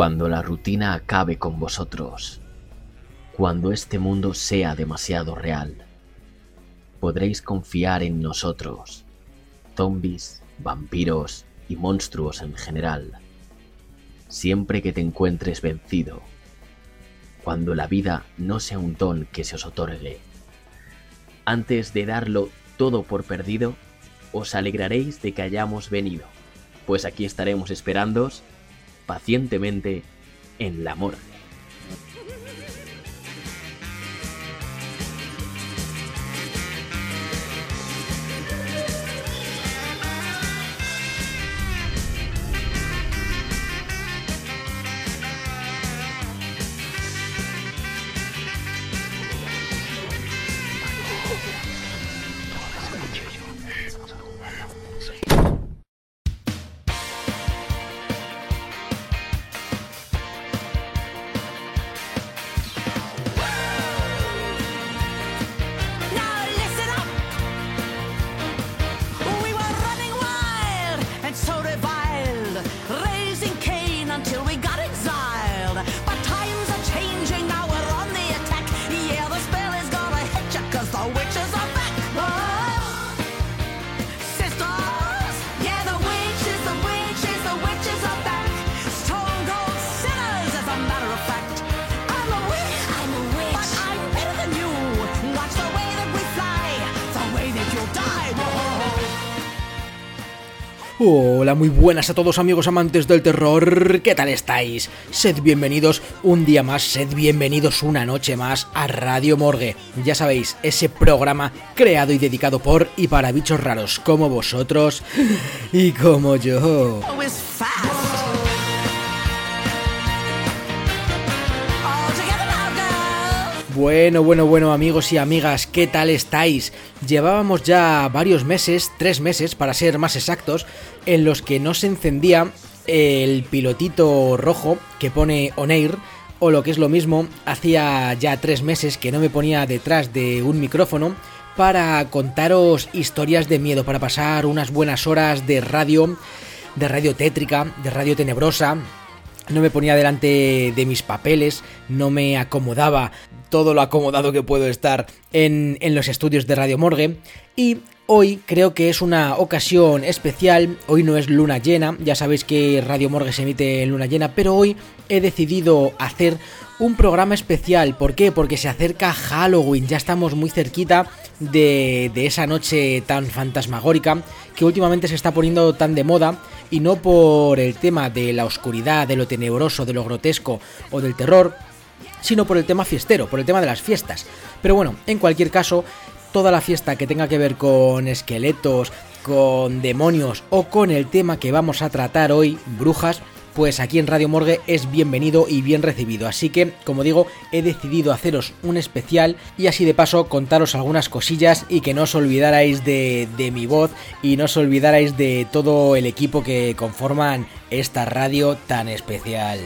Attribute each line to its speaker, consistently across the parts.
Speaker 1: Cuando la rutina acabe con vosotros, cuando este mundo sea demasiado real, podréis confiar en nosotros, zombies, vampiros y monstruos en general, siempre que te encuentres vencido, cuando la vida no sea un don que se os otorgue. Antes de darlo todo por perdido, os alegraréis de que hayamos venido, pues aquí estaremos esperándoos pacientemente en la morgue.
Speaker 2: Muy buenas a todos amigos amantes del terror, ¿qué tal estáis? Sed bienvenidos un día más, sed bienvenidos una noche más a Radio Morgue. Ya sabéis, ese programa creado y dedicado por y para bichos raros como vosotros y como yo. Bueno, bueno, bueno amigos y amigas, ¿qué tal estáis? Llevábamos ya varios meses, tres meses para ser más exactos, en los que no se encendía el pilotito rojo que pone On Air, o lo que es lo mismo, hacía ya tres meses que no me ponía detrás de un micrófono para contaros historias de miedo, para pasar unas buenas horas de radio, de radio tétrica, de radio tenebrosa, no me ponía delante de mis papeles, no me acomodaba todo lo acomodado que puedo estar en, en los estudios de Radio Morgue. Y hoy creo que es una ocasión especial, hoy no es luna llena, ya sabéis que Radio Morgue se emite en luna llena, pero hoy he decidido hacer un programa especial. ¿Por qué? Porque se acerca Halloween, ya estamos muy cerquita de, de esa noche tan fantasmagórica que últimamente se está poniendo tan de moda y no por el tema de la oscuridad, de lo tenebroso, de lo grotesco o del terror, sino por el tema fiestero, por el tema de las fiestas. Pero bueno, en cualquier caso, toda la fiesta que tenga que ver con esqueletos, con demonios o con el tema que vamos a tratar hoy, brujas, pues aquí en Radio Morgue es bienvenido y bien recibido. Así que, como digo, he decidido haceros un especial y así de paso contaros algunas cosillas y que no os olvidarais de, mi voz y no os olvidarais de todo el equipo que conforman esta radio tan especial.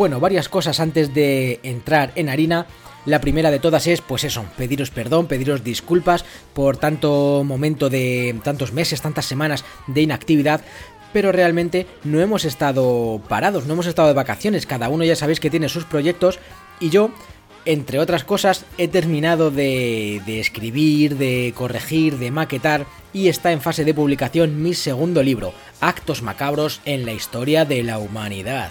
Speaker 2: Bueno, varias cosas antes de entrar en harina. La primera de todas es, pues eso, pediros perdón, pediros disculpas por tanto momento de tantos meses, tantas semanas de inactividad. Pero realmente no hemos estado parados, no hemos estado de vacaciones. Cada uno ya sabéis que tiene sus proyectos. Y yo, entre otras cosas, he terminado de, de escribir, de corregir, de maquetar. Y está en fase de publicación mi segundo libro, Actos Macabros en la Historia de la Humanidad.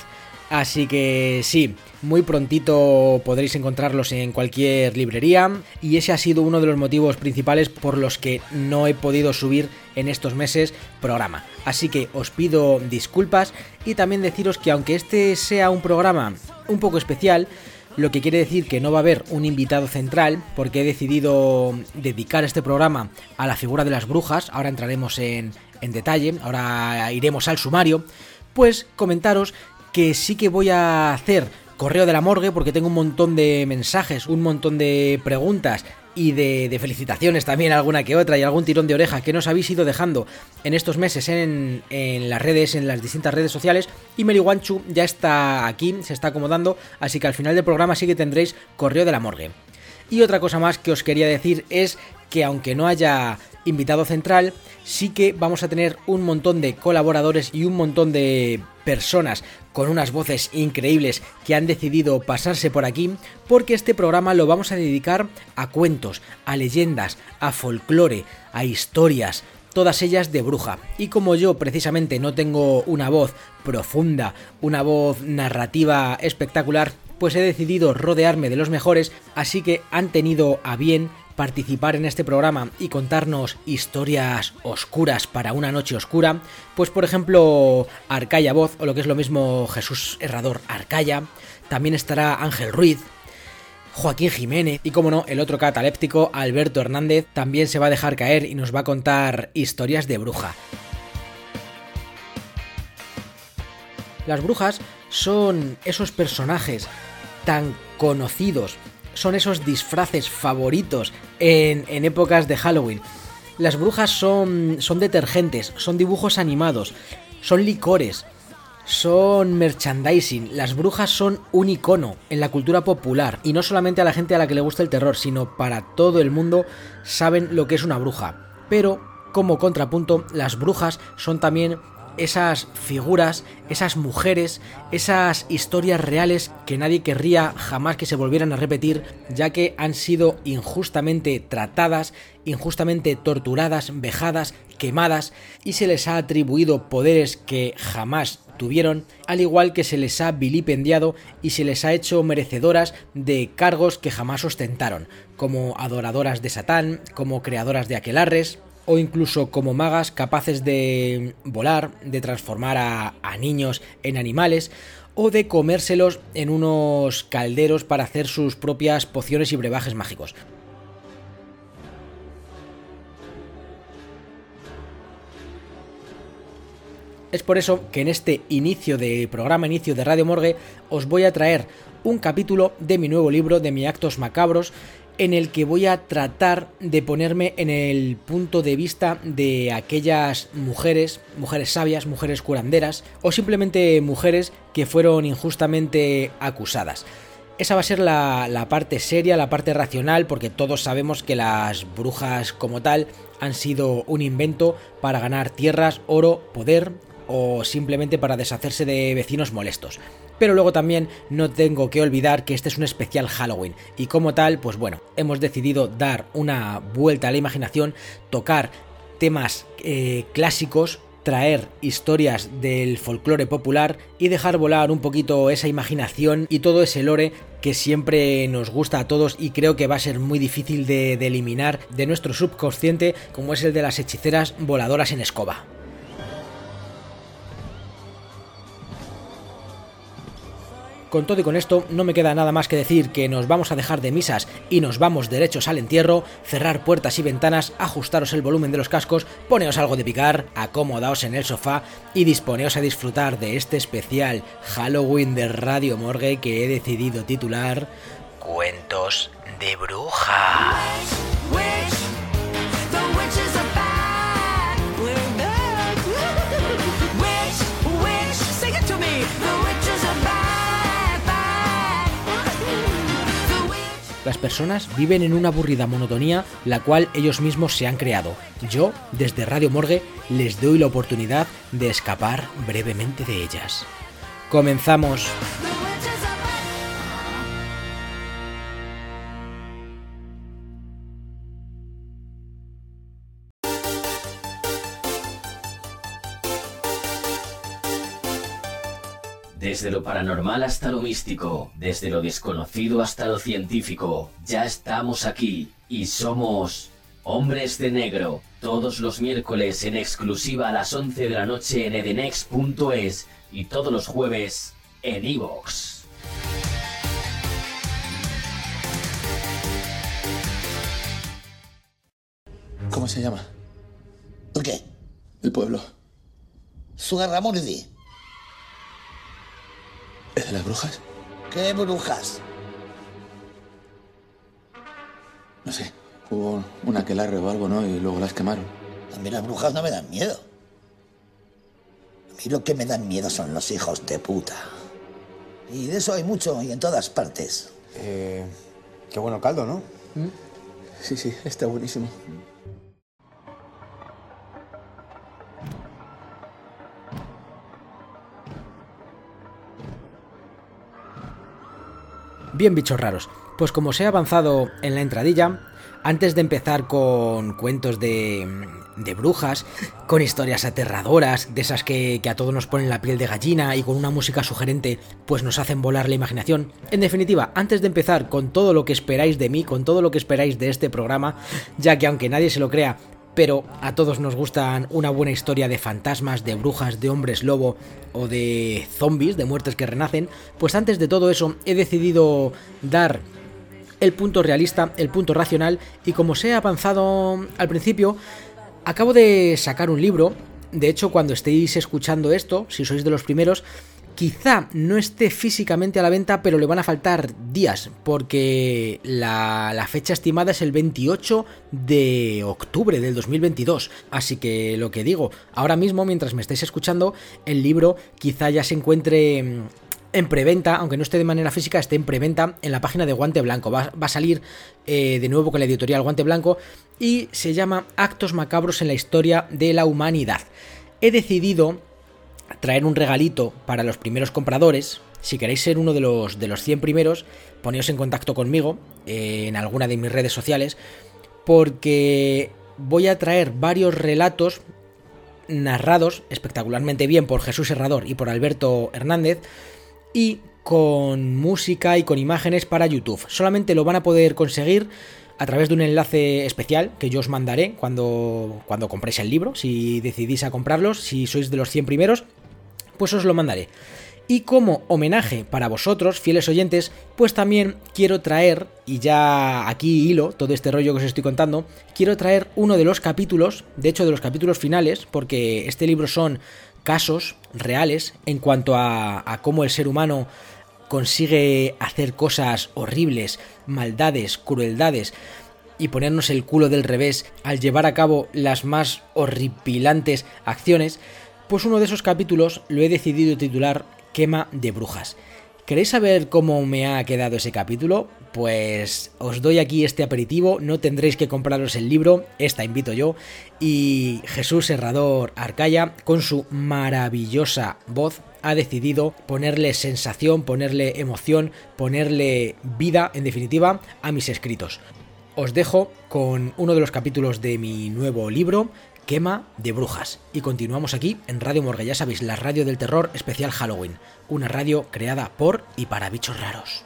Speaker 2: Así que sí, muy prontito podréis encontrarlos en cualquier librería. Y ese ha sido uno de los motivos principales por los que no he podido subir en estos meses programa. Así que os pido disculpas y también deciros que aunque este sea un programa un poco especial, lo que quiere decir que no va a haber un invitado central porque he decidido dedicar este programa a la figura de las brujas, ahora entraremos en, en detalle, ahora iremos al sumario, pues comentaros que sí que voy a hacer correo de la morgue porque tengo un montón de mensajes, un montón de preguntas y de, felicitaciones también alguna que otra y algún tirón de oreja que nos habéis ido dejando en estos meses en, en las redes, en las distintas redes sociales y Meriwanchu ya está aquí, se está acomodando, así que al final del programa sí que tendréis correo de la morgue. Y otra cosa más que os quería decir es que aunque no haya invitado central, sí que vamos a tener un montón de colaboradores y un montón de personas con unas voces increíbles que han decidido pasarse por aquí, porque este programa lo vamos a dedicar a cuentos, a leyendas, a folclore, a historias, todas ellas de bruja. Y como yo precisamente no tengo una voz profunda, una voz narrativa espectacular, pues he decidido rodearme de los mejores, así que han tenido a bien participar en este programa y contarnos historias oscuras para una noche oscura, pues por ejemplo Arcaya Voz, o lo que es lo mismo Jesús Herrador Arcaya, también estará Ángel Ruiz, Joaquín Jiménez y como no, el otro cataléptico Alberto Hernández también se va a dejar caer y nos va a contar historias de bruja. Las brujas son esos personajes tan conocidos son esos disfraces favoritos en, épocas de Halloween. Las brujas son, son detergentes, son dibujos animados, son licores, son merchandising. Las brujas son un icono en la cultura popular. Y no solamente a la gente a la que le gusta el terror, sino para todo el mundo saben lo que es una bruja. Pero, como contrapunto, las brujas son también esas figuras, esas mujeres, esas historias reales que nadie querría jamás que se volvieran a repetir, ya que han sido injustamente tratadas, injustamente torturadas, vejadas, quemadas y se les ha atribuido poderes que jamás tuvieron, al igual que se les ha vilipendiado y se les ha hecho merecedoras de cargos que jamás ostentaron, como adoradoras de Satán, como creadoras de aquelarres, o incluso como magas capaces de volar, de transformar a, niños en animales o de comérselos en unos calderos para hacer sus propias pociones y brebajes mágicos. Es por eso que en este inicio de programa, inicio de Radio Morgue, os voy a traer un capítulo de mi nuevo libro, de mi Actos Macabros, en el que voy a tratar de ponerme en el punto de vista de aquellas mujeres, mujeres sabias, mujeres curanderas o simplemente mujeres que fueron injustamente acusadas. Esa va a ser la, parte seria, la parte racional, porque todos sabemos que las brujas como tal han sido un invento para ganar tierras, oro, poder o simplemente para deshacerse de vecinos molestos pero luego también no tengo que olvidar que este es un especial Halloween y como tal, pues bueno, hemos decidido dar una vuelta a la imaginación, tocar temas eh, clásicos, traer historias del folclore popular y dejar volar un poquito esa imaginación y todo ese lore que siempre nos gusta a todos y creo que va a ser muy difícil de, de eliminar de nuestro subconsciente como es el de las hechiceras voladoras en escoba. Con todo y con esto, no me queda nada más que decir que nos vamos a dejar de misas y nos vamos derechos al entierro, cerrar puertas y ventanas, ajustaros el volumen de los cascos, poneos algo de picar, acomodaos en el sofá y disponeos a disfrutar de este especial Halloween de Radio Morgue que he decidido titular Cuentos de Bruja. Las personas viven en una aburrida monotonía la cual ellos mismos se han creado. Yo, desde Radio Morgue, les doy la oportunidad de escapar brevemente de ellas. Comenzamos.
Speaker 1: Desde lo paranormal hasta lo místico, desde lo desconocido hasta lo científico, ya estamos aquí y somos Hombres de Negro, todos los miércoles en exclusiva a las 11 de la noche en edenex.es y todos los jueves en iVoox.
Speaker 3: ¿Cómo se llama?
Speaker 4: ¿Por qué?
Speaker 3: El pueblo.
Speaker 4: Sugarramurdi.
Speaker 3: ¿Es de las brujas?
Speaker 4: ¿Qué brujas?
Speaker 3: No sé. Hubo un aquelarre o algo, ¿no? Y luego las quemaron.
Speaker 4: A mí las brujas no me dan miedo. A mí lo que me dan miedo son los hijos de puta. Y de eso hay mucho y en todas partes.
Speaker 5: Eh, qué bueno caldo, ¿no?
Speaker 3: Sí, sí, está buenísimo.
Speaker 2: Bien, bichos raros. Pues como se ha avanzado en la entradilla, antes de empezar con cuentos de, de brujas, con historias aterradoras, de esas que, que, a todos nos ponen la piel de gallina y con una música sugerente, pues nos hacen volar la imaginación. En definitiva, antes de empezar con todo lo que esperáis de mí, con todo lo que esperáis de este programa, ya que aunque nadie se lo crea, pero a todos nos gustan una buena historia de fantasmas, de brujas, de hombres lobo o de zombies, de muertes que renacen, pues antes de todo eso he decidido dar el punto realista, el punto racional y como se ha avanzado al principio, acabo de sacar un libro, de hecho cuando estéis escuchando esto, si sois de los primeros, quizá no esté físicamente a la venta, pero le van a faltar días, porque la, fecha estimada es el 28 de octubre del 2022. Así que lo que digo, ahora mismo, mientras me estáis escuchando, el libro quizá ya se encuentre en preventa, aunque no esté de manera física, esté en preventa en la página de Guante Blanco. Va, va a salir eh, de nuevo con la editorial Guante Blanco y se llama Actos macabros en la historia de la humanidad. He decidido traer un regalito para los primeros compradores. Si queréis ser uno de los, de los 100 primeros, poneos en contacto conmigo eh, en alguna de mis redes sociales, porque voy a traer varios relatos narrados espectacularmente bien por Jesús Herrador y por Alberto Hernández, y con música y con imágenes para YouTube. Solamente lo van a poder conseguir a través de un enlace especial que yo os mandaré cuando, cuando compréis el libro, si decidís a comprarlos, si sois de los 100 primeros, pues os lo mandaré. Y como homenaje para vosotros, fieles oyentes, pues también quiero traer, y ya aquí hilo todo este rollo que os estoy contando, quiero traer uno de los capítulos, de hecho de los capítulos finales, porque este libro son casos reales en cuanto a, a cómo el ser humano consigue hacer cosas horribles, maldades, crueldades y ponernos el culo del revés al llevar a cabo las más horripilantes acciones, pues uno de esos capítulos lo he decidido titular Quema de Brujas. ¿Queréis saber cómo me ha quedado ese capítulo? Pues os doy aquí este aperitivo, no tendréis que compraros el libro, esta invito yo, y Jesús Herrador Arcaya, con su maravillosa voz, ha decidido ponerle sensación, ponerle emoción, ponerle vida, en definitiva, a mis escritos. Os dejo con uno de los capítulos de mi nuevo libro, Quema de Brujas. Y continuamos aquí en Radio Morgue, ya sabéis, la radio del terror especial Halloween, una radio creada por y para bichos raros.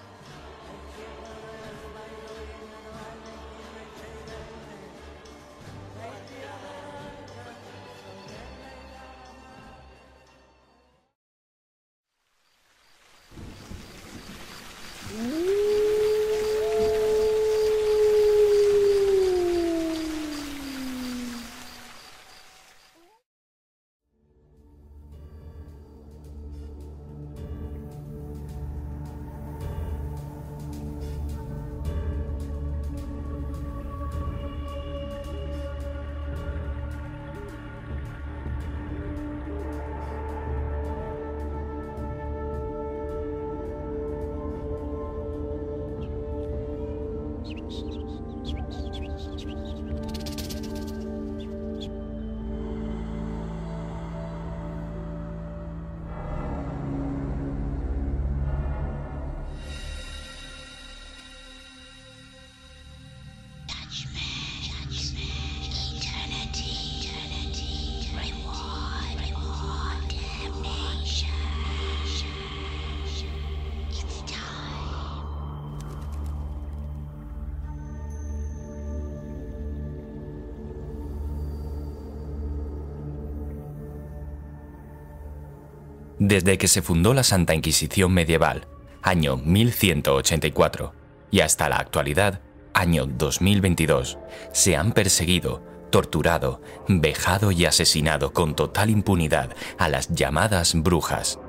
Speaker 5: Desde que se fundó la Santa Inquisición medieval, año 1184, y hasta la actualidad, año 2022, se han perseguido, torturado, vejado y asesinado con total impunidad a las llamadas brujas,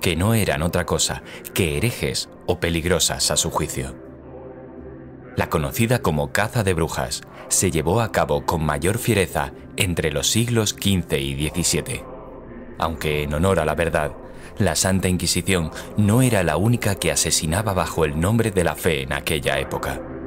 Speaker 5: que no eran otra cosa que herejes o peligrosas a su juicio. La conocida como caza de brujas se llevó a cabo con mayor fiereza entre los siglos XV y XVII aunque en honor a la verdad, la Santa Inquisición no era la única que asesinaba bajo el nombre de la fe en aquella época.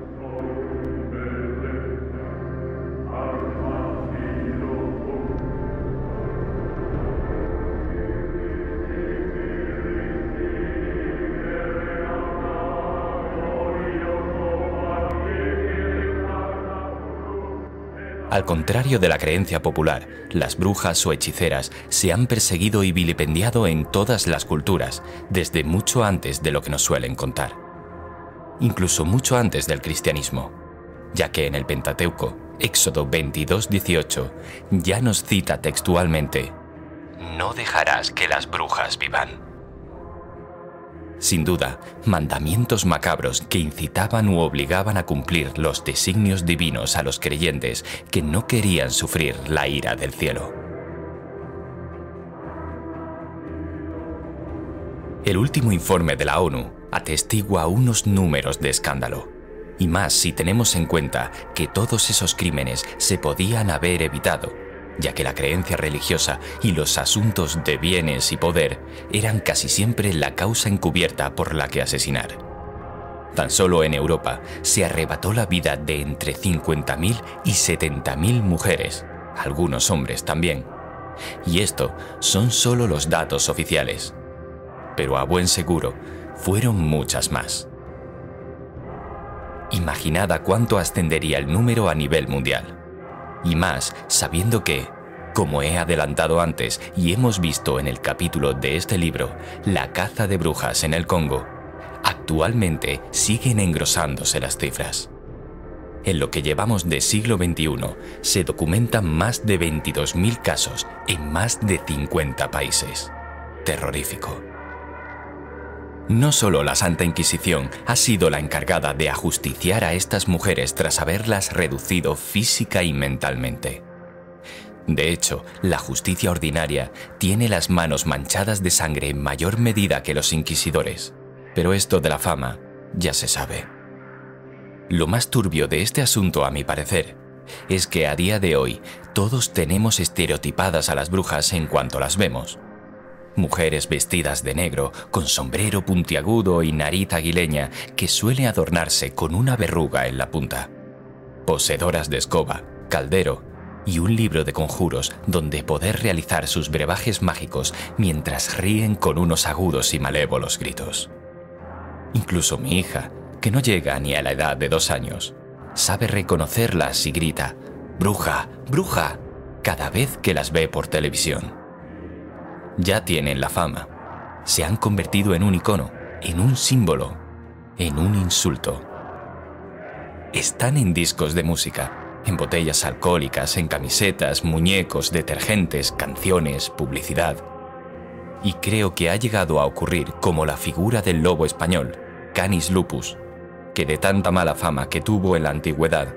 Speaker 5: Al contrario de la creencia popular, las brujas o hechiceras se han perseguido y vilipendiado en todas las culturas, desde mucho antes de lo que nos suelen contar. Incluso mucho antes del cristianismo, ya que en el Pentateuco, Éxodo 22:18, ya nos cita textualmente, No dejarás que las brujas vivan sin duda, mandamientos macabros que incitaban u obligaban a cumplir los designios divinos a los creyentes que no querían sufrir la ira del cielo. El último informe de la ONU atestigua unos números de escándalo, y más si tenemos en cuenta que todos esos crímenes se podían haber evitado ya que la creencia religiosa y los asuntos de bienes y poder eran casi siempre la causa encubierta por la que asesinar. Tan solo en Europa se arrebató la vida de entre 50.000 y 70.000 mujeres, algunos hombres también. Y esto son solo los datos oficiales. Pero a buen seguro, fueron muchas más. Imaginad a cuánto ascendería el número a nivel mundial y más sabiendo que, como he adelantado antes y hemos visto en el capítulo de este libro, la caza de brujas en el Congo, actualmente siguen engrosándose las cifras. En lo que llevamos de siglo XXI se documentan más de 22.000 casos en más de 50 países. Terrorífico. No solo la Santa Inquisición ha sido la encargada de ajusticiar a estas mujeres tras haberlas reducido física y mentalmente. De hecho, la justicia ordinaria tiene las manos manchadas de sangre en mayor medida que los inquisidores, pero esto de la fama ya se sabe. Lo más turbio de este asunto, a mi parecer, es que a día de hoy todos tenemos estereotipadas a las brujas en cuanto las vemos mujeres vestidas de negro, con sombrero puntiagudo y nariz aguileña que suele adornarse con una verruga en la punta, poseedoras de escoba, caldero y un libro de conjuros donde poder realizar sus brebajes mágicos mientras ríen con unos agudos y malévolos gritos. Incluso mi hija, que no llega ni a la edad de dos años, sabe reconocerlas y grita, Bruja, bruja, cada vez que las ve por televisión ya tienen la fama. Se han convertido en un icono, en un símbolo, en un insulto. Están en discos de música, en botellas alcohólicas, en camisetas, muñecos, detergentes, canciones, publicidad. Y creo que ha llegado a ocurrir como la figura del lobo español, Canis lupus, que de tanta mala fama que tuvo en la antigüedad,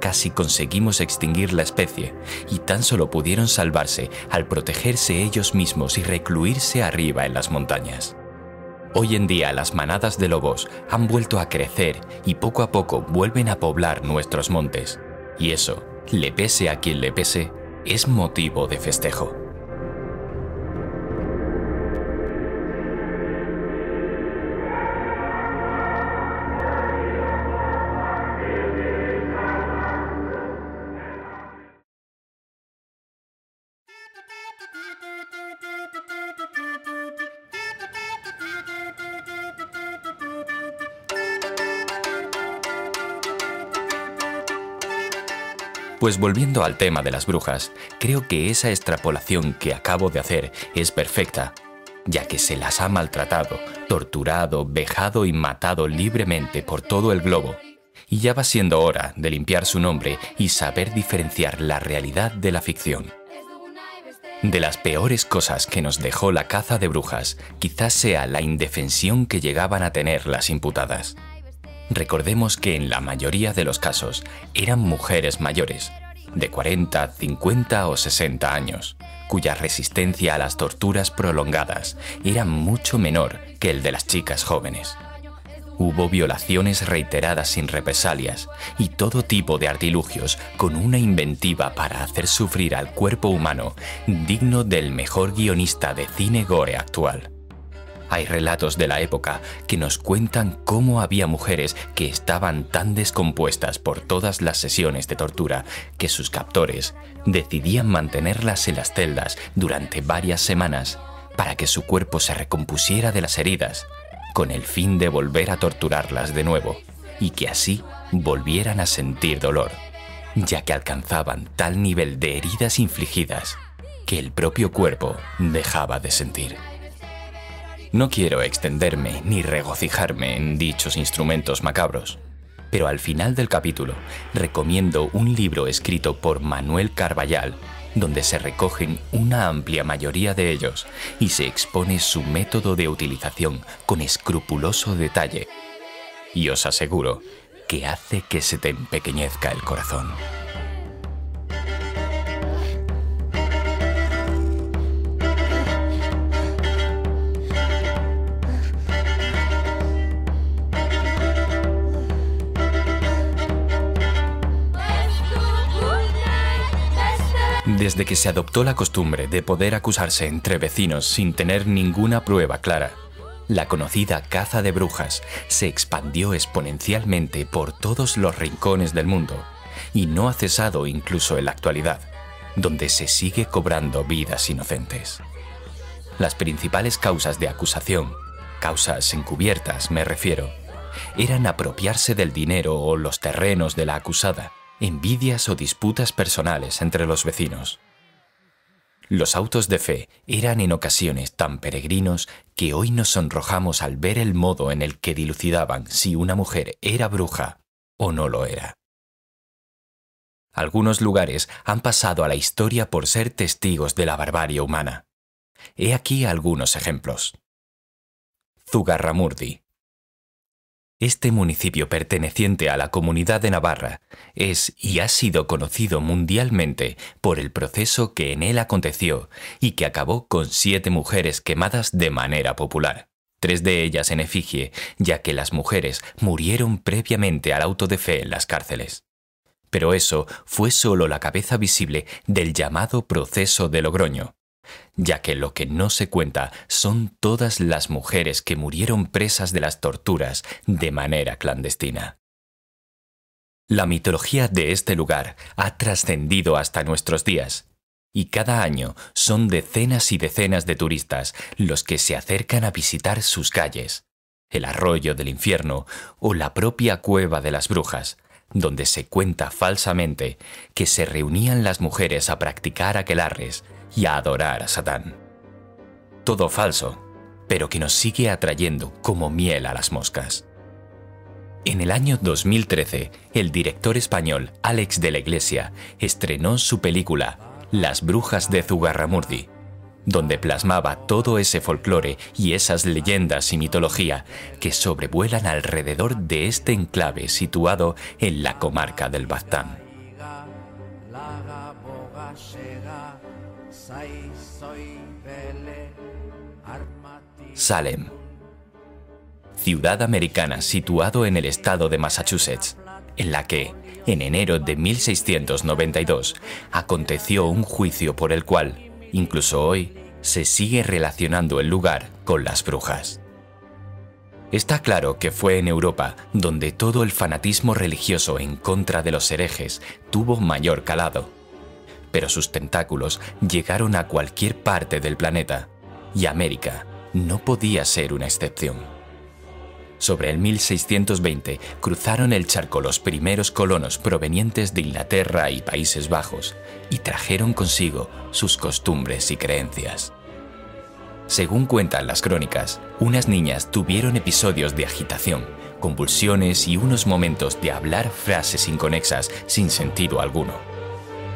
Speaker 5: casi conseguimos extinguir la especie y tan solo pudieron salvarse al protegerse ellos mismos y recluirse arriba en las montañas. Hoy en día las manadas de lobos han vuelto a crecer y poco a poco vuelven a poblar nuestros montes, y eso, le pese a quien le pese, es motivo de festejo. Pues volviendo al tema de las brujas, creo que esa extrapolación que acabo de hacer es perfecta, ya que se las ha maltratado, torturado, vejado y matado libremente por todo el globo. Y ya va siendo hora de limpiar su nombre y saber diferenciar la realidad de la ficción. De las peores cosas que nos dejó la caza de brujas, quizás sea la indefensión que llegaban a tener las imputadas. Recordemos que en la mayoría de los casos eran mujeres mayores, de 40, 50 o 60 años, cuya resistencia a las torturas prolongadas era mucho menor que el de las chicas jóvenes. Hubo violaciones reiteradas sin represalias y todo tipo de artilugios con una inventiva para hacer sufrir al cuerpo humano digno del mejor guionista de cine gore actual. Hay relatos de la época que nos cuentan cómo había mujeres que estaban tan descompuestas por todas las sesiones de tortura que sus captores decidían mantenerlas en las celdas durante varias semanas para que su cuerpo se recompusiera de las heridas, con el fin de volver a torturarlas de nuevo y que así volvieran a sentir dolor. ya que alcanzaban tal nivel de heridas infligidas que el propio cuerpo dejaba de sentir. No quiero extenderme ni regocijarme en dichos instrumentos macabros, pero al final del capítulo recomiendo un libro escrito por Manuel Carballal donde se recogen una amplia mayoría de ellos y se expone su método de utilización con escrupuloso detalle. Y os aseguro que hace que se te empequeñezca el corazón. Desde que se adoptó la costumbre de poder acusarse entre vecinos sin tener ninguna prueba clara, la conocida caza de brujas se expandió exponencialmente por todos los rincones del mundo y no ha cesado incluso en la actualidad, donde se sigue cobrando vidas inocentes. Las principales causas de acusación, causas encubiertas me refiero, eran apropiarse del dinero o los terrenos de la acusada, envidias o disputas personales entre los vecinos. Los autos de fe eran en ocasiones tan peregrinos que hoy nos sonrojamos al ver el modo en el que dilucidaban si una mujer era bruja o no lo era. Algunos lugares han pasado a la historia por ser testigos de la barbarie humana. He aquí algunos ejemplos. Zugarramurdi, este municipio perteneciente a la comunidad de Navarra es y ha sido conocido mundialmente por el proceso que en él aconteció y que acabó con siete mujeres quemadas de manera popular, tres de ellas en efigie, ya que las mujeres murieron previamente al auto de fe en las cárceles. Pero eso fue solo la cabeza visible del llamado proceso de Logroño, ya que lo que no se cuenta son todas las mujeres que murieron presas de las torturas de manera clandestina. La mitología de este lugar ha trascendido hasta nuestros días, y cada año son decenas y decenas de turistas los que se acercan a visitar sus calles, el arroyo del infierno o la propia cueva de las brujas, donde se cuenta falsamente que se reunían las mujeres a practicar aquelarres y a adorar a Satán. Todo falso, pero que nos sigue atrayendo como miel a las moscas. En el año 2013, el director español Alex de la Iglesia estrenó su película Las Brujas de Zugarramurdi, donde plasmaba todo ese folclore y esas leyendas y mitología que sobrevuelan alrededor de este enclave situado en la comarca del Baztán. Salem, ciudad americana situado en el estado de Massachusetts, en la que, en enero de 1692, aconteció un juicio por el cual, incluso hoy, se sigue relacionando el lugar con las brujas. Está claro que fue en Europa donde todo el fanatismo religioso en contra de los herejes tuvo mayor calado, pero sus tentáculos llegaron a cualquier parte del planeta, y América no podía ser una excepción. Sobre el 1620 cruzaron el charco los primeros colonos provenientes de Inglaterra y Países Bajos y trajeron consigo sus costumbres y creencias. Según cuentan las crónicas, unas niñas tuvieron episodios de agitación, convulsiones y unos momentos de hablar frases inconexas sin sentido alguno.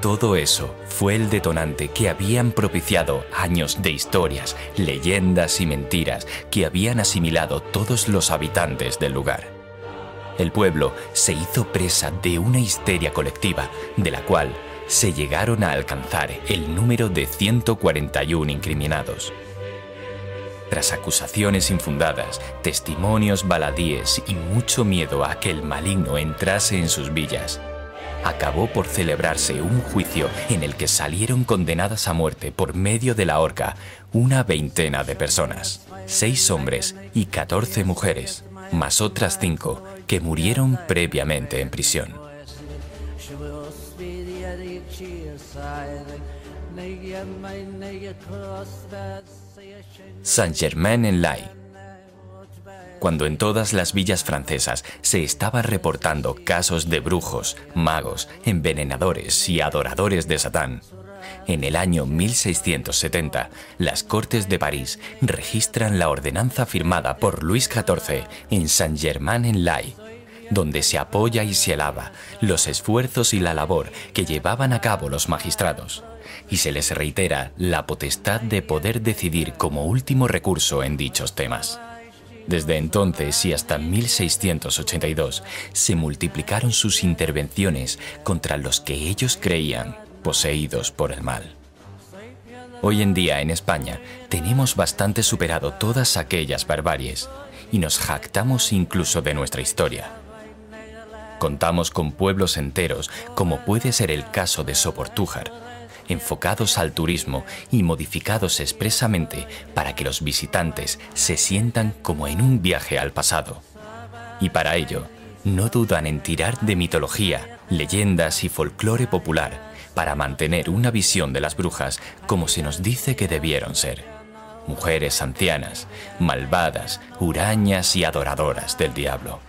Speaker 5: Todo eso fue el detonante que habían propiciado años de historias, leyendas y mentiras que habían asimilado todos los habitantes del lugar. El pueblo se hizo presa de una histeria colectiva, de la cual se llegaron a alcanzar el número de 141 incriminados. Tras acusaciones infundadas, testimonios baladíes y mucho miedo a que el maligno entrase en sus villas, acabó por celebrarse un juicio en el que salieron condenadas a muerte por medio de la horca una veintena de personas, seis hombres y catorce mujeres, más otras cinco que murieron previamente en prisión. Saint-Germain-en-Laye cuando en todas las villas francesas se estaban reportando casos de brujos, magos, envenenadores y adoradores de Satán. En el año 1670, las Cortes de París registran la ordenanza firmada por Luis XIV en Saint-Germain-en-Laye, donde se apoya y se alaba los esfuerzos y la labor que llevaban a cabo los magistrados, y se les reitera la potestad de poder decidir como último recurso en dichos temas. Desde entonces y hasta 1682 se multiplicaron sus intervenciones contra los que ellos creían poseídos por el mal. Hoy en día en España tenemos bastante superado todas aquellas barbaries y nos jactamos incluso de nuestra historia. Contamos con pueblos enteros, como puede ser el caso de Soportújar, enfocados al turismo y modificados expresamente para que los visitantes se sientan como en un viaje al pasado. Y para ello, no dudan en tirar de mitología, leyendas y folclore popular para mantener una visión de las brujas como se nos dice que debieron ser. Mujeres ancianas, malvadas, hurañas y adoradoras del diablo.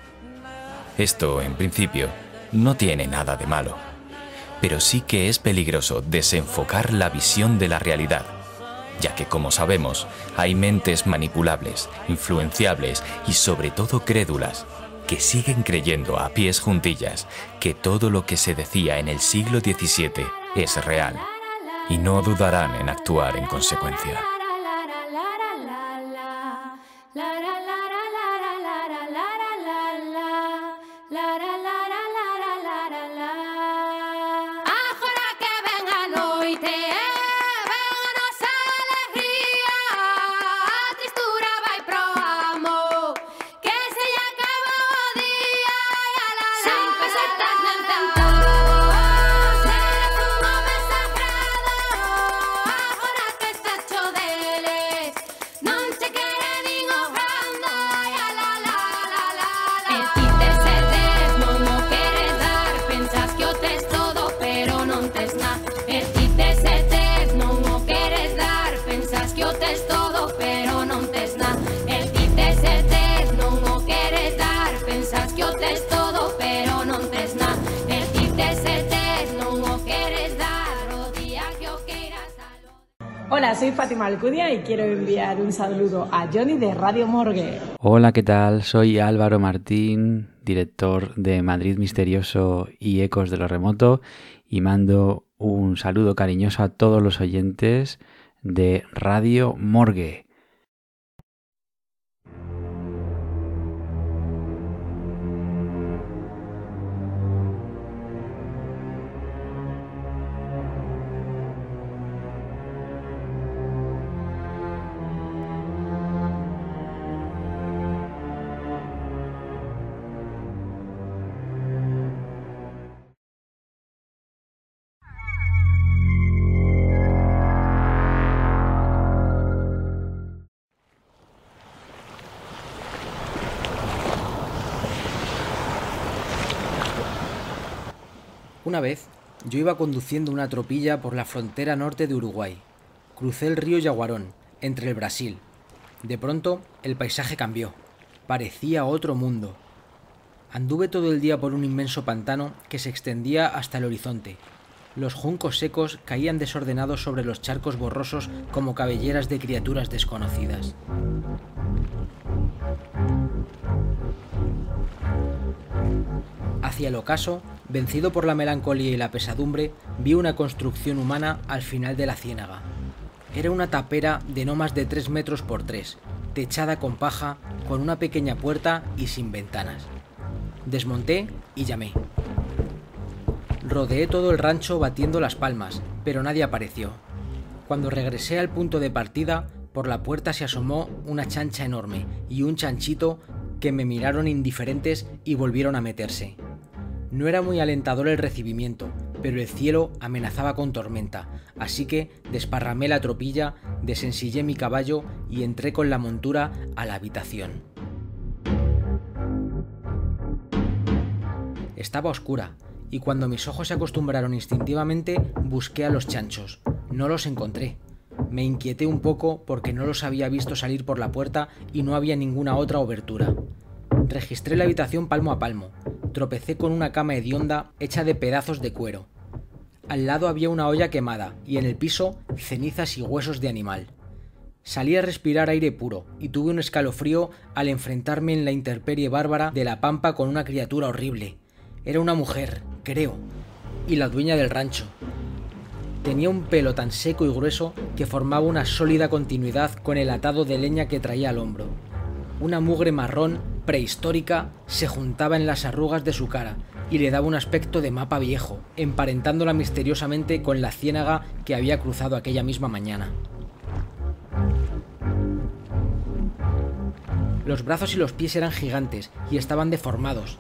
Speaker 5: Esto, en principio, no tiene nada de malo, pero sí que es peligroso desenfocar la visión de la realidad, ya que como sabemos, hay mentes manipulables, influenciables y sobre todo crédulas que siguen creyendo a pies juntillas que todo lo que se decía en el siglo XVII es real y no dudarán en actuar en consecuencia.
Speaker 6: Alcudia y quiero enviar un saludo a Johnny de Radio Morgue.
Speaker 7: Hola, ¿qué tal? Soy Álvaro Martín, director de Madrid Misterioso y Ecos de lo Remoto, y mando un saludo cariñoso a todos los oyentes de Radio Morgue.
Speaker 2: Yo iba conduciendo una tropilla por la frontera norte de Uruguay. Crucé el río Yaguarón, entre el Brasil. De pronto, el paisaje cambió. Parecía otro mundo. Anduve todo el día por un inmenso pantano que se extendía hasta el horizonte. Los juncos secos caían desordenados sobre los charcos borrosos como cabelleras de criaturas desconocidas. Hacia el ocaso, vencido por la melancolía y la pesadumbre, vi una construcción humana al final de la ciénaga. Era una tapera de no más de 3 metros por 3, techada con paja, con una pequeña puerta y sin ventanas. Desmonté y llamé. Rodeé todo el rancho batiendo las palmas, pero nadie apareció. Cuando regresé al punto de partida, por la puerta se asomó una chancha enorme y un chanchito que me miraron indiferentes y volvieron a meterse. No era muy alentador el recibimiento, pero el cielo amenazaba con tormenta, así que desparramé la tropilla, desensillé mi caballo y entré con la montura a la habitación. Estaba oscura, y cuando mis ojos se acostumbraron instintivamente, busqué a los chanchos. No los encontré. Me inquieté un poco porque no los había visto salir por la puerta y no había ninguna otra obertura. Registré la habitación palmo a palmo. Tropecé con una cama hedionda hecha de pedazos de cuero. Al lado había una olla quemada y en el piso cenizas y huesos de animal. Salí a respirar aire puro y tuve un escalofrío al enfrentarme en la intemperie bárbara de la pampa con una criatura horrible. Era una mujer, creo, y la dueña del rancho. Tenía un pelo tan seco y grueso que formaba una sólida continuidad con el atado de leña que traía al hombro. Una mugre marrón, prehistórica, se juntaba en las arrugas de su cara y le daba un aspecto de mapa viejo, emparentándola misteriosamente con la ciénaga que había cruzado aquella misma mañana. Los brazos y los pies eran gigantes y estaban deformados.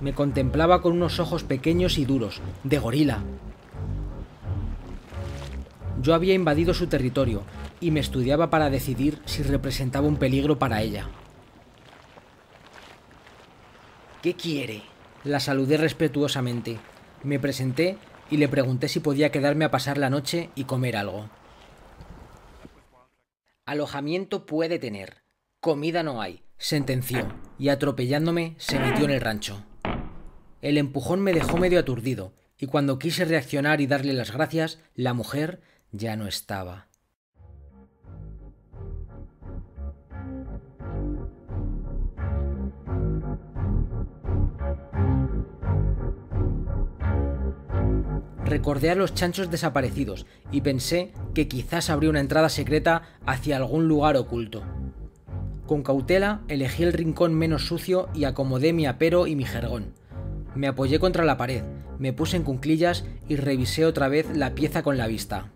Speaker 2: Me contemplaba con unos ojos pequeños y duros, de gorila. Yo había invadido su territorio y me estudiaba para decidir si representaba un peligro para ella. ¿Qué quiere? La saludé respetuosamente. Me presenté y le pregunté si podía quedarme a pasar la noche y comer algo. Alojamiento puede tener. Comida no hay, sentenció, y atropellándome se metió en el rancho. El empujón me dejó medio aturdido, y cuando quise reaccionar y darle las gracias, la mujer ya no estaba. Recordé a los chanchos desaparecidos y pensé que quizás habría una entrada secreta hacia algún lugar oculto. Con cautela elegí el rincón menos sucio y acomodé mi apero y mi jergón. Me apoyé contra la pared, me puse en cunclillas y revisé otra vez la pieza con la vista.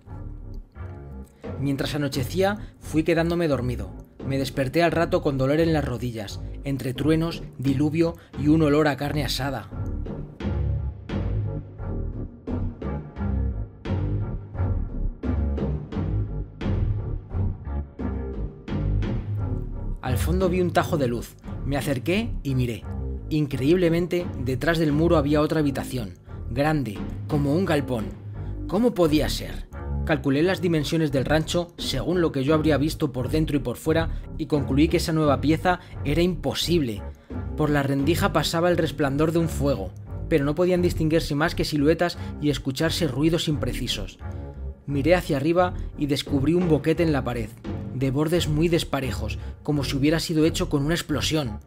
Speaker 2: Mientras anochecía, fui quedándome dormido. Me desperté al rato con dolor en las rodillas, entre truenos, diluvio y un olor a carne asada. Al fondo vi un tajo de luz. Me acerqué y miré. Increíblemente, detrás del muro había otra habitación, grande, como un galpón. ¿Cómo podía ser? Calculé las dimensiones del rancho según lo que yo habría visto por dentro y por fuera y concluí que esa nueva pieza era imposible. Por la rendija pasaba el resplandor de un fuego, pero no podían distinguirse más que siluetas y escucharse ruidos imprecisos. Miré hacia arriba y descubrí un boquete en la pared, de bordes muy desparejos, como si hubiera sido hecho con una explosión.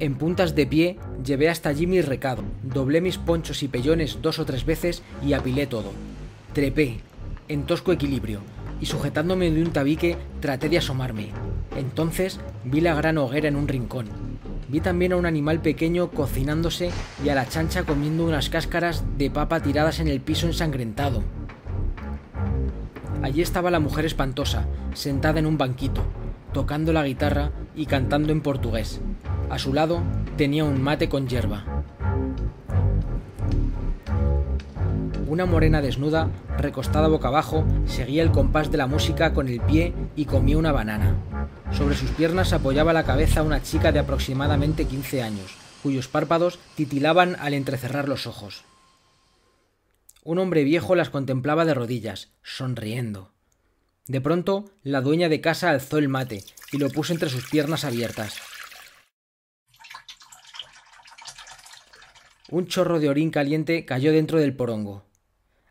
Speaker 2: En puntas de pie llevé hasta allí mi recado, doblé mis ponchos y pellones dos o tres veces y apilé todo. Trepé, en tosco equilibrio, y sujetándome de un tabique traté de asomarme. Entonces vi la gran hoguera en un rincón. Vi también a un animal pequeño cocinándose y a la chancha comiendo unas cáscaras de papa tiradas en el piso ensangrentado. Allí estaba la mujer espantosa, sentada en un banquito, tocando la guitarra y cantando en portugués. A su lado tenía un mate con hierba. Una morena desnuda, recostada boca abajo, seguía el compás de la música con el pie y comía una banana. Sobre sus piernas apoyaba la cabeza una chica de aproximadamente 15 años, cuyos párpados titilaban al entrecerrar los ojos. Un hombre viejo las contemplaba de rodillas, sonriendo. De pronto, la dueña de casa alzó el mate y lo puso entre sus piernas abiertas. Un chorro de orín caliente cayó dentro del porongo.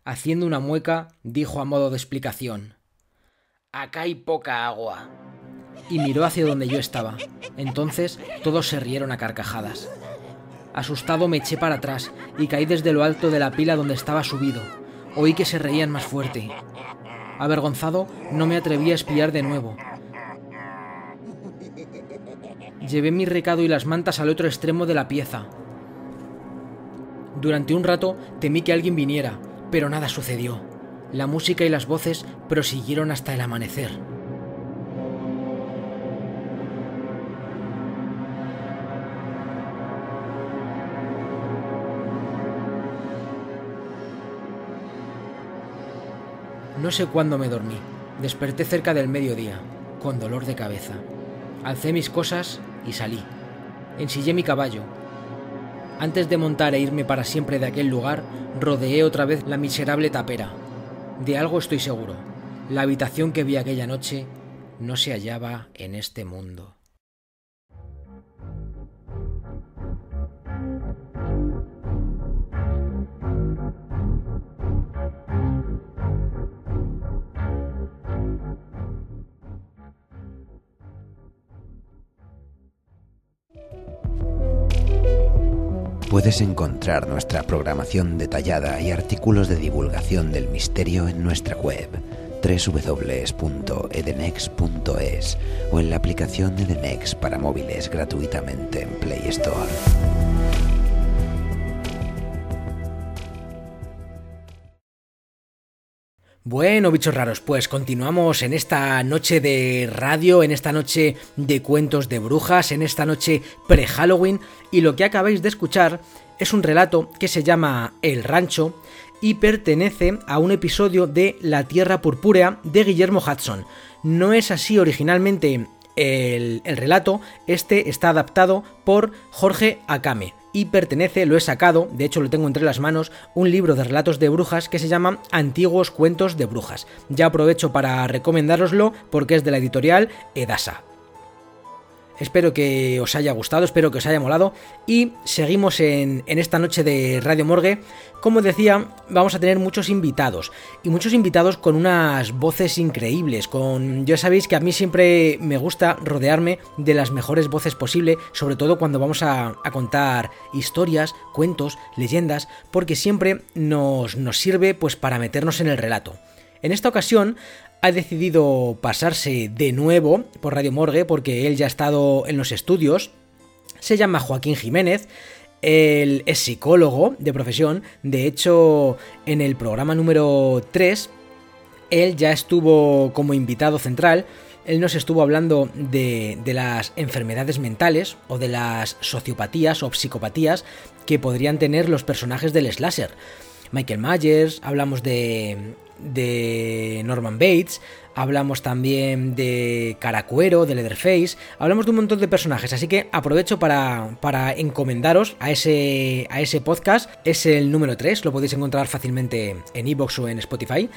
Speaker 2: Haciendo una mueca, dijo a modo de explicación. Acá hay poca agua. Y miró hacia donde yo estaba. Entonces todos se rieron a carcajadas. Asustado me eché para atrás y caí desde lo alto de la pila donde estaba subido. Oí que se reían más fuerte. Avergonzado, no me atreví a espiar de nuevo. Llevé mi recado y las mantas al otro extremo de la pieza. Durante un rato temí que alguien viniera, pero nada sucedió. La música y las voces prosiguieron hasta el amanecer. No sé cuándo me dormí. Desperté cerca del mediodía, con dolor de cabeza. Alcé mis cosas y salí. Ensillé mi caballo. Antes de montar e irme para siempre de aquel lugar, rodeé otra vez la miserable tapera. De algo estoy seguro. La habitación que vi aquella noche no se hallaba en este mundo.
Speaker 8: Puedes encontrar nuestra programación detallada y artículos de divulgación del misterio en nuestra web www.edenex.es o en la aplicación Edenex para móviles gratuitamente en Play Store.
Speaker 2: Bueno, bichos raros, pues continuamos en esta noche de radio, en esta noche de cuentos de brujas, en esta noche pre-Halloween, y lo que acabáis de escuchar es un relato que se llama El Rancho y pertenece a un episodio de La Tierra Purpúrea de Guillermo Hudson. No es así originalmente el, el relato, este está adaptado por Jorge Akame y pertenece, lo he sacado, de hecho lo tengo entre las manos, un libro de relatos de brujas que se llama Antiguos Cuentos de Brujas. Ya aprovecho para recomendároslo porque es de la editorial Edasa. Espero que os haya gustado, espero que os haya molado. Y seguimos en, en, esta noche de Radio Morgue. Como decía, vamos a tener muchos invitados. Y muchos invitados con unas voces increíbles. Con. Ya sabéis que a mí siempre me gusta rodearme de las mejores voces posible. Sobre todo cuando vamos a, a contar historias, cuentos, leyendas. Porque siempre nos, nos sirve pues para meternos en el relato. En esta ocasión ha decidido pasarse de nuevo por Radio Morgue porque él ya ha estado en los estudios. Se llama Joaquín Jiménez. Él es psicólogo de profesión. De hecho, en el programa número 3, él ya estuvo como invitado central. Él nos estuvo hablando de, de, las enfermedades mentales o de las sociopatías o psicopatías que podrían tener los personajes del slasher. Michael Myers, hablamos de, de Norman Bates, hablamos también de Caracuero, de Leatherface, hablamos de un montón de personajes, así que aprovecho para, para encomendaros a ese, a ese podcast, es el número 3, lo podéis encontrar fácilmente en iVoox o en Spotify.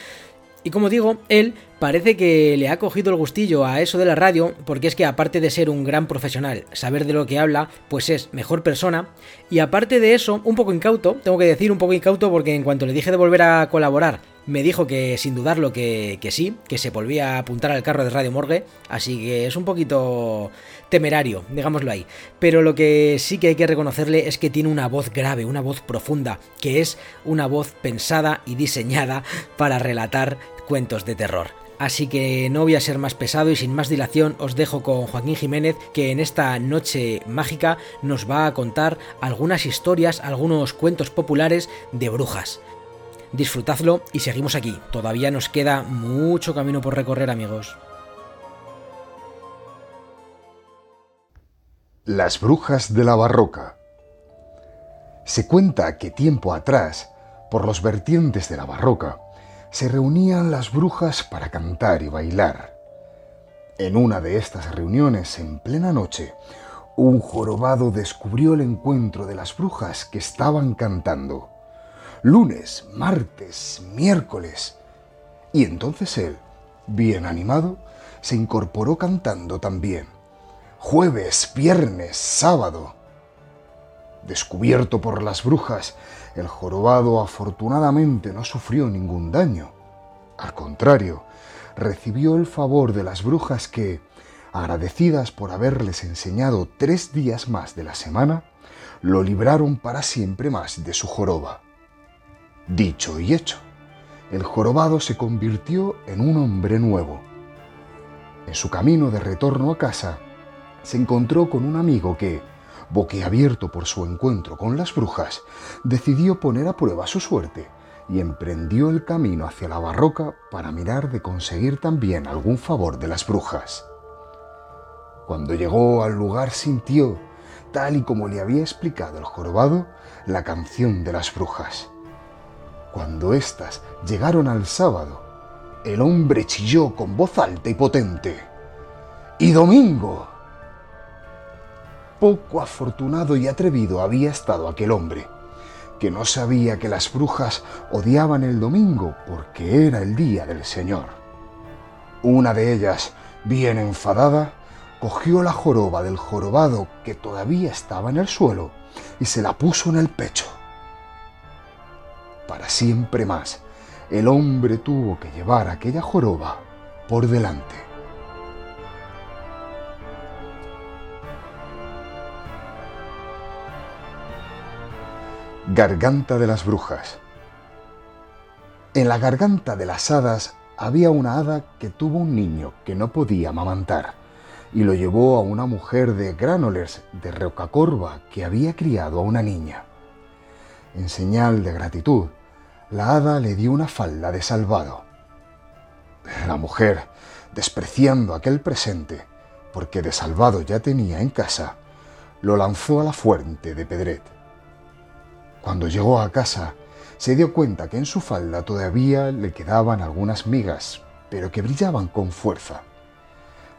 Speaker 2: Y como digo, él parece que le ha cogido el gustillo a eso de la radio, porque es que aparte de ser un gran profesional, saber de lo que habla, pues es mejor persona. Y aparte de eso, un poco incauto, tengo que decir un poco incauto porque en cuanto le dije de volver a colaborar, me dijo que sin dudarlo que, que sí, que se volvía a apuntar al carro de Radio Morgue, así que es un poquito temerario, digámoslo ahí. Pero lo que sí que hay que reconocerle es que tiene una voz grave, una voz profunda, que es una voz pensada y diseñada para relatar cuentos de terror. Así que no voy a ser más pesado y sin más dilación os dejo con Joaquín Jiménez que en esta noche mágica nos va a contar algunas historias, algunos cuentos populares de brujas. Disfrutadlo y seguimos aquí. Todavía nos queda mucho camino por recorrer amigos.
Speaker 9: Las brujas de la barroca. Se cuenta que tiempo atrás, por los vertientes de la barroca, se reunían las brujas para cantar y bailar. En una de estas reuniones, en plena noche, un jorobado descubrió el encuentro de las brujas que estaban cantando. Lunes, martes, miércoles. Y entonces él, bien animado, se incorporó cantando también. Jueves, viernes, sábado. Descubierto por las brujas, el jorobado afortunadamente no sufrió ningún daño. Al contrario, recibió el favor de las brujas que, agradecidas por haberles enseñado tres días más de la semana, lo libraron para siempre más de su joroba. Dicho y hecho, el jorobado se convirtió en un hombre nuevo. En su camino de retorno a casa, se encontró con un amigo que, boquiabierto por su encuentro con las brujas, decidió poner a prueba su suerte y emprendió el camino hacia la barroca para mirar de conseguir también algún favor de las brujas. Cuando llegó al lugar sintió, tal y como le había explicado el jorobado, la canción de las brujas. Cuando éstas llegaron al sábado, el hombre chilló con voz alta y potente. ¡Y domingo! Poco afortunado y atrevido había estado aquel hombre, que no sabía que las brujas odiaban el domingo porque era el día del Señor. Una de ellas, bien enfadada, cogió la joroba del jorobado que todavía estaba en el suelo y se la puso en el pecho. Para siempre más, el hombre tuvo que llevar aquella joroba por delante. Garganta de las brujas. En la garganta de las hadas había una hada que tuvo un niño que no podía amamantar y lo llevó a una mujer de Granollers de Rocacorva que había criado a una niña. En señal de gratitud, la hada le dio una falda de salvado. La mujer, despreciando aquel presente, porque de salvado ya tenía en casa, lo lanzó a la fuente de Pedret. Cuando llegó a casa, se dio cuenta que en su falda todavía le quedaban algunas migas, pero que brillaban con fuerza.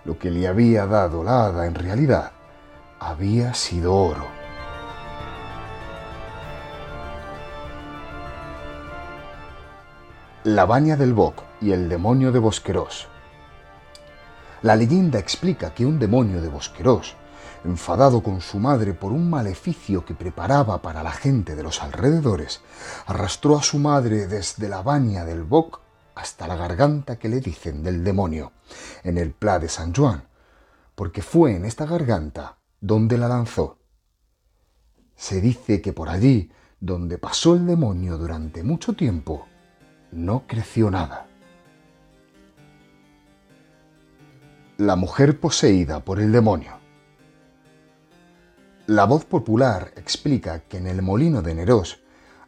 Speaker 9: Lo que le había dado la hada en realidad había sido oro. La baña del Boc y el demonio de Bosqueros. La leyenda explica que un demonio de Bosqueros, enfadado con su madre por un maleficio que preparaba para la gente de los alrededores, arrastró a su madre desde la baña del Boc hasta la garganta que le dicen del demonio, en el Pla de San Juan, porque fue en esta garganta donde la lanzó. Se dice que por allí, donde pasó el demonio durante mucho tiempo, no creció nada. La mujer poseída por el demonio. La voz popular explica que en el molino de Nerós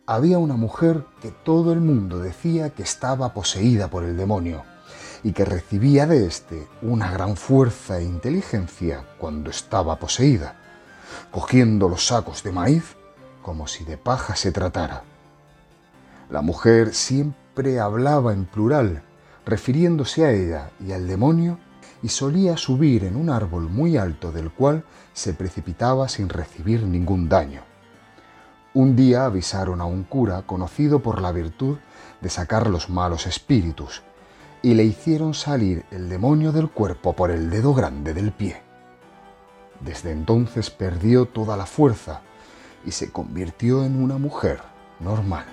Speaker 9: había una mujer que todo el mundo decía que estaba poseída por el demonio y que recibía de éste una gran fuerza e inteligencia cuando estaba poseída, cogiendo los sacos de maíz como si de paja se tratara. La mujer siempre hablaba en plural, refiriéndose a ella y al demonio, y solía subir en un árbol muy alto del cual se precipitaba sin recibir ningún daño. Un día avisaron a un cura conocido por la virtud de sacar los malos espíritus, y le hicieron salir el demonio del cuerpo por el dedo grande del pie. Desde entonces perdió toda la fuerza y se convirtió en una mujer normal.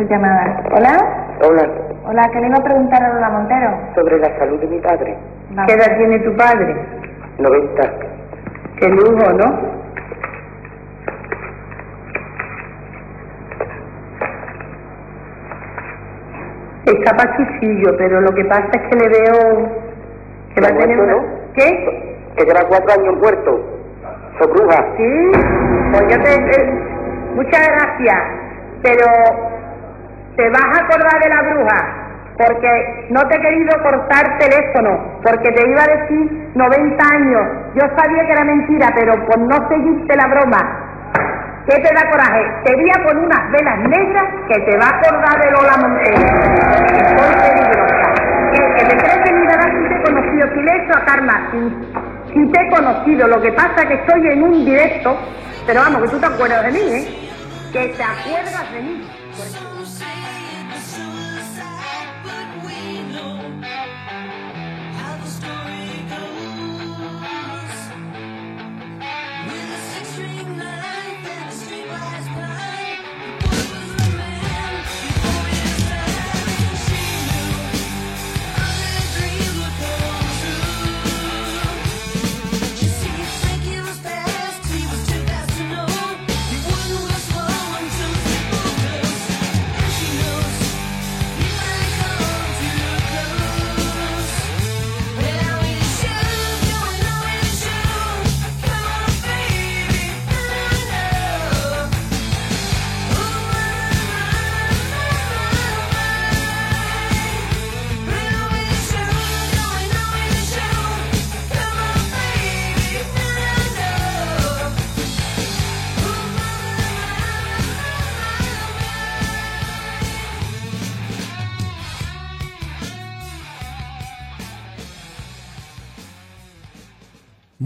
Speaker 10: Su llamada. ¿Hola?
Speaker 11: Hola,
Speaker 10: Hola, ¿qué le iba a preguntar a Lola Montero?
Speaker 11: sobre la salud de mi padre.
Speaker 10: ¿Qué edad tiene tu padre?
Speaker 11: 90.
Speaker 10: Qué lujo, ¿no? Está pachuchillo, pero lo que pasa es que le veo que va a tener
Speaker 11: muerto,
Speaker 10: una... ¿Qué?
Speaker 11: Que lleva cuatro años muerto. Soy bruja.
Speaker 10: Sí, pues yo te... eh, muchas gracias, pero te vas a acordar de la bruja, porque no te he querido cortar teléfono, porque te iba a decir 90 años. Yo sabía que era mentira, pero por no seguirte la broma, ¿qué te da coraje? Te voy a poner unas velas negras que te va a acordar de Lola Montero. Que soy peligrosa. Que, te crees que mira si te he conocido, si le he hecho a Karma, si, te he conocido, lo que pasa es que estoy en un directo, pero vamos, que tú te acuerdas de mí, ¿eh? Que te acuerdas de mí.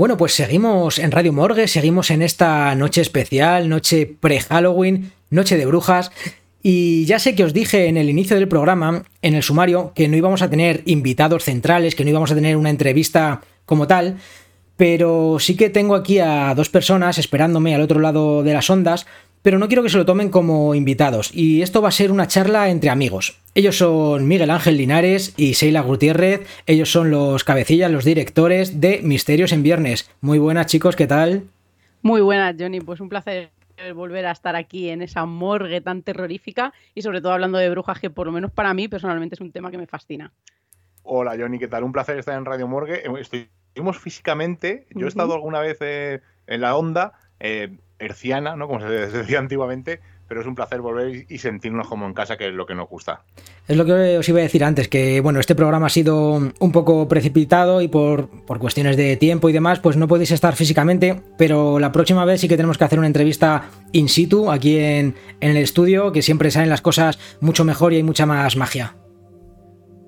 Speaker 2: Bueno, pues seguimos en Radio Morgue, seguimos en esta noche especial, noche pre-Halloween, noche de brujas. Y ya sé que os dije en el inicio del programa, en el sumario, que no íbamos a tener invitados centrales, que no íbamos a tener una entrevista como tal, pero sí que tengo aquí a dos personas esperándome al otro lado de las ondas, pero no quiero que se lo tomen como invitados, y esto va a ser una charla entre amigos. Ellos son Miguel Ángel Linares y Sheila Gutiérrez, ellos son los cabecillas, los directores de Misterios en Viernes. Muy buenas chicos, ¿qué tal?
Speaker 12: Muy buenas, Johnny, pues un placer volver a estar aquí en esa morgue tan terrorífica y sobre todo hablando de brujas que por lo menos para mí personalmente es un tema que me fascina.
Speaker 13: Hola Johnny, ¿qué tal? Un placer estar en Radio Morgue. Estuvimos físicamente, yo he estado alguna vez eh, en la onda eh, herciana, ¿no? como se decía antiguamente, pero es un placer volver y sentirnos como en casa, que es lo que nos gusta.
Speaker 2: Es lo que os iba a decir antes, que bueno, este programa ha sido un poco precipitado y por, por, cuestiones de tiempo y demás, pues no podéis estar físicamente, pero la próxima vez sí que tenemos que hacer una entrevista in situ aquí en, en el estudio, que siempre salen las cosas mucho mejor y hay mucha más magia.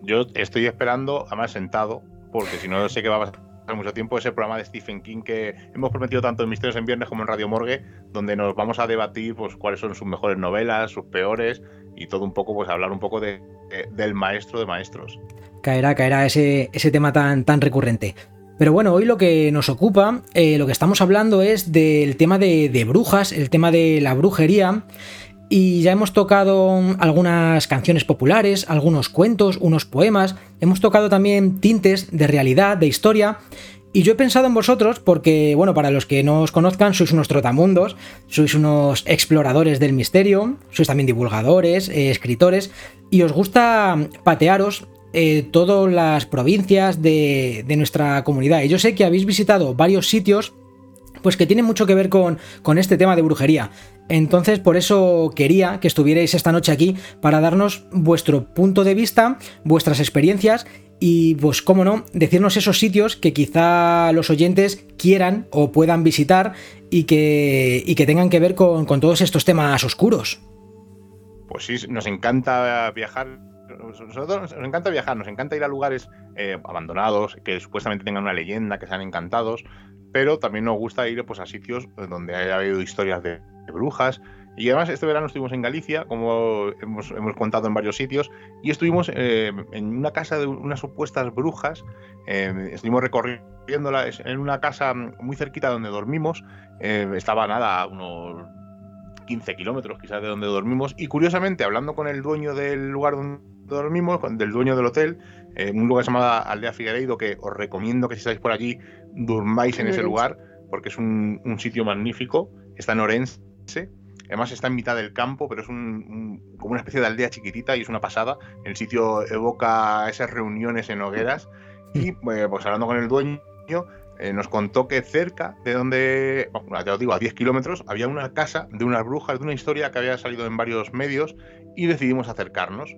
Speaker 13: Yo estoy esperando, además sentado, porque si no sé qué va a pasar mucho tiempo ese programa de Stephen King que hemos prometido tanto en Misterios en Viernes como en Radio Morgue, donde nos vamos a debatir pues cuáles son sus mejores novelas, sus peores y todo un poco, pues hablar un poco de, de del maestro de maestros.
Speaker 2: Caerá, caerá ese, ese tema tan, tan recurrente. Pero bueno, hoy lo que nos ocupa, eh, lo que estamos hablando es del tema de, de brujas, el tema de la brujería. Y ya hemos tocado algunas canciones populares, algunos cuentos, unos poemas, hemos tocado también tintes de realidad, de historia, y yo he pensado en vosotros porque, bueno, para los que no os conozcan, sois unos trotamundos, sois unos exploradores del misterio, sois también divulgadores, eh, escritores, y os gusta patearos eh, todas las provincias de, nuestra comunidad. Y yo sé que habéis visitado varios sitios pues que tiene mucho que ver con, con, este tema de brujería. Entonces, por eso quería que estuvierais esta noche aquí para darnos vuestro punto de vista, vuestras experiencias y, pues, cómo no, decirnos esos sitios que quizá los oyentes quieran o puedan visitar y que, tengan que ver con, con todos estos temas oscuros.
Speaker 13: Pues sí, nos encanta viajar nosotros nos encanta viajar, nos encanta ir a lugares eh, abandonados, que supuestamente tengan una leyenda, que sean encantados, pero también nos gusta ir pues, a sitios donde haya habido historias de, brujas. Y además este verano estuvimos en Galicia, como hemos, hemos contado en varios sitios, y estuvimos eh, en una casa de unas supuestas brujas, eh, estuvimos recorriéndola en una casa muy cerquita donde dormimos, eh, estaba nada, unos 15 kilómetros quizás de donde dormimos, y curiosamente hablando con el dueño del lugar donde dormimos, del dueño del hotel, eh, un lugar llamado Aldea Figueiredo, que os recomiendo que si estáis por allí durmáis en ese lugar, porque es un, un sitio magnífico, está en Orense, Además está en mitad del campo, pero es un, un, como una especie de aldea chiquitita y es una pasada. El sitio evoca esas reuniones en hogueras. Y eh, pues hablando con el dueño, eh, nos contó que cerca de donde, bueno, ya os digo, a 10 kilómetros, había una casa de unas brujas, de una historia que había salido en varios medios y decidimos acercarnos.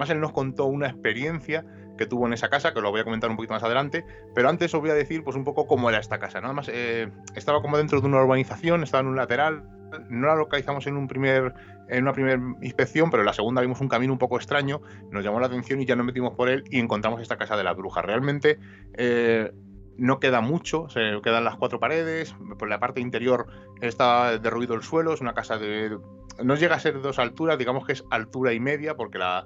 Speaker 13: Además, él nos contó una experiencia que tuvo en esa casa, que lo voy a comentar un poquito más adelante, pero antes os voy a decir pues un poco cómo era esta casa. Nada más eh, estaba como dentro de una urbanización, estaba en un lateral, no la localizamos en un primer en una primera inspección, pero en la segunda vimos un camino un poco extraño, nos llamó la atención y ya nos metimos por él y encontramos esta casa de la bruja. Realmente eh, no queda mucho, se quedan las cuatro paredes, por la parte interior está derruido el suelo, es una casa de no llega a ser dos alturas, digamos que es altura y media, porque la,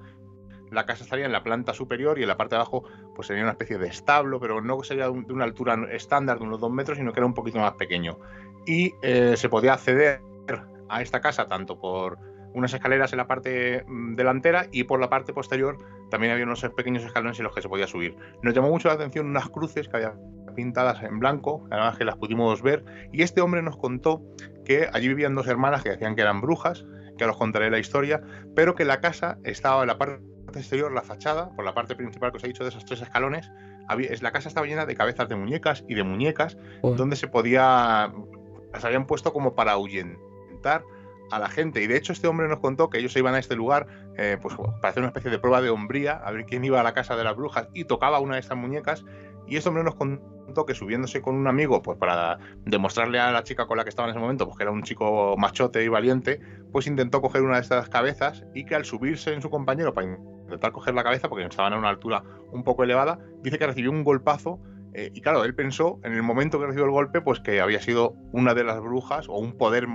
Speaker 13: la casa estaría en la planta superior y en la parte de abajo pues sería una especie de establo, pero no sería de una altura estándar de unos dos metros, sino que era un poquito más pequeño. Y eh, se podía acceder a esta casa tanto por unas escaleras en la parte mm, delantera y por la parte posterior también había unos pequeños escalones en los que se podía subir. Nos llamó mucho la atención unas cruces que había pintadas en blanco, además que las pudimos ver, y este hombre nos contó que allí vivían dos hermanas que decían que eran brujas, que os contaré la historia, pero que la casa estaba en la parte exterior, la fachada, por la parte principal que os he dicho de esos tres escalones, había, la casa estaba llena de cabezas de muñecas y de muñecas, oh. donde se podía, las habían puesto como para ahuyentar a la gente. Y de hecho este hombre nos contó que ellos se iban a este lugar eh, pues, para hacer una especie de prueba de hombría, a ver quién iba a la casa de las brujas y tocaba una de estas muñecas. Y este hombre nos contó que subiéndose con un amigo, pues para demostrarle a la chica con la que estaba en ese momento, pues que era un chico machote y valiente, pues intentó coger una de estas cabezas y que al subirse en su compañero para intentar coger la cabeza, porque estaban a una altura un poco elevada, dice que recibió un golpazo Eh, y claro, él pensó en el momento que recibió el golpe, pues que había sido una de las brujas o un poder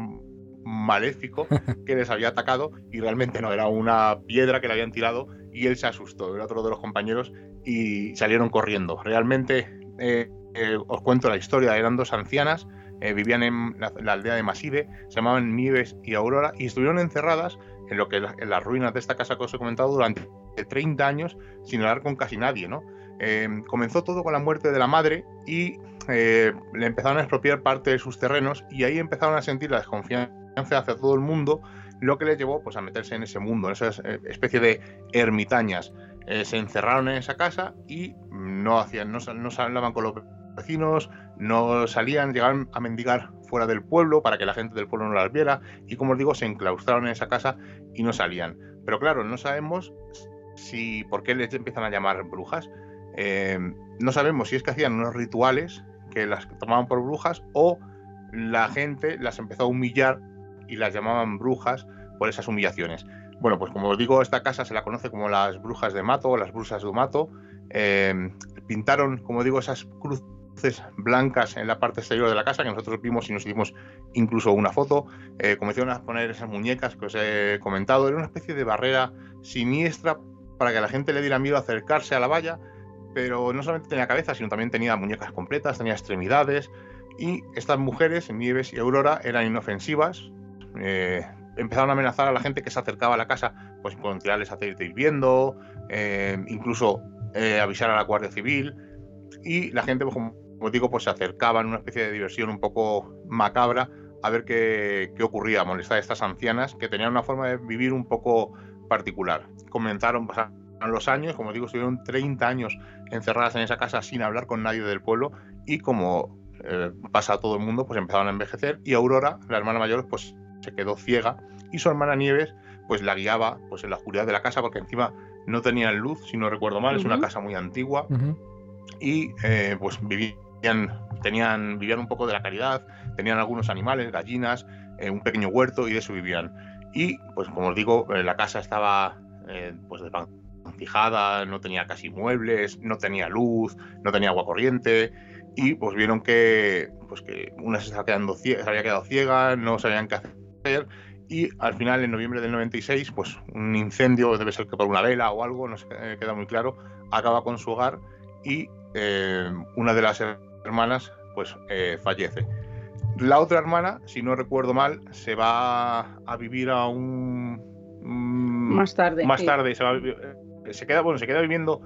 Speaker 13: maléfico que les había atacado y realmente no, era una piedra que le habían tirado y él se asustó, era otro de los compañeros y salieron corriendo. Realmente eh, eh, os cuento la historia, eran dos ancianas, eh, vivían en la, la aldea de Maside, se llamaban Nieves y Aurora y estuvieron encerradas en lo que en las ruinas de esta casa que os he comentado durante 30 años sin hablar con casi nadie, ¿no? Eh, comenzó todo con la muerte de la madre y eh, le empezaron a expropiar parte de sus terrenos y ahí empezaron a sentir la desconfianza hacia todo el mundo, lo que les llevó pues, a meterse en ese mundo, en esa eh, especie de ermitañas. Eh, se encerraron en esa casa y no hacían, no, no hablaban con los vecinos, no salían, llegaban a mendigar fuera del pueblo para que la gente del pueblo no las viera y como os digo, se enclaustraron en esa casa y no salían. Pero claro, no sabemos si por qué les empiezan a llamar brujas. Eh, no sabemos si es que hacían unos rituales que las tomaban por brujas o la gente las empezó a humillar y las llamaban brujas por esas humillaciones. Bueno, pues como os digo, esta casa se la conoce como las brujas de Mato las brujas de Mato. Eh, pintaron, como digo, esas cruces blancas en la parte exterior de la casa que nosotros vimos y nos hicimos incluso una foto. Eh, comenzaron a poner esas muñecas que os he comentado. Era una especie de barrera siniestra para que la gente le diera miedo acercarse a la valla, pero no solamente tenía cabeza, sino también tenía muñecas completas, tenía extremidades. Y estas mujeres, Nieves y Aurora, eran inofensivas. eh, empezaron a amenazar a la gente que se acercaba a la casa pues, con tirarles aceite hirviendo, eh, incluso eh, avisar a la Guardia Civil. Y la gente, pues, como digo, pues se acercaba en una especie de diversión un poco macabra a ver qué, qué ocurría, molestar a estas ancianas que tenían una forma de vivir un poco particular. Comenzaron, pasaron los años, como digo, estuvieron 30 años encerradas en esa casa sin hablar con nadie del pueblo y como eh, pasa a todo el mundo, pues empezaron a envejecer y Aurora, la hermana mayor, pues se quedó ciega y su hermana Nieves pues la guiaba pues en la oscuridad de la casa porque encima no tenían luz, si no recuerdo mal, es una casa muy antigua. Y eh, pues vivían, tenían, vivían un poco de la caridad, tenían algunos animales, gallinas, eh, un pequeño huerto y de eso vivían. Y pues como os digo, eh, la casa estaba eh, pues desvencijada, no tenía casi muebles, no tenía luz, no tenía agua corriente. Y pues vieron que pues que una se, estaba quedando ciega, se había quedado ciega, no sabían qué hacer y al final en noviembre del 96 pues un incendio, debe ser que por una vela o algo, no se eh, queda muy claro, acaba con su hogar y eh, una de las hermanas pues eh, fallece. La otra hermana, si no recuerdo mal, se va a vivir a un mm,
Speaker 12: Más tarde,
Speaker 13: Más
Speaker 12: sí.
Speaker 13: tarde se va a vivir- se queda bueno, se queda viviendo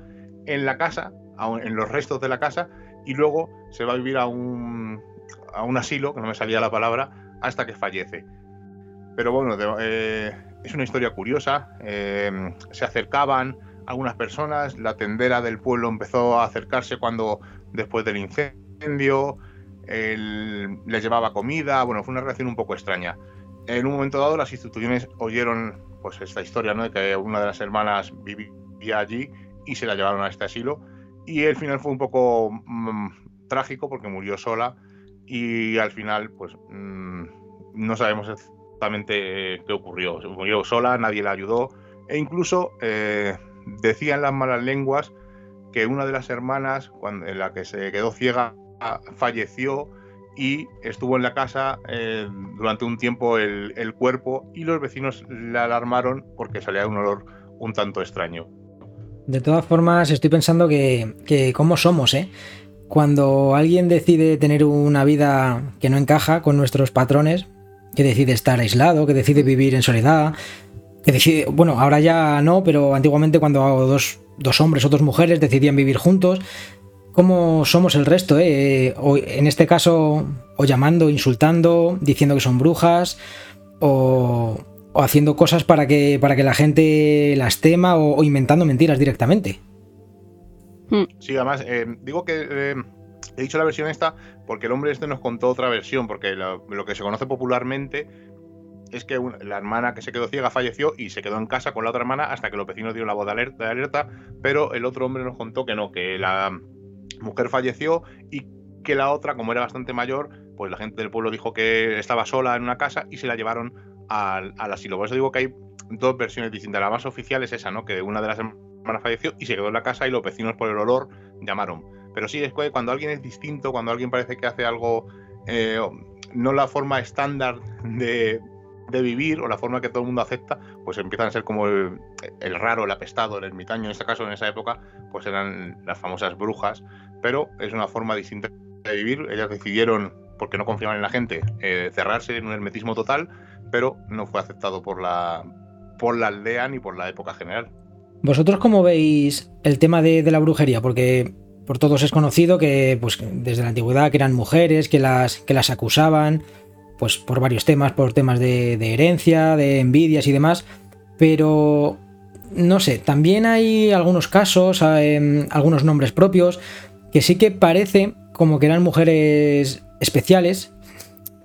Speaker 13: en la casa, en los restos de la casa y luego se va a vivir a un a un asilo, que no me salía la palabra, hasta que fallece. Pero bueno, de- eh, es una historia curiosa. eh, se acercaban algunas personas, la tendera del pueblo empezó a acercarse cuando después del incendio, él les llevaba comida, bueno, fue una relación un poco extraña. En un momento dado las instituciones oyeron pues esta historia, ¿no? De que una de las hermanas vivía allí y se la llevaron a este asilo y el final fue un poco mm, trágico porque murió sola y al final pues mm, no sabemos exactamente eh, qué ocurrió. Se Murió sola, nadie la ayudó e incluso eh, decían las malas lenguas que una de las hermanas, cuando, en la que se quedó ciega, falleció y estuvo en la casa eh, durante un tiempo el, cuerpo y los vecinos la alarmaron porque salía un olor un tanto extraño.
Speaker 2: De todas formas, estoy pensando que, que cómo somos, ¿eh? Cuando alguien decide tener una vida que no encaja con nuestros patrones, que decide estar aislado, que decide vivir en soledad, que decide, bueno, ahora ya no, pero antiguamente cuando dos, dos hombres o dos mujeres decidían vivir juntos, ¿cómo somos el resto? Eh? O, en este caso, o llamando, insultando, diciendo que son brujas, o, o haciendo cosas para que, para que la gente las tema, o, o inventando mentiras directamente.
Speaker 13: Sí, además, eh, digo que eh, he dicho la versión esta porque el hombre este nos contó otra versión, porque lo, que se conoce popularmente es que la hermana que se quedó ciega falleció y se quedó en casa con la otra hermana hasta que los vecinos dieron la voz de alerta, de alerta, pero el otro hombre nos contó que no, que la mujer falleció y que la otra, como era bastante mayor, pues la gente del pueblo dijo que estaba sola en una casa y se la llevaron al, al asilo. Por eso digo que hay dos versiones distintas. La más oficial es esa, ¿no? Que una de las hermanas falleció y se quedó en la casa y los vecinos por el olor llamaron. Pero sí, es que cuando alguien es distinto, cuando alguien parece que hace algo, eh, no la forma estándar de, de vivir o la forma que todo el mundo acepta, pues empiezan a ser como el, raro, el apestado, el ermitaño. En este caso, en esa época, pues eran las famosas brujas, pero es una forma distinta de vivir. Ellas decidieron, porque no confiaban en la gente, eh, cerrarse en un hermetismo total, pero no fue aceptado por la, por la aldea ni por la época general.
Speaker 2: ¿Vosotros cómo veis el tema de, de la brujería? Porque por todos es conocido que pues, desde la antigüedad que eran mujeres, que las, que las acusaban, pues por varios temas, por temas de, herencia, de envidias y demás, pero no sé, también hay algunos casos, eh, algunos nombres propios, que sí que parece como que eran mujeres especiales.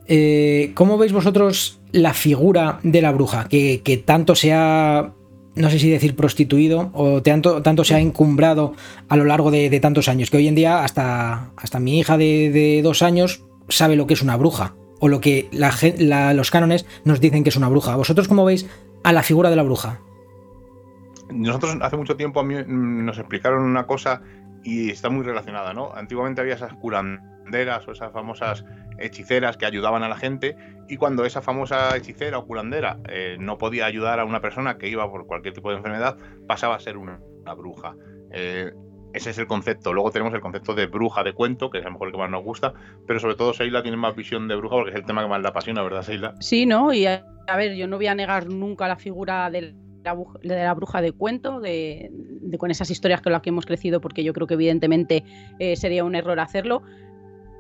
Speaker 2: Eh, ¿Cómo veis vosotros la figura de la bruja? Que, que tanto se ha, no sé si decir prostituido, o tanto, tanto se ha encumbrado a lo largo de, tantos años, que hoy en día hasta, hasta mi hija de, dos años sabe lo que es una bruja o lo que los cánones nos dicen que es una bruja. ¿Vosotros cómo veis a la figura de la bruja?
Speaker 13: Nosotros hace mucho tiempo a mí nos explicaron una cosa y está muy relacionada, ¿no? Antiguamente había esas curanderas o esas famosas hechiceras que ayudaban a la gente y cuando esa famosa hechicera o curandera eh, no podía ayudar a una persona que iba por cualquier tipo de enfermedad, pasaba a ser una, una bruja. Eh, ese es el concepto. Luego tenemos el concepto de bruja de cuento, que es a lo mejor el que más nos gusta, pero sobre todo Seila tiene más visión de bruja porque es el tema que más le apasiona, ¿verdad, Seila?
Speaker 12: Sí, ¿no? Y a, a ver, yo no voy a negar nunca la figura del la, de la bruja de cuento, de, de, con esas historias con las que hemos crecido, porque yo creo que evidentemente eh, sería un error hacerlo.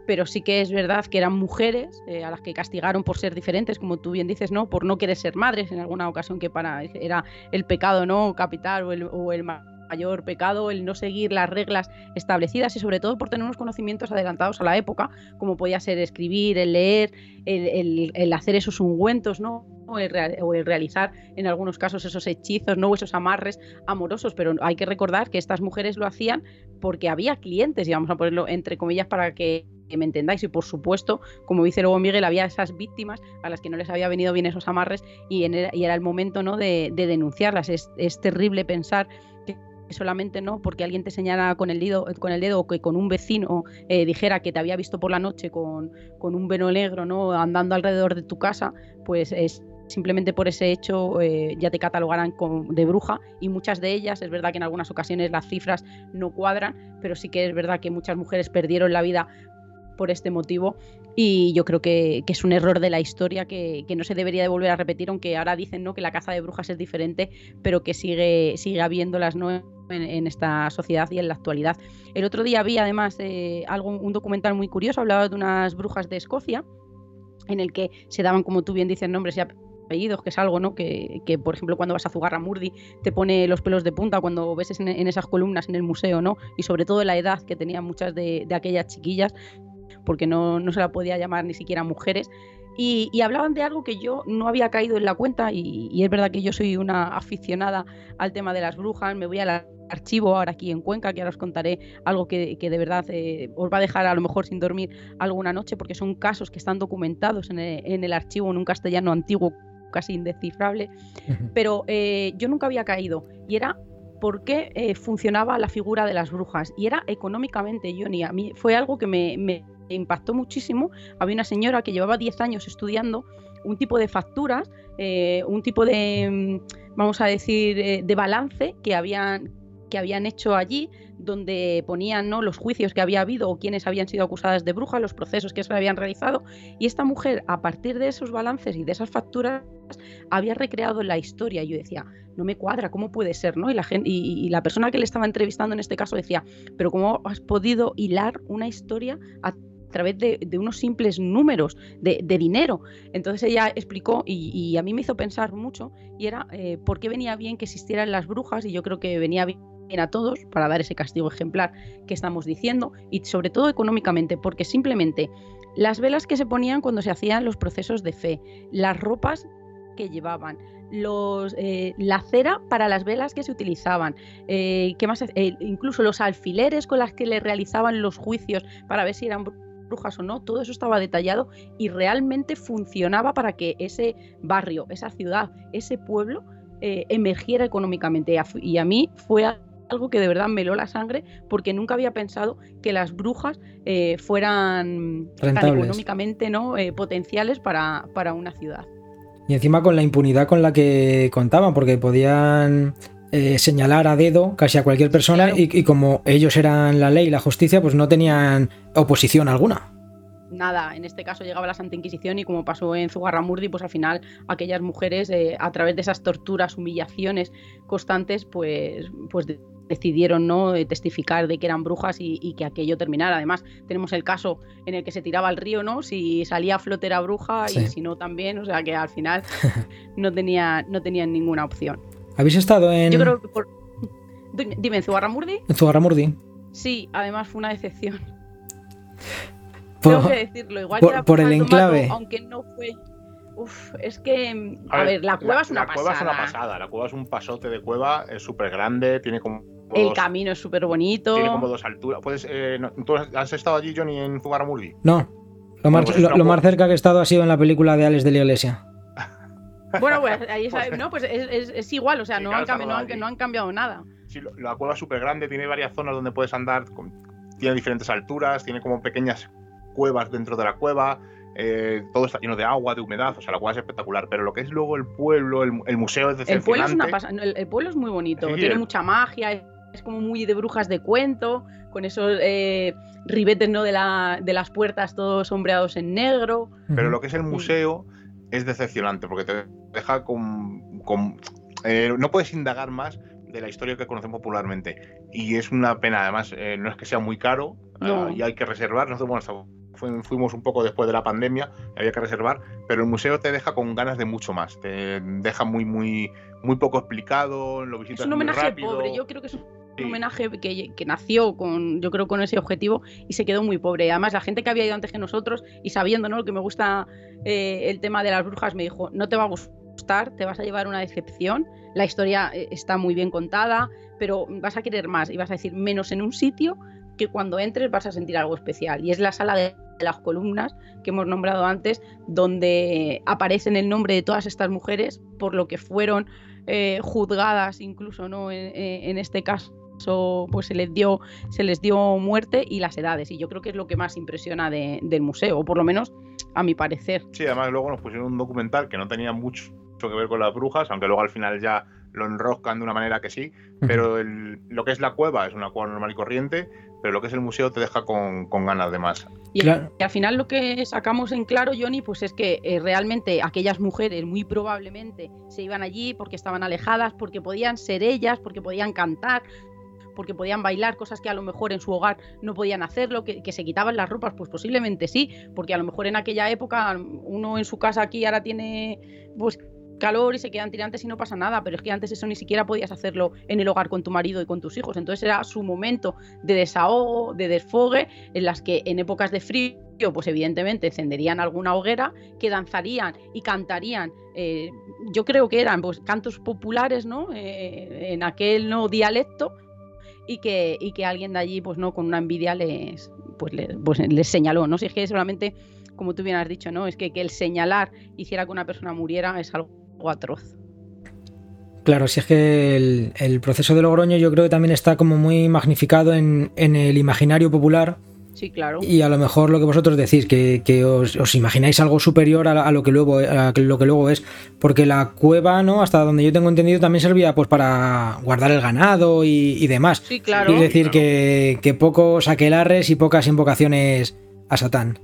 Speaker 12: Pero sí que es verdad que eran mujeres eh, a las que castigaron por ser diferentes, como tú bien dices, ¿no? Por no querer ser madres en alguna ocasión que para era el pecado no capital o el, o el mayor pecado el no seguir las reglas establecidas y sobre todo por tener unos conocimientos adelantados a la época, como podía ser escribir, el leer, el, hacer esos ungüentos, ¿no? O el, o el, realizar en algunos casos esos hechizos, ¿no? O esos amarres amorosos, pero hay que recordar que estas mujeres lo hacían porque había clientes, y vamos a ponerlo entre comillas para que que me entendáis y por supuesto, como dice luego Miguel, había esas víctimas a las que no les había venido bien esos amarres y, era el momento ¿no? de, de denunciarlas. Es, terrible pensar que solamente no porque alguien te señala con el dedo, con el dedo o que con un vecino eh, dijera que te había visto por la noche con, con un veno negro no andando alrededor de tu casa, pues es simplemente por ese hecho eh, ya te catalogarán de bruja y muchas de ellas, es verdad que en algunas ocasiones las cifras no cuadran, pero sí que es verdad que muchas mujeres perdieron la vida por este motivo y yo creo que, es un error de la historia que, no se debería de volver a repetir, aunque ahora dicen ¿no? que la caza de brujas es diferente, pero que sigue, sigue habiéndolas ¿no? en, esta sociedad y en la actualidad. El otro día vi además eh, algo, un documental muy curioso, hablaba de unas brujas de Escocia, en el que se daban, como tú bien dices, nombres y apellidos, que es algo, ¿no? Que, que, por ejemplo, cuando vas a Zugarramurdi te pone los pelos de punta cuando ves en, en, esas columnas en el museo, ¿no? Y sobre todo la edad que tenían muchas de aquellas chiquillas, porque no, no, se la podía llamar ni siquiera mujeres. Y, y, hablaban de algo que yo no había caído en la cuenta y, y, es verdad que yo soy una aficionada al tema de las brujas, me voy al archivo ahora aquí en Cuenca, que ahora os contaré algo que, que de verdad eh, os va a dejar a lo mejor sin dormir alguna noche, porque son casos que están documentados en el, en el archivo en un castellano antiguo casi indescifrable, uh -huh. pero eh, yo nunca había caído y era por qué eh, funcionaba la figura de las brujas y era económicamente, Johnny, a mí fue algo que me, me impactó muchísimo. Había una señora que llevaba 10 años estudiando un tipo de facturas, eh, un tipo de, mm, vamos a decir, eh, de balance que habían, que habían hecho allí, donde ponían ¿no? los juicios que había habido o quienes habían sido acusadas de brujas, los procesos que se habían realizado. Y esta mujer, a partir de esos balances y de esas facturas, había recreado la historia. Y yo decía, no me cuadra, ¿cómo puede ser? ¿no? Y, la gente, y, y la persona que le estaba entrevistando en este caso decía, pero ¿cómo has podido hilar una historia a través de, unos simples números de, dinero. Entonces ella explicó y, y, a mí me hizo pensar mucho y era eh, por qué venía bien que existieran las brujas y yo creo que venía bien a todos para dar ese castigo ejemplar que estamos diciendo y sobre todo económicamente porque simplemente las velas que se ponían cuando se hacían los procesos de fe, las ropas que llevaban, los, eh, la cera para las velas que se utilizaban, eh, ¿qué más? Eh, incluso los alfileres con las que le realizaban los juicios para ver si eran brujas o no, todo eso estaba detallado y realmente funcionaba para que ese barrio, esa ciudad, ese pueblo eh, emergiera económicamente. Y a mí fue algo que de verdad me heló la sangre porque nunca había pensado que las brujas eh, fueran tan
Speaker 2: Rentables.
Speaker 12: económicamente ¿no? Eh, potenciales para, para una ciudad.
Speaker 2: Y encima con la impunidad con la que contaban, porque podían eh, señalar a dedo casi a cualquier persona y, y como ellos eran la ley y la justicia, pues no tenían oposición alguna.
Speaker 12: Nada, en este caso llegaba la Santa Inquisición y como pasó en Zugarramurdi, pues al final aquellas mujeres, eh, a través de esas torturas, humillaciones constantes, pues, pues de- decidieron no Eh, testificar de que eran brujas y, y que aquello terminara. Además, tenemos el caso en el que se tiraba al río, ¿no? Si salía a flote era bruja
Speaker 2: Sí.
Speaker 12: y si no también, o sea que al final no tenía, no tenían ninguna opción.
Speaker 2: ¿Habéis estado en,
Speaker 12: Yo creo que por... Dime, ¿en Zugarramurdi?
Speaker 2: en Zugarramurdi?
Speaker 12: Sí, además fue una decepción.
Speaker 2: Por-
Speaker 12: Tengo que decirlo, igual
Speaker 2: por-
Speaker 12: ya
Speaker 2: por el enclave.
Speaker 12: Aunque no fue. Uf, es que. A,
Speaker 13: A
Speaker 12: ver, la cueva es una
Speaker 13: la
Speaker 12: pasada.
Speaker 13: cueva es una pasada. La cueva es un pasote de cueva, es súper grande, tiene como.
Speaker 12: El
Speaker 13: dos-
Speaker 12: camino es súper bonito.
Speaker 13: Tiene como dos alturas. Puedes, eh, no- ¿Tú has estado allí, Johnny, en Zugarramurdi?
Speaker 2: No. Lo más,
Speaker 13: pues es
Speaker 2: lo- más cerca que he estado ha sido en la película de Alex de la Iglesia.
Speaker 12: Bueno, pues ahí es, no, pues es, es- es igual, o sea, no, han
Speaker 13: está
Speaker 12: cambi- no, han,
Speaker 13: rodado allí.
Speaker 12: no han cambiado nada.
Speaker 13: Sí, la cueva es súper grande, tiene varias zonas donde puedes andar, con- tiene diferentes alturas, tiene como pequeñas cuevas dentro de la cueva, eh, todo está lleno de agua, de humedad, o sea, la cueva es espectacular, pero lo que es luego el pueblo, el, el museo es
Speaker 12: El pueblo es una El, el pueblo es muy bonito,
Speaker 13: Sí,
Speaker 12: tiene
Speaker 13: el-
Speaker 12: mucha magia, es, es como muy de brujas de cuento, con esos eh, ribetes ¿no? de, la, de las puertas todos sombreados en negro.
Speaker 13: Pero lo que es el museo es decepcionante porque te deja con. con- eh, no puedes indagar más de la historia que conocemos popularmente. Y es una pena, además, eh, no es que sea muy caro
Speaker 12: No.
Speaker 13: ah, y hay que reservar. Nosotros, bueno, fuimos un poco después de la pandemia, había que reservar, pero el museo te deja con ganas de mucho más. Te deja muy, muy, muy poco explicado, lo visitas
Speaker 12: Es un
Speaker 13: muy
Speaker 12: homenaje
Speaker 13: rápido.
Speaker 12: pobre, yo creo que es un homenaje que, que nació con, yo creo, con ese objetivo y se quedó muy pobre. Además, la gente que había ido antes que nosotros y sabiendo ¿no? que me gusta eh, el tema de las brujas, me dijo, no te va a gustar, te vas a llevar una decepción. La historia eh, está muy bien contada, pero vas a querer más y vas a decir menos en un sitio que cuando entres vas a sentir algo especial. Y es la sala de las columnas que hemos nombrado antes, donde aparecen el nombre de todas estas mujeres por lo que fueron eh, juzgadas, incluso no en este caso pues se les dio se les dio muerte y las edades y yo creo que es lo que más impresiona de- del museo o por lo menos a mi parecer.
Speaker 13: Sí, además luego nos pusieron un documental que no tenía mucho que ver con las brujas, aunque luego al final ya lo enroscan de una manera que sí, pero el- lo que es la cueva es una cueva normal y corriente, pero lo que es el museo te deja con, con ganas de más.
Speaker 12: Y, y al final lo que sacamos en claro, Johnny, pues es que eh, realmente aquellas mujeres muy probablemente se iban allí porque estaban alejadas, porque podían ser ellas, porque podían cantar, porque podían bailar, cosas que a lo mejor en su hogar no podían hacerlo, que, se quitaban las ropas, pues posiblemente sí, porque a lo mejor en aquella época uno en su casa aquí ahora tiene pues calor y se quedan tirantes y no pasa nada, pero es que antes eso ni siquiera podías hacerlo en el hogar con tu marido y con tus hijos, entonces era su momento de desahogo, de desfogue, en las que en épocas de frío, pues evidentemente encenderían alguna hoguera, que danzarían y cantarían, eh, yo creo que eran pues cantos populares, ¿no? Eh, en aquel no dialecto y que, y que alguien de allí, pues no, con una envidia les, pues, les, pues, les señaló, ¿no? Si es que solamente, como tú bien has dicho, ¿no? Es que, que el señalar hiciera que una persona muriera es algo atroz.
Speaker 2: Claro, si es que el, el proceso de Logroño yo creo que también está como muy magnificado en, en el imaginario popular.
Speaker 12: Sí, claro.
Speaker 2: Y a lo mejor lo que vosotros decís, que, que os, os imagináis algo superior a, lo que luego, a lo que luego es. Porque la cueva, ¿no? Hasta donde yo tengo entendido, también servía pues para guardar el ganado y, y demás.
Speaker 12: Sí, claro.
Speaker 2: Es decir, que, que pocos aquelarres y pocas invocaciones a Satán.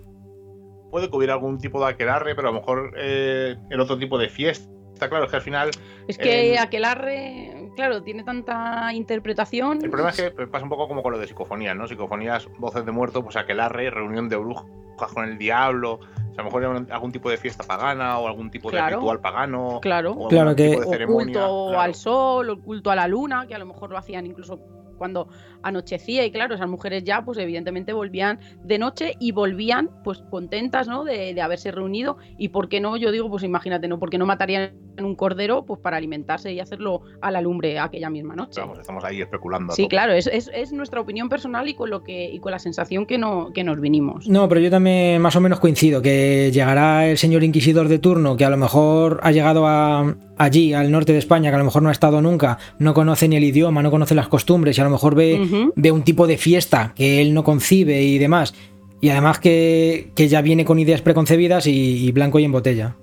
Speaker 13: Puede que hubiera algún tipo de aquelarre, pero a lo mejor eh, el otro tipo de fiesta. Está claro es que al final.
Speaker 12: Es que
Speaker 13: eh,
Speaker 12: aquelarre, claro, tiene tanta interpretación.
Speaker 13: El problema es que pasa un poco como con lo de psicofonías, ¿no? Psicofonías, voces de muerto, pues aquelarre, reunión de brujas con el diablo. O sea, a lo mejor era algún tipo de fiesta pagana o algún tipo de ritual pagano.
Speaker 12: Claro,
Speaker 13: o
Speaker 2: Claro que-
Speaker 13: tipo de
Speaker 12: o
Speaker 13: ceremonia.
Speaker 12: culto
Speaker 13: claro.
Speaker 12: al sol, o culto a la luna, que a lo mejor lo hacían incluso cuando anochecía y claro, esas mujeres ya pues evidentemente volvían de noche y volvían pues contentas, ¿no? De, de haberse reunido y por qué no, yo digo, pues imagínate, ¿no? Porque no matarían un cordero pues para alimentarse y hacerlo a la lumbre aquella misma noche.
Speaker 13: Vamos, estamos ahí especulando. a
Speaker 12: Sí, claro, es, es, es nuestra opinión personal y con lo que y con la sensación que, no, que nos vinimos.
Speaker 2: No, pero yo también más o menos coincido, que llegará el señor inquisidor de turno, que a lo mejor ha llegado a, allí, al norte de España, que a lo mejor no ha estado nunca, no conoce ni el idioma, no conoce las costumbres y a lo mejor ve, Ve un tipo de fiesta que él no concibe y demás. Y además que, que ya viene con ideas preconcebidas y, y blanco y en botella.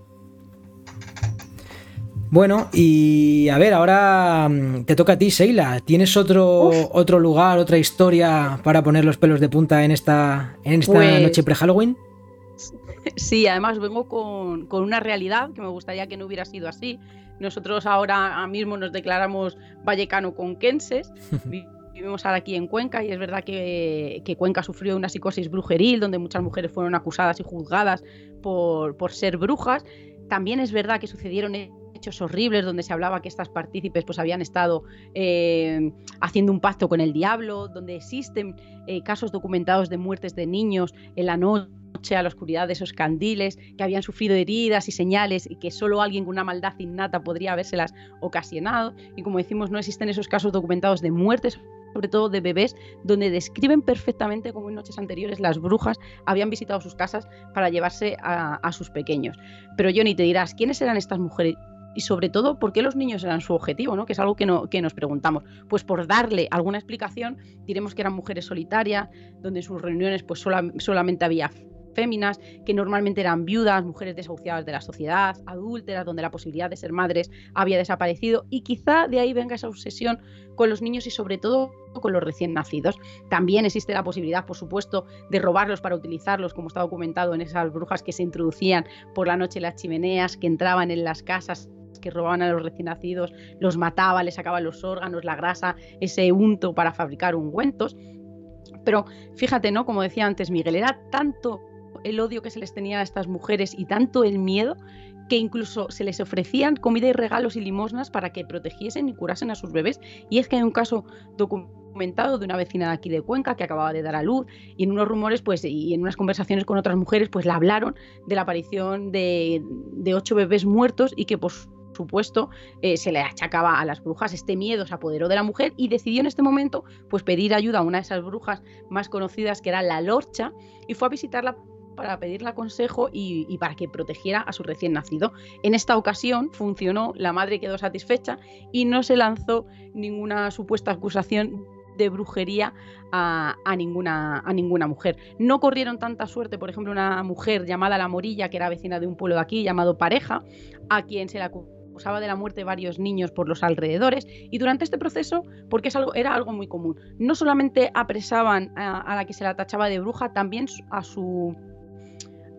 Speaker 2: Bueno, y a ver, ahora mm, te toca a ti, Seila. ¿Tienes otro, otro lugar, otra historia para poner los pelos de punta en esta, en esta
Speaker 12: Pues-
Speaker 2: noche pre-Halloween?
Speaker 12: Sí, además vengo con, con una realidad que me gustaría que no hubiera sido así. Nosotros ahora mismo nos declaramos vallecano-conquenses. Vi- Vivimos ahora aquí en Cuenca y es verdad que, Cuenca sufrió una psicosis brujeril donde muchas mujeres fueron acusadas y juzgadas por, por ser brujas. También es verdad que sucedieron hechos horribles donde se hablaba que estas partícipes pues habían estado eh, haciendo un pacto con el diablo, donde existen eh, casos documentados de muertes de niños en la noche a la oscuridad de esos candiles, que habían sufrido heridas y señales y que solo alguien con una maldad innata podría habérselas ocasionado. Y como decimos, no existen esos casos documentados de muertes sobre todo de bebés, donde describen perfectamente cómo en noches anteriores las brujas habían visitado sus casas para llevarse a, sus pequeños. Pero Johnny, te dirás, ¿quiénes eran estas mujeres? Y sobre todo, ¿por qué los niños eran su objetivo? ¿no? Que es algo que, no, que nos preguntamos. Pues por darle alguna explicación, diremos que eran mujeres solitarias, donde en sus reuniones pues sola- solamente había féminas, que normalmente eran viudas, mujeres desahuciadas de la sociedad, adúlteras, donde la posibilidad de ser madres había desaparecido y quizá de ahí venga esa obsesión con los niños y sobre todo con los recién nacidos. También existe la posibilidad, por supuesto, de robarlos para utilizarlos, como está documentado en esas brujas que se introducían por la noche en las chimeneas, que entraban en las casas que robaban a los recién nacidos, los mataban, les sacaban los órganos, la grasa, ese unto para fabricar ungüentos. Pero fíjate, ¿no? Como decía antes Miguel, era tanto el odio que se les tenía a estas mujeres y tanto el miedo que incluso se les ofrecían comida y regalos y limosnas para que protegiesen y curasen a sus bebés. Y es que hay un caso documentado de una vecina de aquí de Cuenca que acababa de dar a luz y en unos rumores pues y en unas conversaciones con otras mujeres pues le hablaron de la aparición de, ocho bebés muertos y que por supuesto eh, se le achacaba a las brujas este miedo se apoderó de la mujer y decidió en este momento pues pedir ayuda a una de esas brujas más conocidas que era la Lorcha y fue a visitarla para pedirle consejo y, para que protegiera a su recién nacido. En esta ocasión funcionó, la madre quedó satisfecha y no se lanzó ninguna supuesta acusación de brujería a, ninguna, a ninguna mujer. No corrieron tanta suerte, por ejemplo, una mujer llamada La Morilla, que era vecina de un pueblo de aquí, llamado Pareja, a quien se le acusaba de la muerte varios niños por los alrededores y durante este proceso, porque es algo, era algo muy común, no solamente apresaban a, a la que se la tachaba de bruja, también a su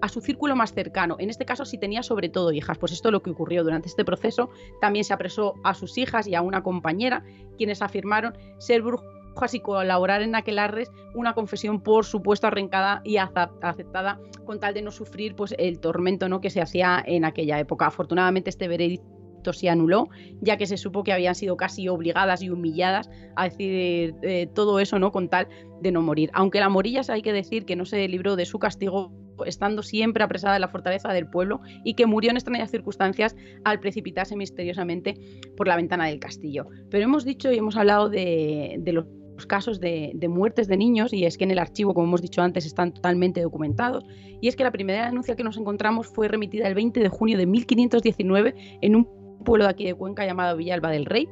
Speaker 12: a su círculo más cercano. En este caso, si tenía sobre todo hijas, pues esto es lo que ocurrió durante este proceso. También se apresó a sus hijas y a una compañera, quienes afirmaron ser brujas y colaborar en aquelarres una confesión, por supuesto, arrancada y aceptada con tal de no sufrir pues, el tormento ¿no? que se hacía en aquella época. Afortunadamente, este veredicto se anuló, ya que se supo que habían sido casi obligadas y humilladas a decir eh, todo eso, ¿no? Con tal de no morir. Aunque la Morillas hay que decir que no se libró de su castigo estando siempre apresada en la fortaleza del pueblo y que murió en extrañas circunstancias al precipitarse misteriosamente por la ventana del castillo. Pero hemos dicho y hemos hablado de, de los casos de, de, muertes de niños y es que en el archivo, como hemos dicho antes, están totalmente documentados. Y es que la primera denuncia que nos encontramos fue remitida el 20 de junio de 1519 en un pueblo de aquí de Cuenca llamado Villalba del Rey.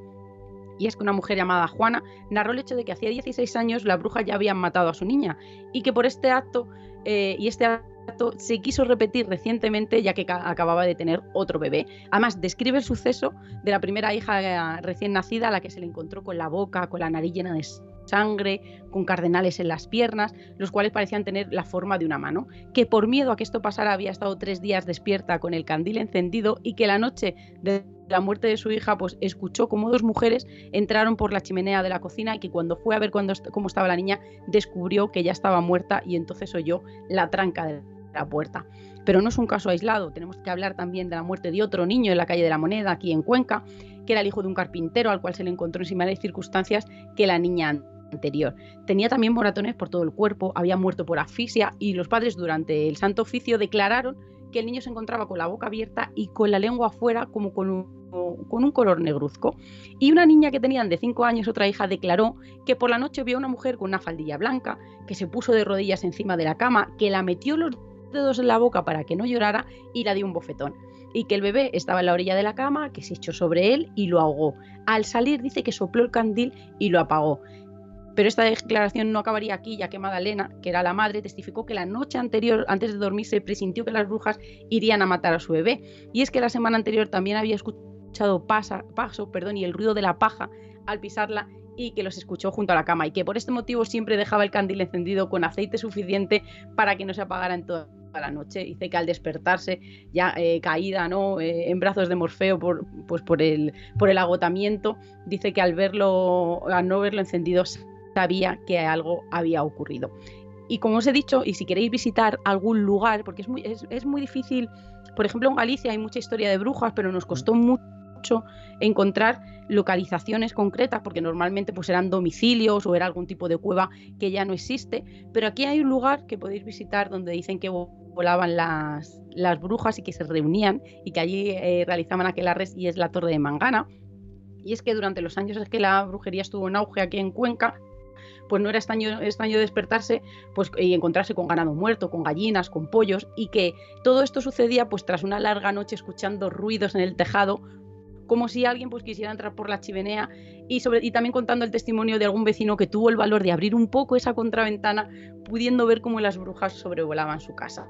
Speaker 12: Y es que una mujer llamada Juana narró el hecho de que hacía 16 años la bruja ya habían matado a su niña y que por este acto eh, y este acto se quiso repetir recientemente ya que acababa de tener otro bebé. Además, describe el suceso de la primera hija recién nacida a la que se le encontró con la boca, con la nariz llena de sangre, con cardenales en las piernas, los cuales parecían tener la forma de una mano, que por miedo a que esto pasara había estado tres días despierta con el candil encendido y que la noche de la muerte de su hija, pues escuchó como dos mujeres entraron por la chimenea de la cocina y que cuando fue a ver cuando, cómo estaba la niña, descubrió que ya estaba muerta y entonces oyó la tranca de la puerta. Pero no es un caso aislado, tenemos que hablar también de la muerte de otro niño en la calle de la Moneda, aquí en Cuenca, que era el hijo de un carpintero al cual se le encontró en similares circunstancias que la niña anterior. Tenía también moratones por todo el cuerpo, había muerto por asfixia y los padres durante el Santo Oficio declararon que el niño se encontraba con la boca abierta y con la lengua afuera como con un, con un color negruzco. Y una niña que tenían de 5 años, otra hija, declaró que por la noche vio a una mujer con una faldilla blanca, que se puso de rodillas encima de la cama, que la metió los dedos en la boca para que no llorara y la dio un bofetón. y que el bebé estaba en la orilla de la cama, que se echó sobre él y lo ahogó. Al salir dice que sopló el candil y lo apagó. Pero esta declaración no acabaría aquí, ya que Madalena, que era la madre, testificó que la noche anterior, antes de dormir, se presintió que las brujas irían a matar a su bebé. Y es que la semana anterior también había escuchado pasa, paso perdón, y el ruido de la paja al pisarla y que los escuchó junto a la cama y que por este motivo siempre dejaba el candil encendido con aceite suficiente para que no se apagara en toda la noche. Dice que al despertarse ya eh, caída ¿no? Eh, en brazos de Morfeo por, pues el, por el agotamiento, dice que al verlo, al no verlo encendido, sabía que algo había ocurrido. Y como os he dicho, y si queréis visitar algún lugar, porque es muy, es, es muy difícil, por ejemplo en Galicia hay mucha historia de brujas, pero nos costó mucho encontrar localizaciones concretas, porque normalmente pues eran domicilios o era algún tipo de cueva que ya no existe, pero aquí hay un lugar que podéis visitar donde dicen que volaban las, las brujas y que se reunían y que allí eh, realizaban aquelarres y es la Torre de Mangana. Y es que durante los años que la brujería estuvo en auge aquí en Cuenca, pues no era extraño, extraño despertarse pues, y encontrarse con ganado muerto, con gallinas, con pollos, y que todo esto sucedía pues tras una larga noche escuchando ruidos en el tejado, como si alguien pues quisiera entrar por la chimenea y, sobre, y también contando el testimonio de algún vecino que tuvo el valor de abrir un poco esa contraventana, pudiendo ver cómo las brujas sobrevolaban su casa.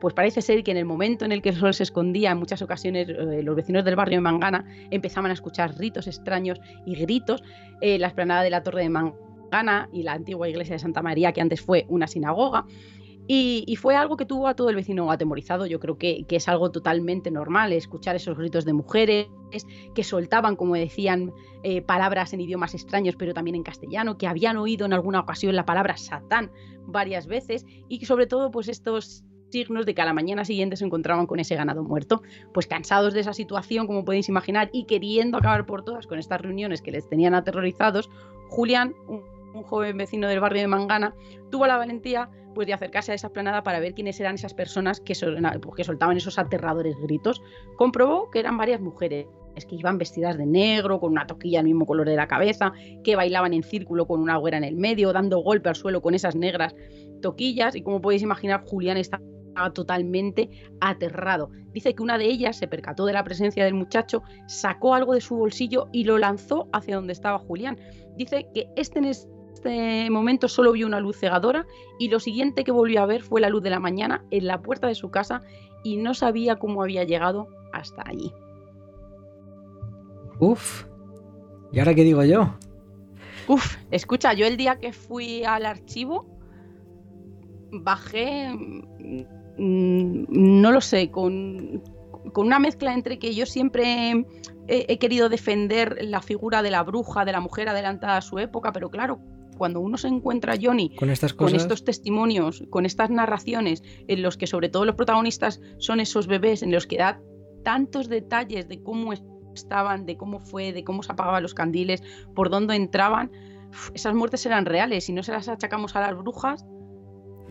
Speaker 12: Pues parece ser que en el momento en el que el sol se escondía, en muchas ocasiones eh, los vecinos del barrio de Mangana empezaban a escuchar ritos extraños y gritos. Eh, la esplanada de la Torre de Mangana y la antigua iglesia de Santa María, que antes fue una sinagoga, y, fue algo que tuvo a todo el vecino atemorizado. Yo creo que, es algo totalmente normal escuchar esos gritos de mujeres que soltaban, como decían, eh, palabras en idiomas extraños, pero también en castellano, que habían oído en alguna ocasión la palabra Satán varias veces y sobre todo pues estos signos de que a la mañana siguiente se encontraban con ese ganado muerto. Pues cansados de esa situación, como podéis imaginar, y queriendo acabar por todas con estas reuniones que les tenían aterrorizados, Julián, un joven vecino del barrio de Mangana, tuvo la valentía pues, de acercarse a esa planada para ver quiénes eran esas personas pues, que soltaban esos aterradores gritos. Comprobó que eran varias mujeres que iban vestidas de negro, con una toquilla del mismo color de la cabeza, que bailaban en círculo con una hoguera en el medio, dando golpe al suelo con esas negras toquillas. Y como podéis imaginar, Julián estaba totalmente aterrado. Dice que una de ellas se percató de la presencia del muchacho, sacó algo de su bolsillo y lo lanzó hacia donde estaba Julián. Dice que este en este momento solo vio una luz cegadora y lo siguiente que volvió a ver fue la luz de la mañana en la puerta de su casa y no sabía cómo había llegado hasta allí.
Speaker 2: Uf. ¿Y ahora qué digo yo?
Speaker 12: Uf, escucha, yo el día que fui al archivo bajé, mm, no lo sé, con, con, una mezcla entre que yo siempre he, he, querido defender la figura de la bruja, de la mujer adelantada a su época, pero claro, cuando uno se encuentra, Johnny,
Speaker 2: con, estas cosas...
Speaker 12: con estos testimonios, con estas narraciones, en los que sobre todo los protagonistas son esos bebés, en los que da tantos detalles de cómo estaban, de cómo fue, de cómo se apagaban los candiles, por dónde entraban, esas muertes eran reales y no se las achacamos a las brujas,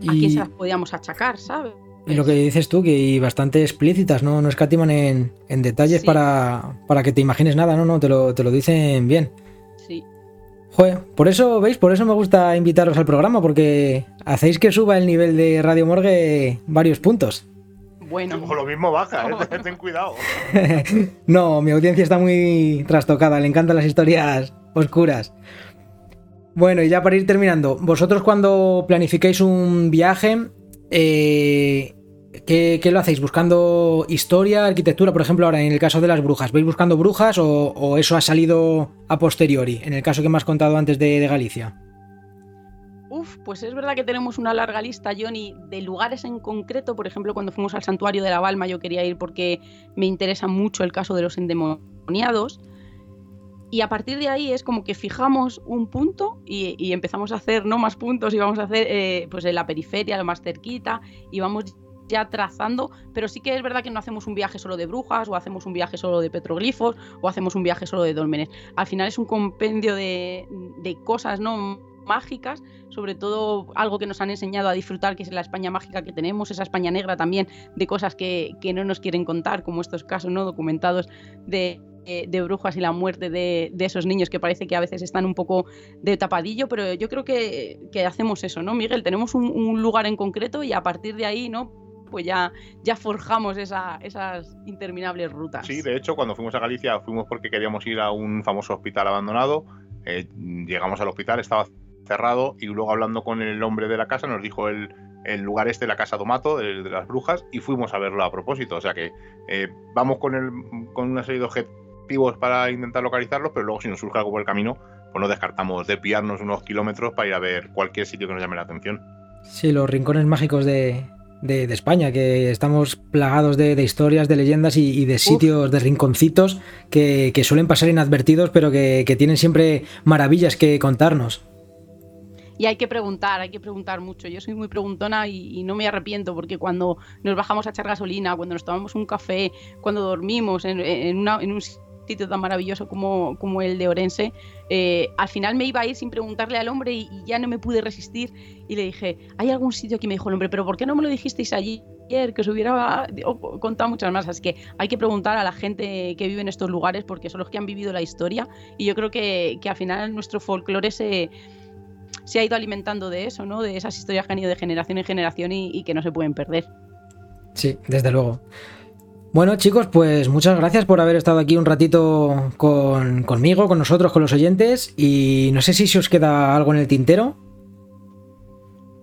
Speaker 12: ¿a quién se las podíamos achacar, sabes?
Speaker 2: Y lo que dices tú, que bastante explícitas, ¿no? No escatiman en, en detalles sí. para, para, que te imagines nada, no, no, te lo, te lo dicen bien. Joder, por eso, ¿veis? Por eso me gusta invitaros al programa, porque hacéis que suba el nivel de Radio Morgue varios puntos.
Speaker 12: Bueno.
Speaker 13: O lo mismo baja, ¿eh? ten cuidado.
Speaker 2: no, mi audiencia está muy trastocada, le encantan las historias oscuras. Bueno, y ya para ir terminando, vosotros cuando planificáis un viaje, eh, ¿qué, ¿qué, lo hacéis? ¿Buscando historia, arquitectura? Por ejemplo, ahora en el caso de las brujas, ¿vais buscando brujas o, eso ha salido a posteriori? En el caso que me has contado antes de, Galicia.
Speaker 12: Uf, pues es verdad que tenemos una larga lista, Johnny, de lugares en concreto. Por ejemplo, cuando fuimos al santuario de la Balma, yo quería ir porque me interesa mucho el caso de los endemoniados. Y a partir de ahí es como que fijamos un punto y, y empezamos a hacer no más puntos y vamos a hacer eh, pues en la periferia, lo más cerquita, y vamos ya trazando, pero sí que es verdad que no hacemos un viaje solo de brujas, o hacemos un viaje solo de petroglifos, o hacemos un viaje solo de dólmenes. Al final es un compendio de, de cosas, ¿no? mágicas, sobre todo algo que nos han enseñado a disfrutar, que es la España mágica que tenemos, esa España negra también, de cosas que, que no nos quieren contar, como estos casos no documentados de, de brujas y la muerte de, de, esos niños que parece que a veces están un poco de tapadillo, pero yo creo que, que hacemos eso, ¿no, Miguel? Tenemos un, lugar en concreto y a partir de ahí, ¿no? Pues ya, ya forjamos esa- esas interminables rutas.
Speaker 13: Sí, de hecho, cuando fuimos a Galicia fuimos porque queríamos ir a un famoso hospital abandonado. Eh, llegamos al hospital, estaba cerrado y luego hablando con el hombre de la casa nos dijo el, el lugar este, la casa Domato, de, de las brujas, y fuimos a verlo a propósito. O sea que eh, vamos con, el, con una serie de objetivos para intentar localizarlos, pero luego si nos surge algo por el camino, pues no descartamos desviarnos unos kilómetros para ir a ver cualquier sitio que nos llame la atención.
Speaker 2: Sí, los rincones mágicos de, de- de España, que estamos plagados de, de historias, de leyendas y, y de sitios, de rinconcitos que, que suelen pasar inadvertidos, pero que, que tienen siempre maravillas que contarnos.
Speaker 12: Y hay que preguntar, hay que preguntar mucho. Yo soy muy preguntona y, y no me arrepiento porque cuando nos bajamos a echar gasolina, cuando nos tomamos un café, cuando dormimos en, en una- en un sitio tan maravilloso como, como el de Orense, eh, al final me iba a ir sin preguntarle al hombre y, y ya no me pude resistir. Y le dije, ¿hay algún sitio que me dijo el hombre? ¿Pero por qué no me lo dijisteis ayer? Que os hubiera contado muchas más. Así que hay que preguntar a la gente que vive en estos lugares porque son los que han vivido la historia. Y yo creo que, que al final nuestro folclore se, se ha ido alimentando de eso, ¿no? De esas historias que han ido de generación en generación y, y que no se pueden perder.
Speaker 2: Sí, desde luego. Bueno, chicos, pues muchas gracias por haber estado aquí un ratito con, conmigo, con nosotros, con los oyentes. Y no sé si se os queda algo en el tintero.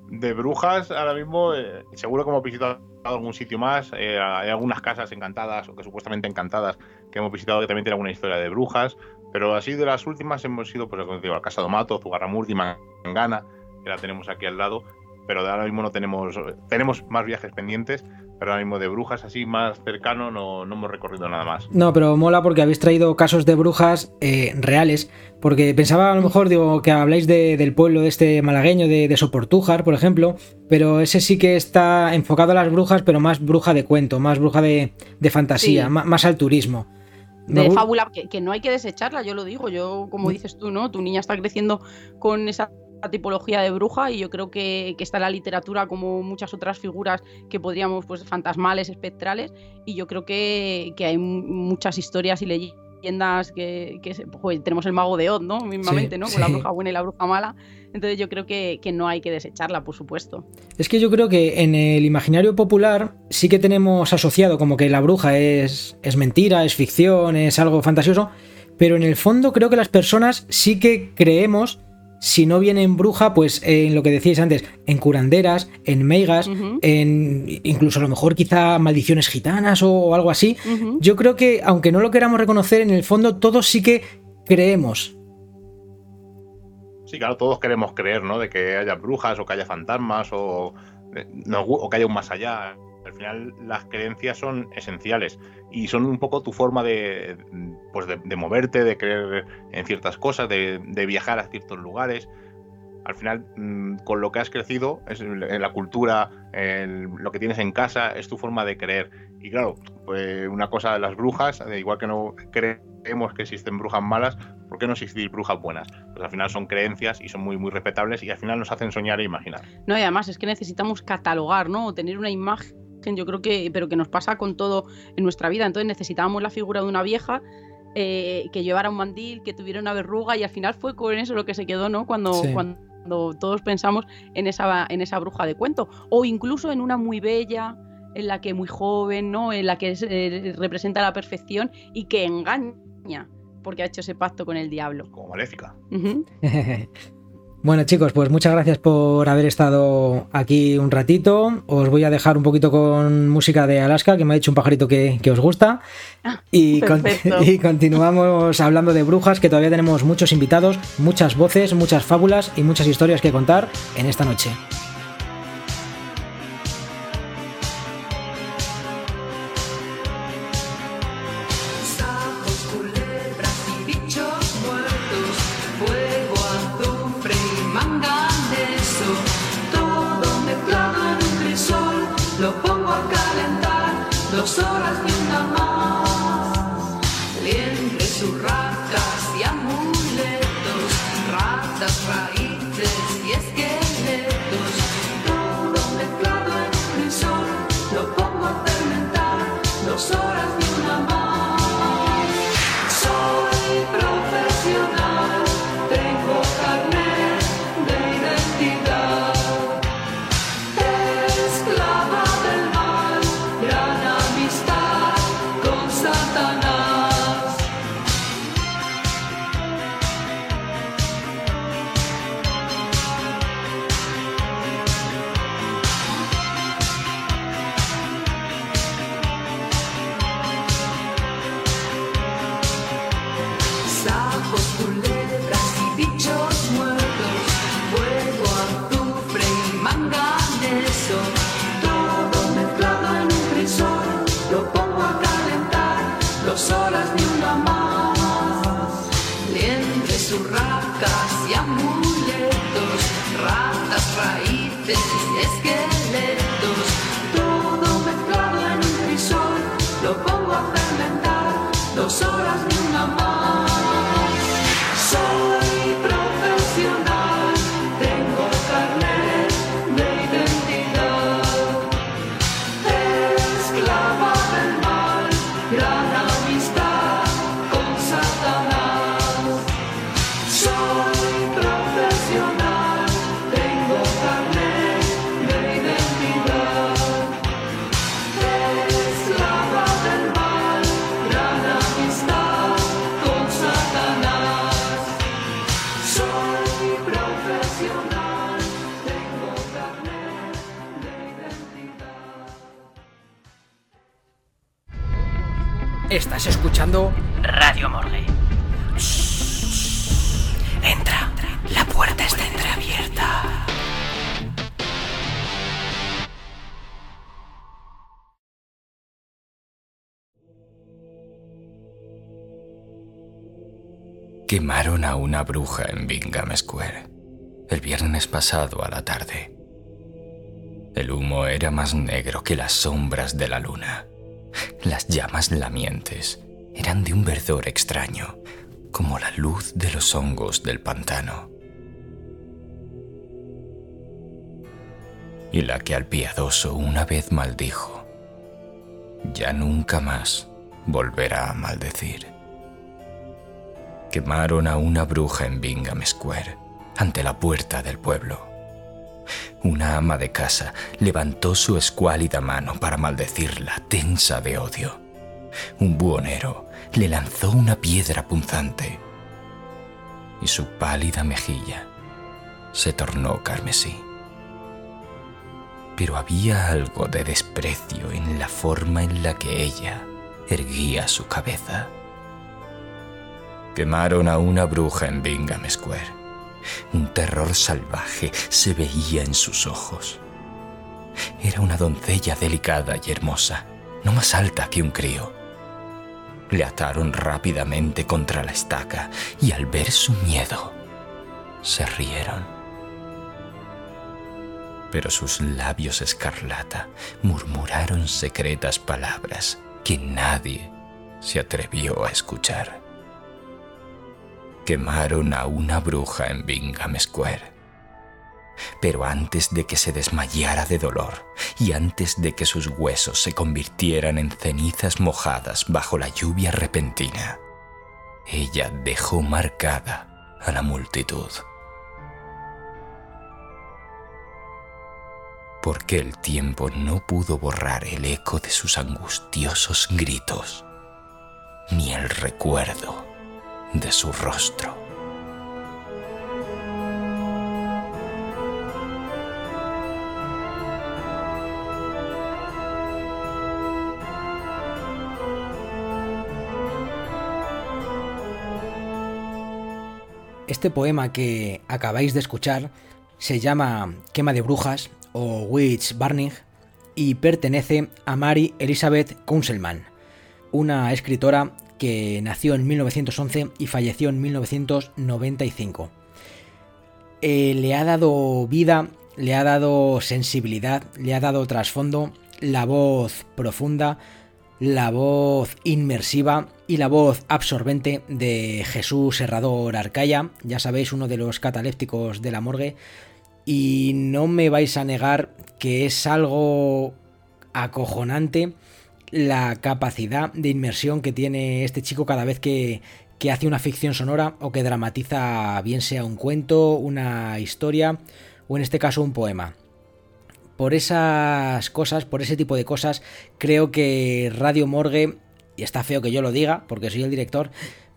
Speaker 13: De brujas, ahora mismo, eh, seguro que hemos visitado algún sitio más. eh, hay algunas casas encantadas, o que supuestamente encantadas, que hemos visitado que también tienen alguna historia de brujas. Pero así de las últimas hemos ido, pues, digo, a Casa Domato, Zugarramurdi, Mangana, que la tenemos aquí al lado. Pero de ahora mismo no tenemos. Tenemos más viajes pendientes, pero ahora mismo de brujas así más cercano no, no hemos recorrido nada más.
Speaker 2: No, pero mola porque habéis traído casos de brujas eh, reales. Porque pensaba a lo mejor digo, que habláis de- del pueblo de este malagueño, de, de Soportújar, por ejemplo. Pero ese sí que está enfocado a las brujas, pero más bruja de cuento, más bruja de, de fantasía,
Speaker 12: Sí.
Speaker 2: más, al turismo.
Speaker 12: De fábula, que, que no hay que desecharla, yo lo digo. Yo, como
Speaker 2: Mm.
Speaker 12: dices tú, ¿no? Tu niña está creciendo con esa tipología de bruja y yo creo que, que está la literatura como muchas otras figuras que podríamos, pues, fantasmales, espectrales, y yo creo que, que hay mu- muchas historias y leyendas que, joder, tenemos el mago de Oz, ¿no? Mismamente, ¿no? Con la bruja buena y la bruja mala. Entonces yo creo que, que no hay que desecharla, por supuesto.
Speaker 2: Es que yo creo que en el imaginario popular sí que tenemos asociado como que la bruja es, es mentira, es ficción, es algo fantasioso, pero en el fondo creo que las personas sí que creemos, si no viene en bruja, pues en lo que decíais antes, en curanderas, en meigas, en incluso a lo mejor quizá maldiciones gitanas o, o algo así. Yo creo que aunque no lo queramos reconocer, en el fondo todos sí que creemos.
Speaker 13: Sí, claro, todos queremos creer, ¿no? De que haya brujas o que haya fantasmas o, eh, gu- o que haya un más allá. Al final las creencias son esenciales y son un poco tu forma de, pues de, moverte, de creer en ciertas cosas, de, viajar a ciertos lugares. Al final, mm, con lo que has crecido, es la cultura, lo que tienes en casa, es tu forma de creer. Y claro, pues una cosa de las brujas, igual que no creemos que existen brujas malas, ¿por qué no existir brujas buenas? Pues al final son creencias y son muy, muy respetables y al final nos hacen soñar e imaginar.
Speaker 12: No, y además es que necesitamos catalogar, ¿no? O tener una imagen, yo creo que, pero que nos pasa con todo en nuestra vida. Entonces necesitábamos la figura de una vieja eh, que llevara un mandil, que tuviera una verruga, y al final fue con eso lo que se quedó, ¿no? Cuando,
Speaker 2: Sí.
Speaker 12: cuando todos pensamos en esa, en esa bruja de cuento. O incluso en una muy bella, en la que muy joven, ¿no? En la que es, eh, representa la perfección y que engaña, porque ha hecho ese pacto con el diablo.
Speaker 13: Como maléfica.
Speaker 12: Ujú.
Speaker 2: Bueno chicos, pues muchas gracias por haber estado aquí un ratito. Os voy a dejar un poquito con música de Alaska, que me ha dicho un pajarito que, que os gusta. Y, con-
Speaker 12: perfecto.
Speaker 2: y continuamos hablando de brujas, que todavía tenemos muchos invitados, muchas voces, muchas fábulas y muchas historias que contar en esta noche. Estás escuchando
Speaker 14: Radio Morgue. Entra, la puerta está entreabierta.
Speaker 5: Quemaron a una bruja en Bingham Square el viernes pasado a la tarde. El humo era más negro que las sombras de la luna. Las llamas lamientes eran de un verdor extraño, como la luz de los hongos del pantano. Y la que al piadoso una vez maldijo, ya nunca más volverá a maldecir. Quemaron a una bruja en Bingham Square, ante la puerta del pueblo. Una ama de casa levantó su escuálida mano para maldecirla, tensa de odio. Un buhonero le lanzó una piedra punzante y su pálida mejilla se tornó carmesí. Pero había algo de desprecio en la forma en la que ella erguía su cabeza. Quemaron a una bruja en Bingham Square. Un terror salvaje se veía en sus ojos. Era una doncella delicada y hermosa, no más alta que un crío. Le ataron rápidamente contra la estaca y al ver su miedo, se rieron. Pero sus labios escarlata murmuraron secretas palabras que nadie se atrevió a escuchar quemaron a una bruja en Bingham Square. Pero antes de que se desmayara de dolor y antes de que sus huesos se convirtieran en cenizas mojadas bajo la lluvia repentina, ella dejó marcada a la multitud. Porque el tiempo no pudo borrar el eco de sus angustiosos gritos, ni el recuerdo de su rostro.
Speaker 2: Este poema que acabáis de escuchar se llama Quema de Brujas o Witch Burning y pertenece a Mary Elizabeth Councilman, una escritora que nació en 1911 y falleció en 1995. Eh, le ha dado vida, le ha dado sensibilidad, le ha dado trasfondo, la voz profunda, la voz inmersiva y la voz absorbente de Jesús Herrador Arcaya, ya sabéis, uno de los catalépticos de la morgue, y no me vais a negar que es algo acojonante la capacidad de inmersión que tiene este chico cada vez que, que hace una ficción sonora o que dramatiza bien sea un cuento, una historia o en este caso un poema. Por esas cosas, por ese tipo de cosas, creo que Radio Morgue, y está feo que yo lo diga porque soy el director,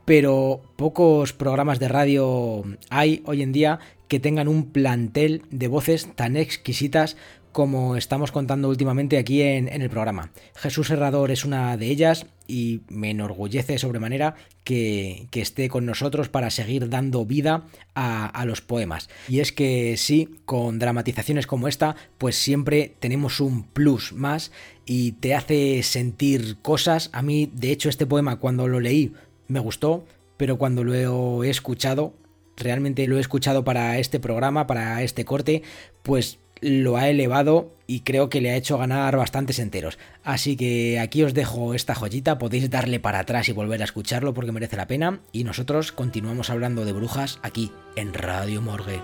Speaker 2: pero pocos programas de radio hay hoy en día que tengan un plantel de voces tan exquisitas como estamos contando últimamente aquí en, el programa. Jesús Herrador es una de ellas y me enorgullece sobremanera que, que esté con nosotros para seguir dando vida a, a, los poemas. Y es que sí, con dramatizaciones como esta, pues siempre tenemos un plus más y te hace sentir cosas. A mí, de hecho, este poema cuando lo leí me gustó, pero cuando lo he escuchado realmente lo he escuchado para este programa, para este corte, pues lo ha elevado y creo que le ha hecho ganar bastantes enteros. Así que aquí os dejo esta joyita, podéis darle para atrás y volver a escucharlo porque merece la pena. Y nosotros continuamos hablando de brujas aquí en Radio Morgue.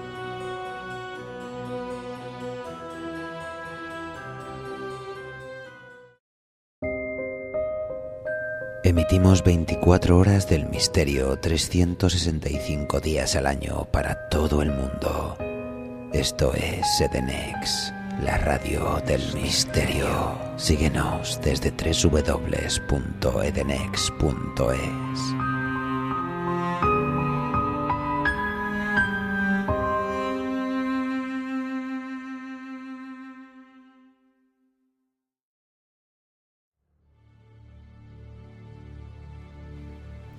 Speaker 8: Emitimos 24 horas del misterio 365 días al año para todo el mundo. Esto es Edenex, la radio del misterio. Síguenos desde www.edenex.es.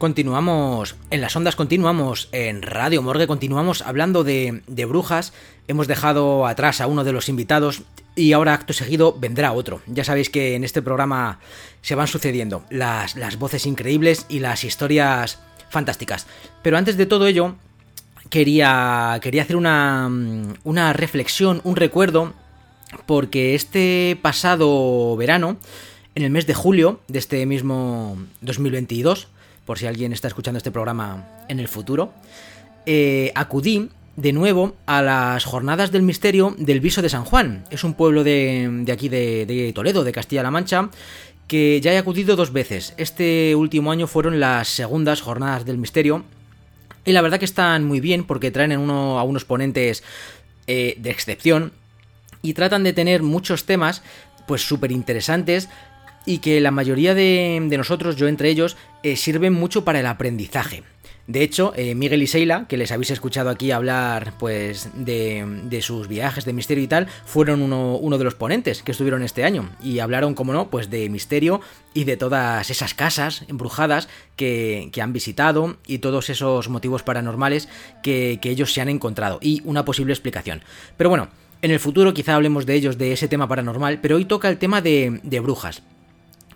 Speaker 2: Continuamos en las ondas, continuamos en Radio Morgue, continuamos hablando de, de, brujas. Hemos dejado atrás a uno de los invitados y ahora acto seguido vendrá otro. Ya sabéis que en este programa se van sucediendo las, las voces increíbles y las historias fantásticas. Pero antes de todo ello, quería, quería hacer una, una reflexión, un recuerdo, porque este pasado verano, en el mes de julio de este mismo 2022, por si alguien está escuchando este programa en el futuro, eh, acudí de nuevo a las jornadas del misterio del Viso de San Juan. Es un pueblo de, de aquí de, Toledo, de Castilla-La Mancha, que ya he acudido dos veces. Este último año fueron las segundas jornadas del misterio. Y la verdad que están muy bien porque traen uno, a unos ponentes eh, de excepción y tratan de tener muchos temas pues súper interesantes y que la mayoría de, de, nosotros, yo entre ellos, eh, sirven mucho para el aprendizaje. De hecho, eh, Miguel y Seila, que les habéis escuchado aquí hablar pues de, de sus viajes de misterio y tal, fueron uno, uno, de los ponentes que estuvieron este año y hablaron, como no, pues de misterio y de todas esas casas embrujadas que, que han visitado y todos esos motivos paranormales que, que ellos se han encontrado y una posible explicación. Pero bueno, en el futuro quizá hablemos de ellos, de ese tema paranormal, pero hoy toca el tema de, de brujas.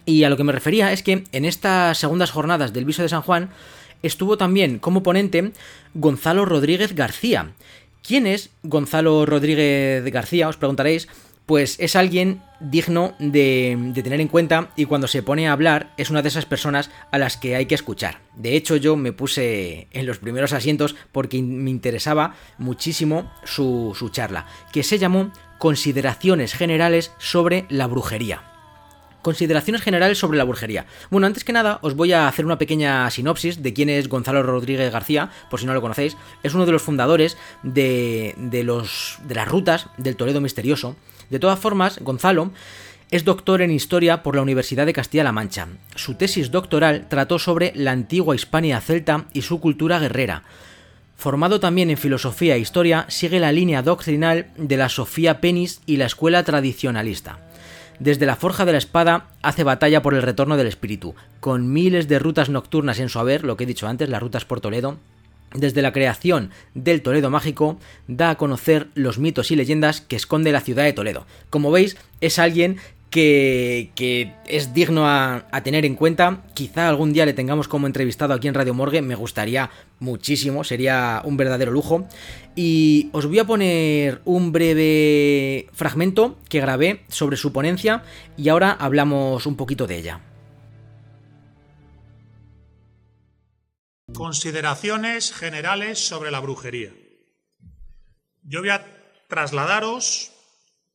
Speaker 2: Y a lo que me refería es que en estas segundas jornadas del Viso de San Juan estuvo también como ponente Gonzalo Rodríguez García. ¿Quién es Gonzalo Rodríguez García? Os preguntaréis. Pues es alguien digno de, tener en cuenta y cuando se pone a hablar es una de esas personas a las que hay que escuchar. De hecho yo me puse en los primeros asientos porque me interesaba muchísimo su charla, que se llamó Consideraciones Generales sobre la Brujería. Consideraciones generales sobre la brujería. Bueno, antes que nada, os voy a hacer una pequeña sinopsis de quién es Gonzalo Rodríguez García, por si no lo conocéis. Es uno de los fundadores de, de, los, de las rutas del Toledo Misterioso. De todas formas, Gonzalo es doctor en historia por la Universidad de Castilla-La Mancha. Su tesis doctoral trató sobre la antigua Hispania celta y su cultura guerrera. Formado también en filosofía e historia, sigue la línea doctrinal de la Sofía Penis y la escuela tradicionalista. Desde la Forja de la Espada hace batalla por el retorno del espíritu, con miles de rutas nocturnas en su haber, lo que he dicho antes, las rutas por Toledo. Desde la creación del Toledo Mágico, da a conocer los mitos y leyendas que esconde la ciudad de Toledo. Como veis, es alguien que, es digno a, a, tener en cuenta. Quizá algún día le tengamos como entrevistado aquí en Radio Morgue, me gustaría muchísimo, sería un verdadero lujo. Y os voy a poner un breve fragmento que grabé sobre su ponencia y ahora hablamos un poquito de ella.
Speaker 15: Consideraciones generales sobre la brujería. Yo voy a trasladaros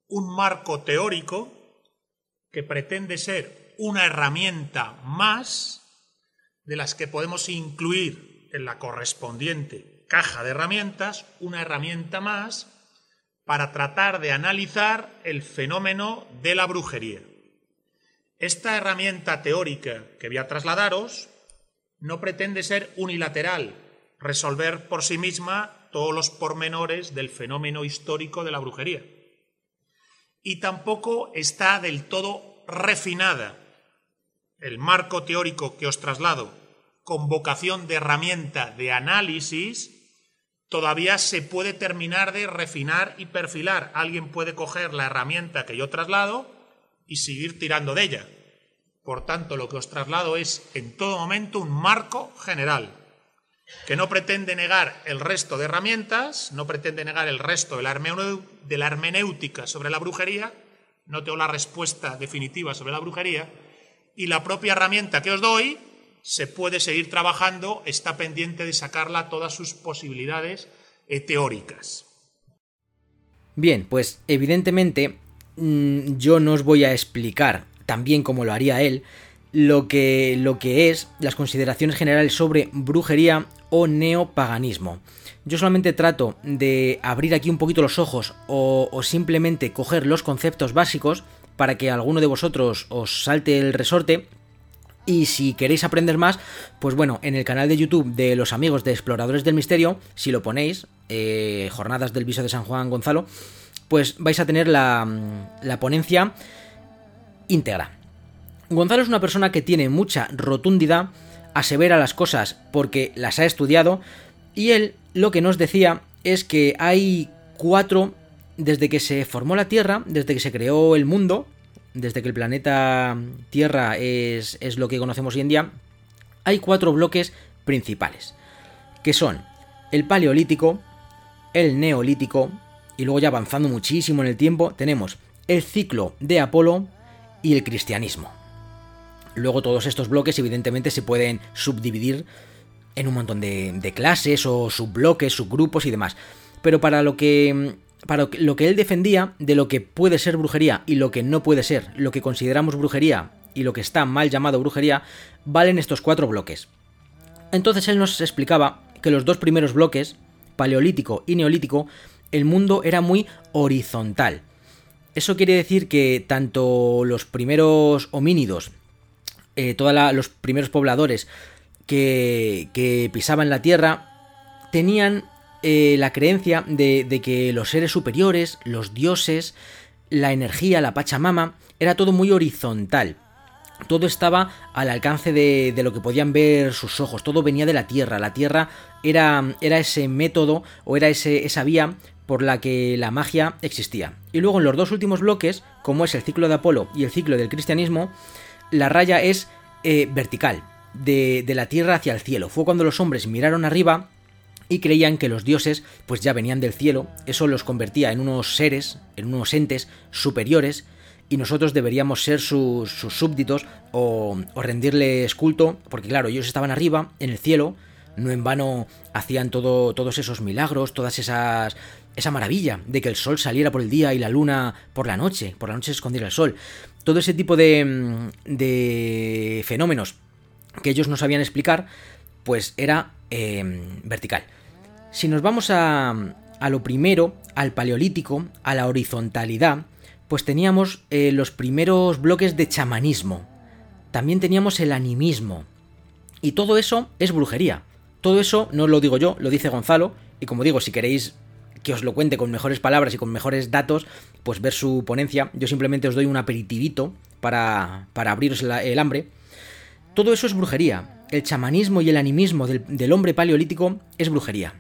Speaker 15: un marco teórico que pretende ser una herramienta más de las que podemos incluir en la correspondiente caja de herramientas, una herramienta más para tratar de analizar el fenómeno de la brujería. Esta herramienta teórica que voy a trasladaros no pretende ser unilateral, resolver por sí misma todos los pormenores del fenómeno histórico de la brujería y tampoco está del todo refinada. El marco teórico que os traslado, con vocación de herramienta de análisis, todavía se puede terminar de refinar y perfilar. Alguien puede coger la herramienta que yo traslado y seguir tirando de ella. Por tanto, lo que os traslado es en todo momento un marco general. Que no pretende negar el resto de herramientas, no pretende negar el resto de la, hermenéutica sobre la brujería, no tengo la respuesta definitiva sobre la brujería, y la propia herramienta que os doy se puede seguir trabajando, está pendiente de sacarla todas sus posibilidades eh, teóricas.
Speaker 2: Bien, pues evidentemente mm, yo no os voy a explicar, también como lo haría él, lo que, lo que es las consideraciones generales sobre brujería o neopaganismo. Yo solamente trato de abrir aquí un poquito los ojos o, simplemente coger los conceptos básicos para que alguno de vosotros os salte el resorte y si queréis aprender más, pues bueno, en el canal de YouTube de los amigos de Exploradores del Misterio, si lo ponéis, eh, Jornadas del Viso de San Juan Gonzalo, pues vais a tener la, la ponencia íntegra. Gonzalo es una persona que tiene mucha rotundidad, asevera las cosas porque las ha estudiado, y él lo que nos decía es que hay cuatro, desde que se formó la Tierra, desde que se creó el mundo, desde que el planeta Tierra es, es lo que conocemos hoy en día, hay cuatro bloques principales, que son el Paleolítico, el Neolítico, y luego ya avanzando muchísimo en el tiempo, tenemos el ciclo de Apolo y el cristianismo. Luego todos estos bloques evidentemente se pueden subdividir en un montón de, clases o subbloques, subgrupos y demás. Pero para lo que para lo que él defendía de lo que puede ser brujería y lo que no puede ser, lo que consideramos brujería y lo que está mal llamado brujería, valen estos cuatro bloques. Entonces él nos explicaba que los dos primeros bloques, paleolítico y neolítico, el mundo era muy horizontal. Eso quiere decir que tanto los primeros homínidos, eh, todos los primeros pobladores que, que pisaban la tierra, tenían eh, la creencia de, de, que los seres superiores, los dioses, la energía, la Pachamama, era todo muy horizontal. Todo estaba al alcance de, de, lo que podían ver sus ojos, todo venía de la Tierra. La Tierra era, era ese método o era esa vía por la que la magia existía. Y luego en los dos últimos bloques, como es el ciclo de Apolo y el ciclo del cristianismo, la raya es eh, vertical, de, de la Tierra hacia el cielo. Fue cuando los hombres miraron arriba y creían que los dioses pues ya venían del cielo, eso los convertía en unos seres, en unos entes superiores, y nosotros deberíamos ser sus, sus súbditos o, rendirles culto, porque claro, ellos estaban arriba, en el cielo, no en vano hacían todo, todos esos milagros, todas esas... esa maravilla de que el sol saliera por el día y la luna por la noche, por la noche se escondiera el sol. Todo ese tipo de, de fenómenos que ellos no sabían explicar, pues era eh, vertical. Si nos vamos a, a, lo primero, al paleolítico, a la horizontalidad, pues teníamos eh, los primeros bloques de chamanismo. También teníamos el animismo. Y todo eso es brujería. Todo eso no lo digo yo, lo dice Gonzalo. Y como digo, si queréis que os lo cuente con mejores palabras y con mejores datos, pues ver su ponencia. Yo simplemente os doy un aperitivito para, para abriros el, hambre. Todo eso es brujería. El chamanismo y el animismo del, hombre paleolítico es brujería.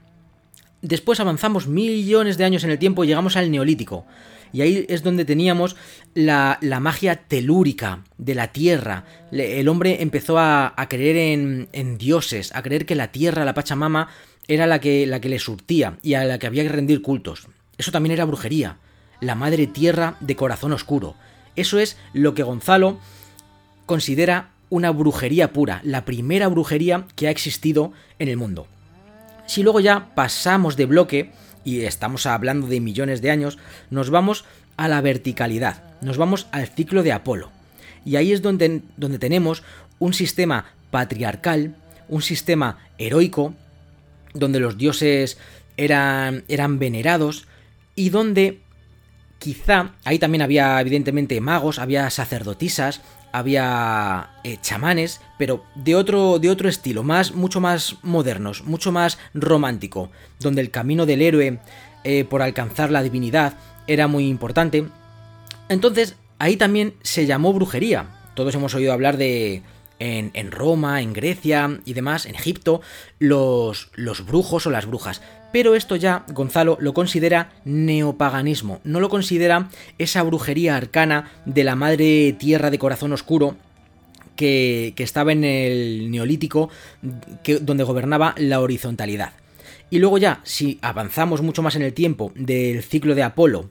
Speaker 2: Después avanzamos millones de años en el tiempo y llegamos al neolítico. Y ahí es donde teníamos la, la magia telúrica de la tierra. El hombre empezó a, a creer en, en, dioses, a creer que la tierra, la Pachamama, era la que, la que le surtía y a la que había que rendir cultos. Eso también era brujería. La madre tierra de corazón oscuro. Eso es lo que Gonzalo considera una brujería pura, la primera brujería que ha existido en el mundo. Si luego ya pasamos de bloque, y estamos hablando de millones de años, nos vamos a la verticalidad, nos vamos al ciclo de Apolo. Y ahí es donde, donde tenemos un sistema patriarcal, un sistema heroico, donde los dioses eran, eran venerados y donde quizá ahí también había evidentemente magos, había sacerdotisas, había eh, chamanes, pero de otro, de otro estilo, más, mucho más modernos, mucho más romántico, donde el camino del héroe eh, por alcanzar la divinidad era muy importante. Entonces, ahí también se llamó brujería. Todos hemos oído hablar de, en, Roma, en Grecia y demás, en Egipto, los, los brujos o las brujas. Pero esto ya Gonzalo lo considera neopaganismo, no lo considera esa brujería arcana de la madre tierra de corazón oscuro que, que estaba en el neolítico, que, donde gobernaba la horizontalidad. Y luego ya, si avanzamos mucho más en el tiempo del ciclo de Apolo,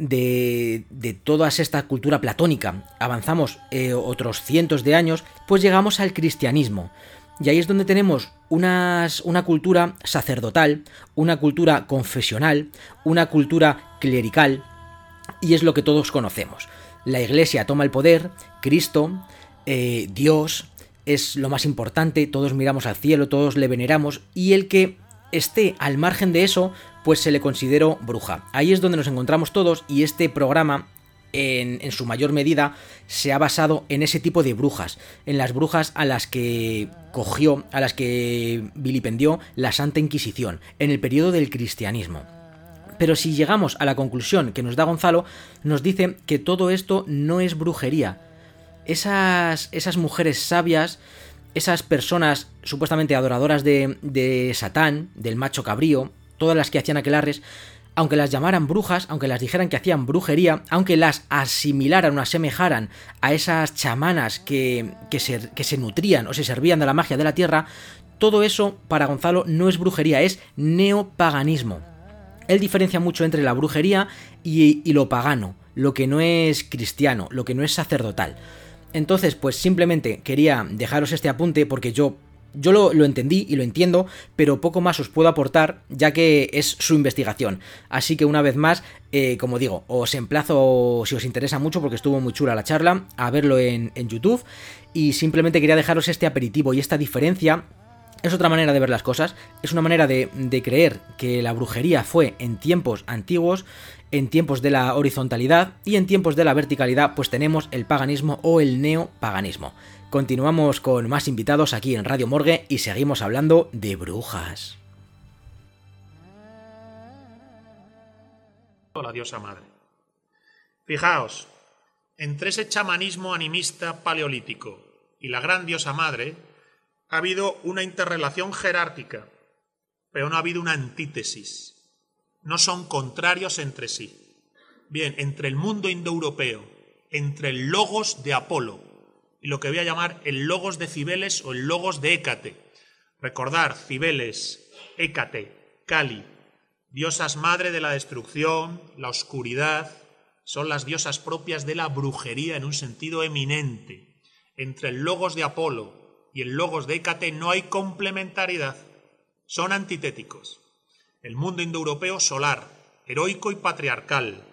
Speaker 2: de, de toda esta cultura platónica, avanzamos eh, otros cientos de años, pues llegamos al cristianismo. Y ahí es donde tenemos una cultura sacerdotal, una cultura confesional, una cultura clerical, y es lo que todos conocemos. La iglesia toma el poder, Cristo, eh, Dios, es lo más importante, todos miramos al cielo, todos le veneramos, y el que esté al margen de eso, pues se le consideró bruja. Ahí es donde nos encontramos todos y este programa en, en, su mayor medida se ha basado en ese tipo de brujas, en las brujas a las que cogió, a las que vilipendió la Santa Inquisición, en el periodo del cristianismo. Pero si llegamos a la conclusión que nos da Gonzalo, nos dice que todo esto no es brujería. Esas, esas mujeres sabias, esas personas supuestamente adoradoras de, de Satán, del macho cabrío, todas las que hacían aquelarres, aunque las llamaran brujas, aunque las dijeran que hacían brujería, aunque las asimilaran o asemejaran a esas chamanas que, que, se, que se nutrían o se servían de la magia de la tierra, todo eso para Gonzalo no es brujería, es neopaganismo. Él diferencia mucho entre la brujería y, y, lo pagano, lo que no es cristiano, lo que no es sacerdotal. Entonces, pues simplemente quería dejaros este apunte porque yo yo lo, lo, entendí y lo entiendo, pero poco más os puedo aportar ya que es su investigación. Así que una vez más, eh, como digo, os emplazo, si os interesa mucho, porque estuvo muy chula la charla, a verlo en, en YouTube. Y simplemente quería dejaros este aperitivo y esta diferencia es otra manera de ver las cosas, es una manera de, de, creer que la brujería fue en tiempos antiguos, en tiempos de la horizontalidad y en tiempos de la verticalidad, pues tenemos el paganismo o el neopaganismo. Continuamos con más invitados aquí en Radio Morgue y seguimos hablando de brujas.
Speaker 15: La diosa madre. Fijaos, entre ese chamanismo animista paleolítico y la gran diosa madre ha habido una interrelación jerárquica, pero no ha habido una antítesis. No son contrarios entre sí. Bien, entre el mundo indoeuropeo, entre el logos de Apolo, lo que voy a llamar el logos de Cibeles o el logos de Hécate. Recordar, Cibeles, Hécate, Cali, diosas madre de la destrucción, la oscuridad, son las diosas propias de la brujería en un sentido eminente. Entre el logos de Apolo y el logos de Hécate no hay complementariedad, son antitéticos. El mundo indoeuropeo solar, heroico y patriarcal.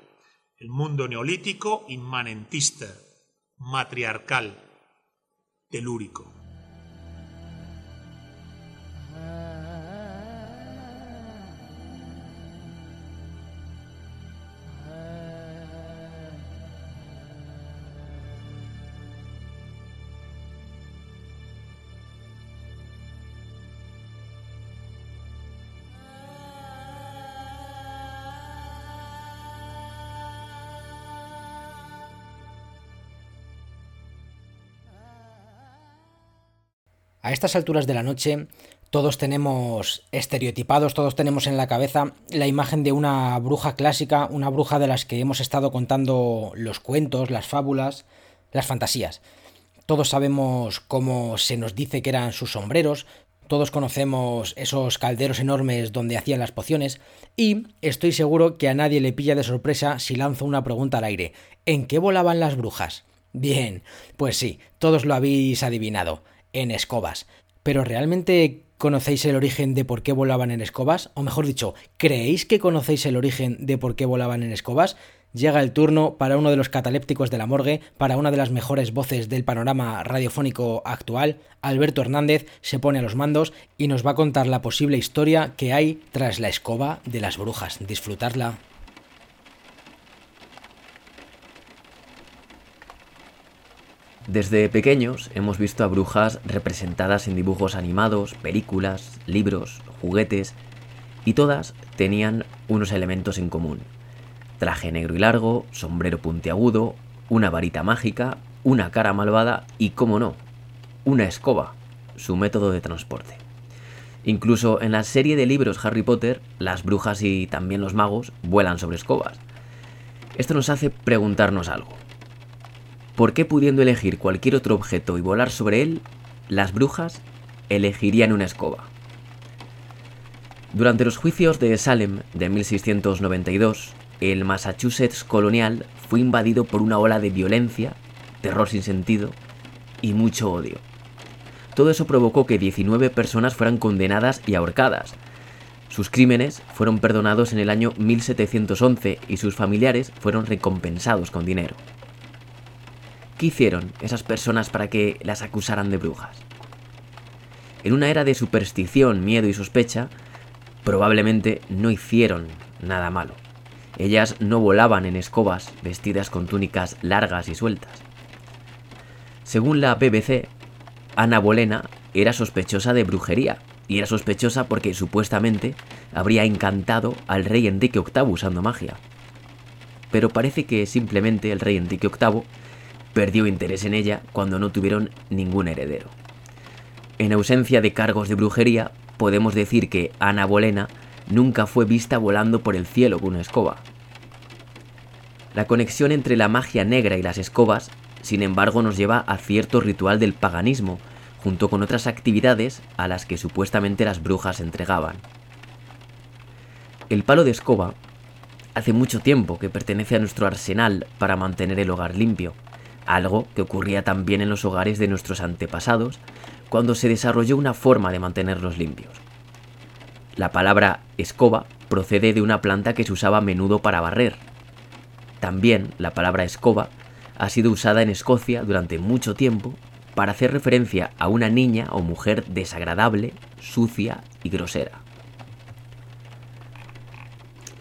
Speaker 15: El mundo neolítico inmanentista, matriarcal telúrico.
Speaker 2: A estas alturas de la noche todos tenemos estereotipados, todos tenemos en la cabeza la imagen de una bruja clásica, una bruja de las que hemos estado contando los cuentos, las fábulas, las fantasías. Todos sabemos cómo se nos dice que eran sus sombreros, todos conocemos esos calderos enormes donde hacían las pociones y estoy seguro que a nadie le pilla de sorpresa si lanzo una pregunta al aire. ¿En qué volaban las brujas? Bien, pues sí, todos lo habéis adivinado en escobas. Pero ¿realmente conocéis el origen de por qué volaban en escobas? O mejor dicho, ¿creéis que conocéis el origen de por qué volaban en escobas? Llega el turno para uno de los catalépticos de la morgue, para una de las mejores voces del panorama radiofónico actual. Alberto Hernández se pone a los mandos y nos va a contar la posible historia que hay tras la escoba de las brujas. Disfrutarla.
Speaker 1: Desde pequeños hemos visto a brujas representadas en dibujos animados, películas, libros, juguetes, y todas tenían unos elementos en común. Traje negro y largo, sombrero puntiagudo, una varita mágica, una cara malvada y, como no, una escoba, su método de transporte. Incluso en la serie de libros Harry Potter, las brujas y también los magos vuelan sobre escobas. Esto nos hace preguntarnos algo.
Speaker 16: ¿Por qué pudiendo elegir cualquier otro objeto y volar sobre él, las brujas elegirían una escoba? Durante los juicios de Salem de 1692, el Massachusetts colonial fue invadido por una ola de violencia, terror sin sentido y mucho odio. Todo eso provocó que 19 personas fueran condenadas y ahorcadas. Sus crímenes fueron perdonados en el año 1711 y sus familiares fueron recompensados con dinero. ¿Qué hicieron esas personas para que las acusaran de brujas? En una era de superstición, miedo y sospecha, probablemente no hicieron nada malo. Ellas no volaban en escobas vestidas con túnicas largas y sueltas. Según la BBC, Ana Bolena era sospechosa de brujería, y era sospechosa porque supuestamente habría encantado al rey Enrique VIII usando magia. Pero parece que simplemente el rey Enrique VIII perdió interés en ella cuando no tuvieron ningún heredero. En ausencia de cargos de brujería, podemos decir que Ana Bolena nunca fue vista volando por el cielo con una escoba. La conexión entre la magia negra y las escobas, sin embargo, nos lleva a cierto ritual del paganismo, junto con otras actividades a las que supuestamente las brujas entregaban. El palo de escoba hace mucho tiempo que pertenece a nuestro arsenal para mantener el hogar limpio, algo que ocurría también en los hogares de nuestros antepasados cuando se desarrolló una forma de mantenerlos limpios. La palabra escoba procede de una planta que se usaba a menudo para barrer. También la palabra escoba ha sido usada en Escocia durante mucho tiempo para hacer referencia a una niña o mujer desagradable, sucia y grosera.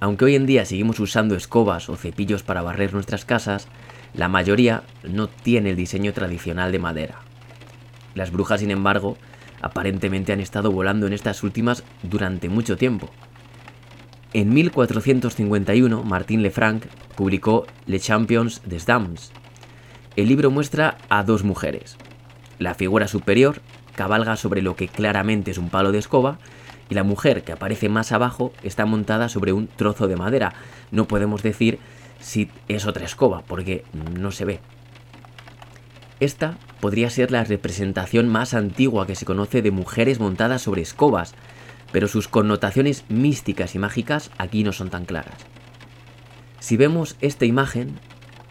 Speaker 16: Aunque hoy en día seguimos usando escobas o cepillos para barrer nuestras casas, la mayoría no tiene el diseño tradicional de madera. Las brujas, sin embargo, aparentemente han estado volando en estas últimas durante mucho tiempo. En 1451, Martin Lefranc publicó Les Champions des Dames. El libro muestra a dos mujeres. La figura superior cabalga sobre lo que claramente es un palo de escoba y la mujer que aparece más abajo está montada sobre un trozo de madera. No podemos decir si es otra escoba porque no se ve. Esta podría ser la representación más antigua que se conoce de mujeres montadas sobre escobas, pero sus connotaciones místicas y mágicas aquí no son tan claras. Si vemos esta imagen,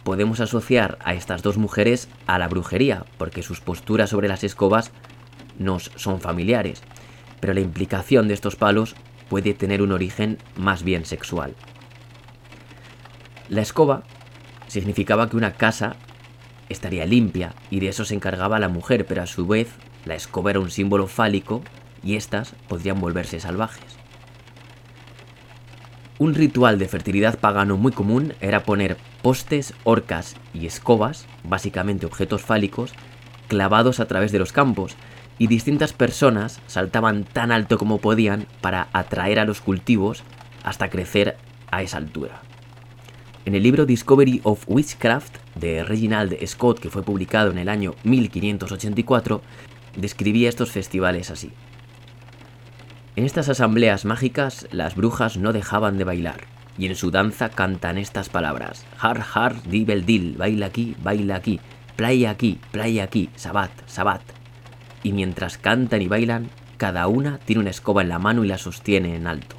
Speaker 16: podemos asociar a estas dos mujeres a la brujería, porque sus posturas sobre las escobas nos son familiares, pero la implicación de estos palos puede tener un origen más bien sexual. La escoba significaba que una casa estaría limpia y de eso se encargaba la mujer, pero a su vez la escoba era un símbolo fálico y éstas podrían volverse salvajes. Un ritual de fertilidad pagano muy común era poner postes, orcas y escobas, básicamente objetos fálicos, clavados a través de los campos, y distintas personas saltaban tan alto como podían para atraer a los cultivos hasta crecer a esa altura. En el libro Discovery of Witchcraft de Reginald Scott, que fue publicado en el año 1584, describía estos festivales así. En estas asambleas mágicas las brujas no dejaban de bailar, y en su danza cantan estas palabras: Har har dibel dil, baila aquí, baila aquí, playa aquí, playa aquí, sabat, sabat. Y mientras cantan y bailan, cada una tiene una escoba en la mano y la sostiene en alto.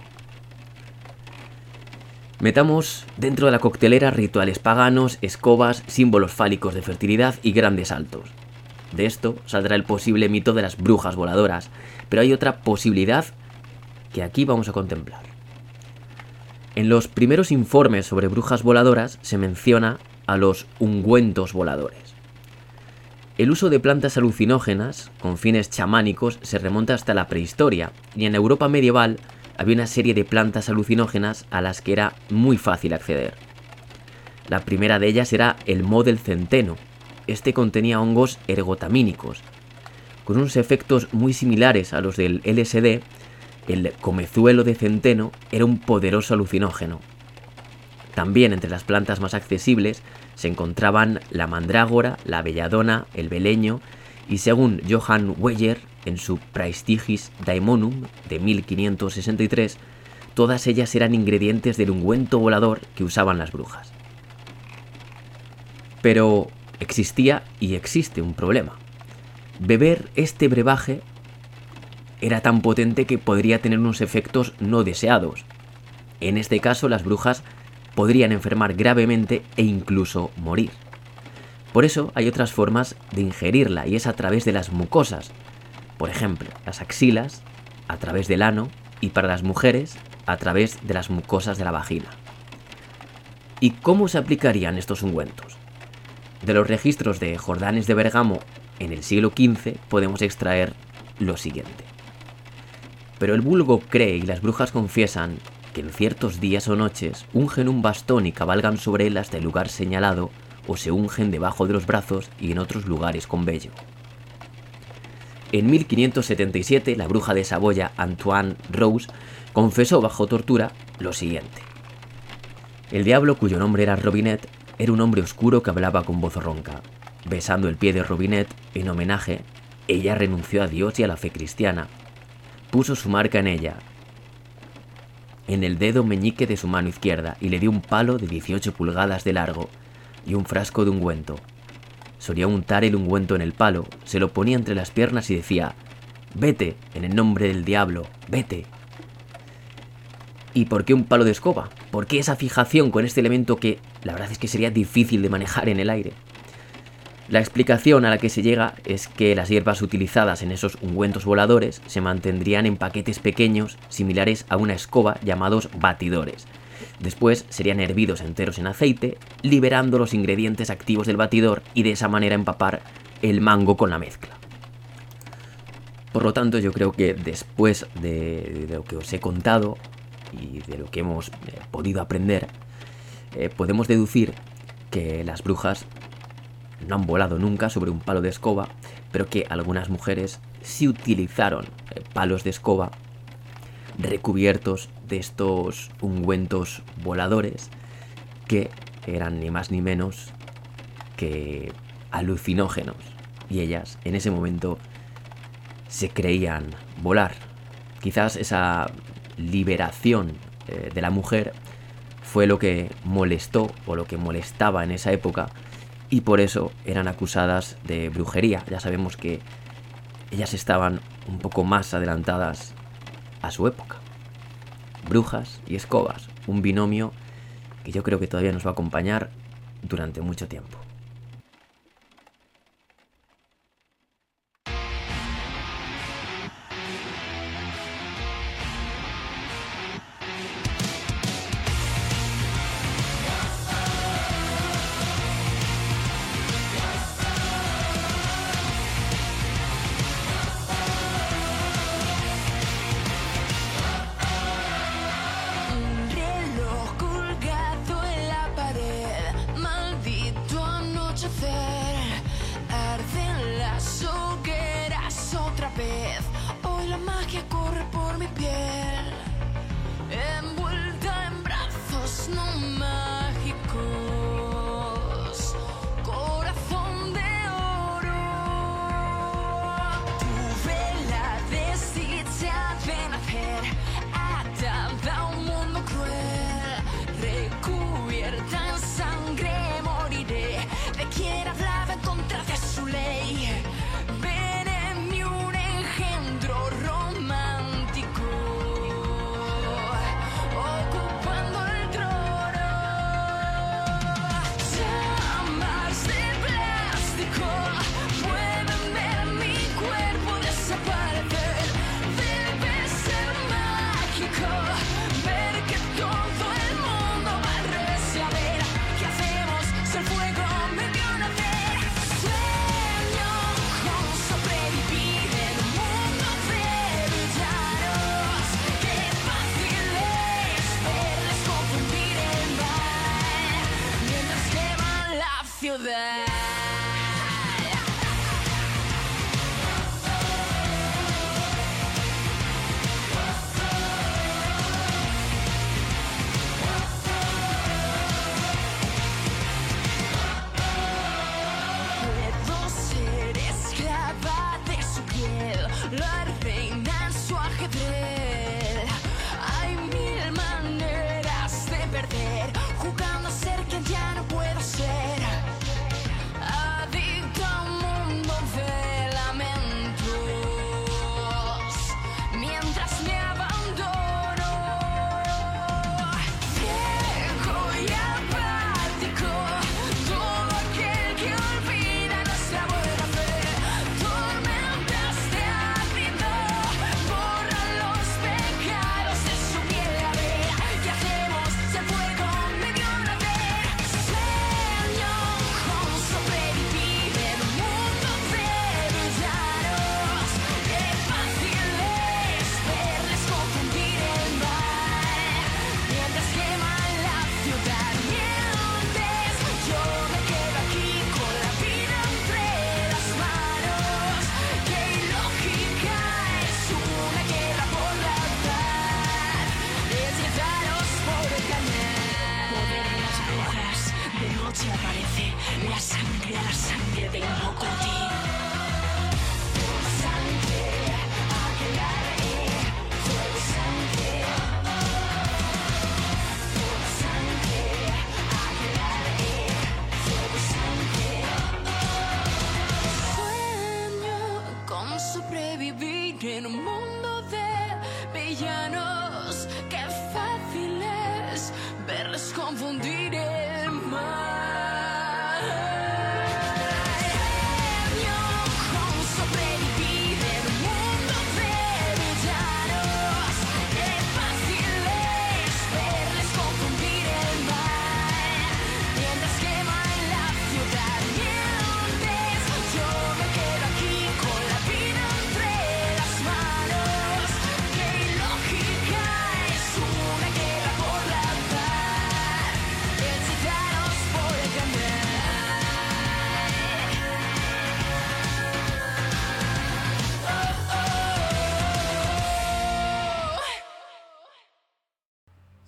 Speaker 16: Metamos dentro de la coctelera rituales paganos, escobas, símbolos fálicos de fertilidad y grandes saltos. De esto saldrá el posible mito de las brujas voladoras, pero hay otra posibilidad que aquí vamos a contemplar. En los primeros informes sobre brujas voladoras se menciona a los ungüentos voladores. El uso de plantas alucinógenas con fines chamánicos se remonta hasta la prehistoria y en Europa medieval había una serie de plantas alucinógenas a las que era muy fácil acceder. La primera de ellas era el mo del centeno. Este contenía hongos ergotamínicos. Con unos efectos muy similares a los del LSD, el comezuelo de centeno era un poderoso alucinógeno. También entre las plantas más accesibles se encontraban la mandrágora, la belladona, el beleño y según Johann Weyer, en su Praestigis Daemonum de 1563, todas ellas eran ingredientes del ungüento volador que usaban las brujas. Pero, existía y existe un problema. Beber este brebaje era tan potente que podría tener unos efectos no deseados. En este caso, las brujas podrían enfermar gravemente e incluso morir. Por eso hay otras formas de ingerirla y es a través de las mucosas. Por ejemplo, las axilas, a través del ano y para las mujeres, a través de las mucosas de la vagina. ¿Y cómo se aplicarían estos ungüentos? De los registros de Jordanes de Bergamo en el siglo XV podemos extraer lo siguiente. Pero el vulgo cree y las brujas confiesan que en ciertos días o noches ungen un bastón y cabalgan sobre él hasta el lugar señalado o se ungen debajo de los brazos y en otros lugares con vello. En 1577, la bruja de Saboya, Antoine Rose, confesó bajo tortura lo siguiente. El diablo, cuyo nombre era Robinet, era un hombre oscuro que hablaba con voz ronca. Besando el pie de Robinet, en homenaje, ella renunció a Dios y a la fe cristiana. Puso su marca en ella, en el dedo meñique de su mano izquierda, y le dio un palo de 18 pulgadas de largo y un frasco de ungüento. Solía untar el ungüento en el palo, se lo ponía entre las piernas y decía, Vete, en el nombre del diablo, vete. ¿Y por qué un palo de escoba? ¿Por qué esa fijación con este elemento que la verdad es que sería difícil de manejar en el aire? La explicación a la que se llega es que las hierbas utilizadas en esos ungüentos voladores se mantendrían en paquetes pequeños similares a una escoba llamados batidores. Después serían hervidos enteros en aceite, liberando los ingredientes activos del batidor y de esa manera empapar el mango con la mezcla. Por lo tanto, yo creo que después de, de lo que os he contado y de lo que hemos eh, podido aprender, eh, podemos deducir que las brujas no han volado nunca sobre un palo de escoba, pero que algunas mujeres sí utilizaron eh, palos de escoba recubiertos de estos ungüentos voladores que eran ni más ni menos que alucinógenos. Y ellas en ese momento se creían volar. Quizás esa liberación eh, de la mujer fue lo que molestó o lo que molestaba en esa época y por eso eran acusadas de brujería. Ya sabemos que ellas estaban un poco más adelantadas a su época. Brujas y escobas, un binomio que yo creo que todavía nos va a acompañar durante mucho tiempo.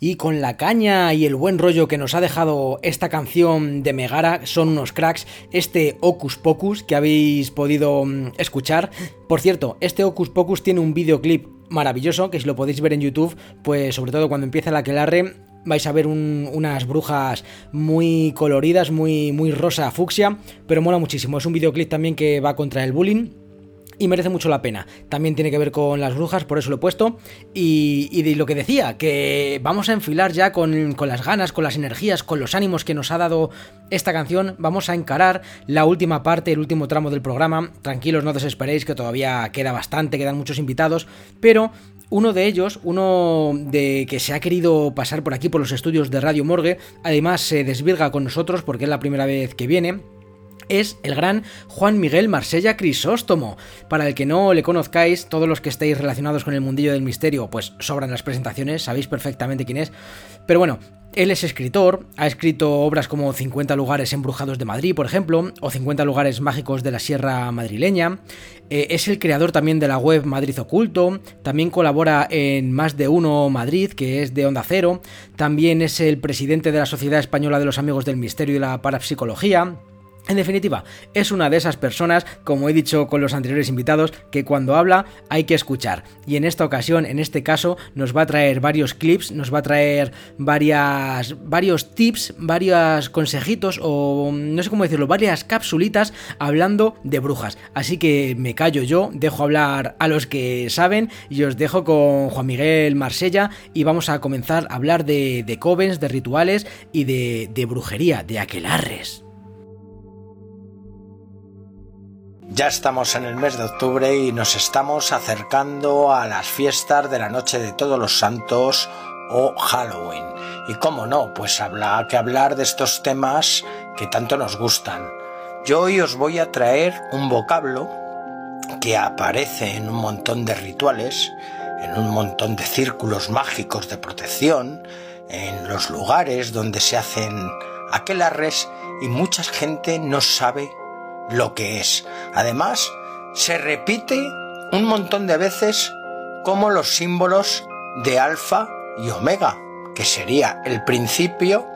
Speaker 17: Y con la
Speaker 2: caña y el buen rollo que nos ha dejado esta canción de Megara, son unos cracks, este Ocus Pocus que habéis podido mm, escuchar. Por cierto, este Ocus Pocus tiene un videoclip maravilloso, que si lo podéis ver en YouTube, pues sobre todo cuando empieza la aquelarre, vais a ver un- unas brujas muy coloridas, muy, muy rosa fucsia, pero mola muchísimo. Es un videoclip también que va contra el bullying y merece mucho la pena. También tiene que ver con las brujas, por eso lo he puesto. Y, y de lo que decía, que vamos a enfilar ya con, con las ganas, con las energías, con los ánimos que nos ha dado esta canción. Vamos a encarar la última parte, el último tramo del programa. Tranquilos, no desesperéis, que todavía queda bastante, quedan muchos invitados. Pero uno de ellos, uno de que se ha querido pasar por aquí por los estudios de Radio Morgue, además se desvirga con nosotros porque es la primera vez que viene es el gran Juan Miguel Marsella Crisóstomo. Para el que no le conozcáis, todos los que estéis relacionados con el mundillo del misterio, pues sobran las presentaciones, sabéis perfectamente quién es. Pero bueno, él es escritor, ha escrito obras como 50 lugares embrujados de Madrid, por ejemplo, o 50 lugares mágicos de la Sierra madrileña. Eh, es el creador también de la web Madrid Oculto, también colabora en Más de Uno Madrid, que es de Onda Cero, también es el presidente de la Sociedad Española de los Amigos del Misterio y la Parapsicología. En definitiva, es una de esas personas, como he dicho con los anteriores invitados, que cuando habla hay que escuchar. Y en esta ocasión, en este caso, nos va a traer varios clips, nos va a traer varias, varios tips, varios consejitos o no sé cómo decirlo, varias capsulitas hablando de brujas. Así que me callo yo, dejo hablar a los que saben y os dejo con Juan Miguel Marsella y vamos a comenzar a hablar de, de covens, de rituales y de, de brujería, de aquelarres.
Speaker 18: Ya estamos en el mes de octubre y nos estamos acercando a las fiestas de la Noche de Todos los Santos o Halloween. Y cómo no, pues habrá que hablar de estos temas que tanto nos gustan. Yo hoy os voy a traer un vocablo que aparece en un montón de rituales, en un montón de círculos mágicos de protección, en los lugares donde se hacen aquelarres y mucha gente no sabe lo que es. Además, se repite un montón de veces como los símbolos de alfa y omega, que sería el principio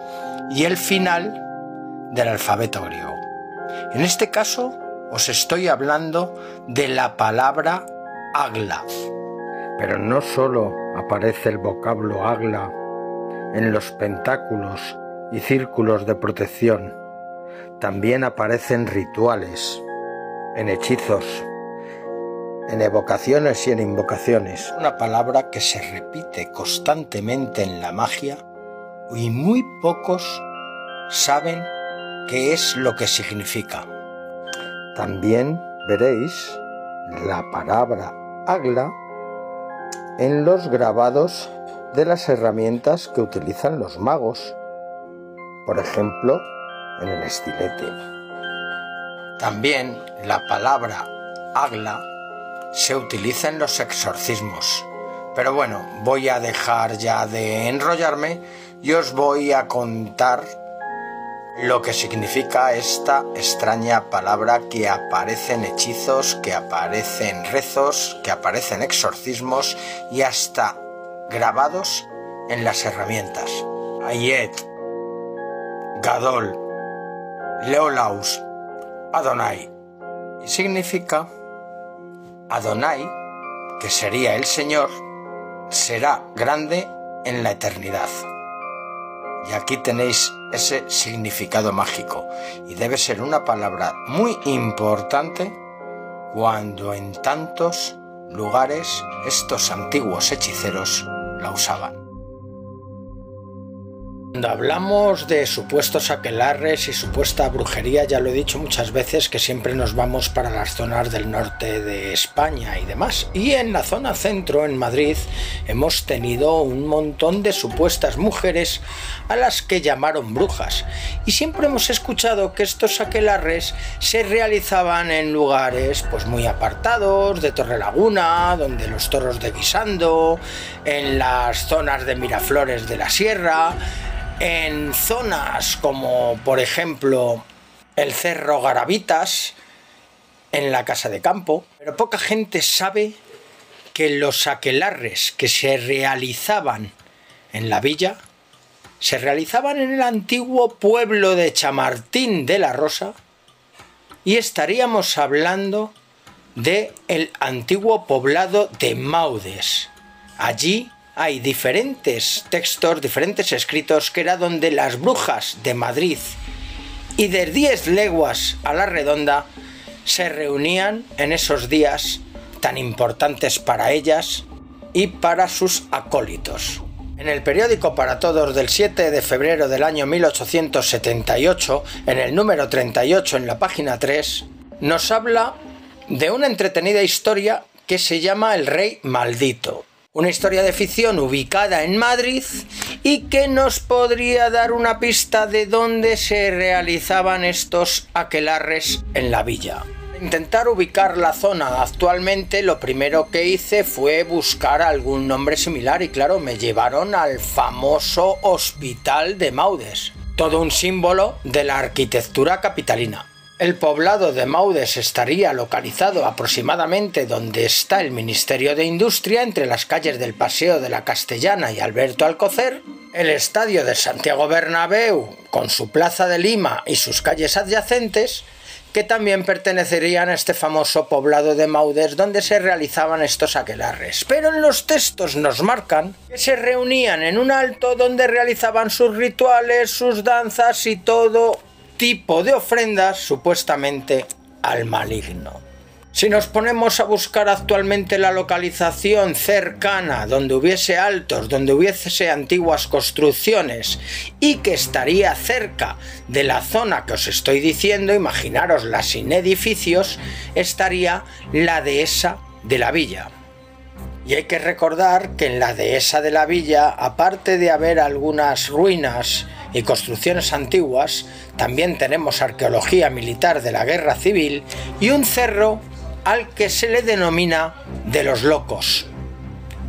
Speaker 18: y el final del alfabeto griego. En este caso, os estoy hablando de la palabra agla. Pero no solo aparece el vocablo agla en los pentáculos y círculos de protección, también aparecen rituales, en hechizos, en evocaciones y en invocaciones. Una palabra que se repite constantemente en la magia y muy pocos saben qué es lo que significa. También veréis la palabra agla en los grabados de las herramientas que utilizan los magos. Por ejemplo, en el estilete. También la palabra agla se utiliza en los exorcismos. Pero bueno, voy a dejar ya de enrollarme y os voy a contar lo que significa esta extraña palabra que aparece en hechizos, que aparece en rezos, que aparece en exorcismos y hasta grabados en las herramientas. Ayet, Gadol, Leolaus, Adonai. Y significa Adonai, que sería el Señor, será grande en la eternidad. Y aquí tenéis ese significado mágico. Y debe ser una palabra muy importante cuando en tantos lugares estos antiguos hechiceros la usaban. Cuando hablamos de supuestos aquelarres y supuesta brujería, ya lo he dicho muchas veces que siempre nos vamos para las zonas del norte de España y demás. Y en la zona centro, en Madrid, hemos tenido un montón de supuestas mujeres a las que llamaron brujas. Y siempre hemos escuchado que estos aquelarres se realizaban en lugares pues muy apartados, de Torrelaguna, donde los toros de Guisando, en las zonas de Miraflores de la Sierra, en zonas como por ejemplo el Cerro Garavitas, en la Casa de Campo, pero poca gente sabe que los aquelarres que se realizaban en la villa se realizaban en el antiguo pueblo de Chamartín de la Rosa y estaríamos hablando de el antiguo poblado de Maudes. Allí hay diferentes textos, diferentes escritos, que era donde las brujas de Madrid y de 10 leguas a la redonda se reunían en esos días tan importantes para ellas y para sus acólitos. En el periódico Para Todos del 7 de febrero del año 1878, en el número 38 en la página 3, nos habla de una entretenida historia que se llama El Rey Maldito, una historia de ficción ubicada en Madrid y que nos podría dar una pista de dónde se realizaban estos aquelarres en la villa. Intentar ubicar la zona actualmente, lo primero que hice fue buscar algún nombre similar y claro, me llevaron al famoso Hospital de Maudes, todo un símbolo de la arquitectura capitalina. El poblado de Maudes estaría localizado aproximadamente donde está el Ministerio de Industria, entre las calles del Paseo de la Castellana y Alberto Alcocer, el estadio de Santiago Bernabéu, con su Plaza de Lima y sus calles adyacentes, que también pertenecerían a este famoso poblado de Maudes donde se realizaban estos aquelarres. Pero en los textos nos marcan que se reunían en un alto donde realizaban sus rituales, sus danzas y todo tipo de ofrendas supuestamente al maligno. Si nos ponemos a buscar actualmente la localización cercana donde hubiese altos, donde hubiese antiguas construcciones y que estaría cerca de la zona que os estoy diciendo, imaginaros la sin edificios, estaría la dehesa de la villa. Y hay que recordar que en la dehesa de la villa, aparte de haber algunas ruinas y construcciones antiguas, también tenemos arqueología militar de la guerra civil y un cerro al que se le denomina de los locos.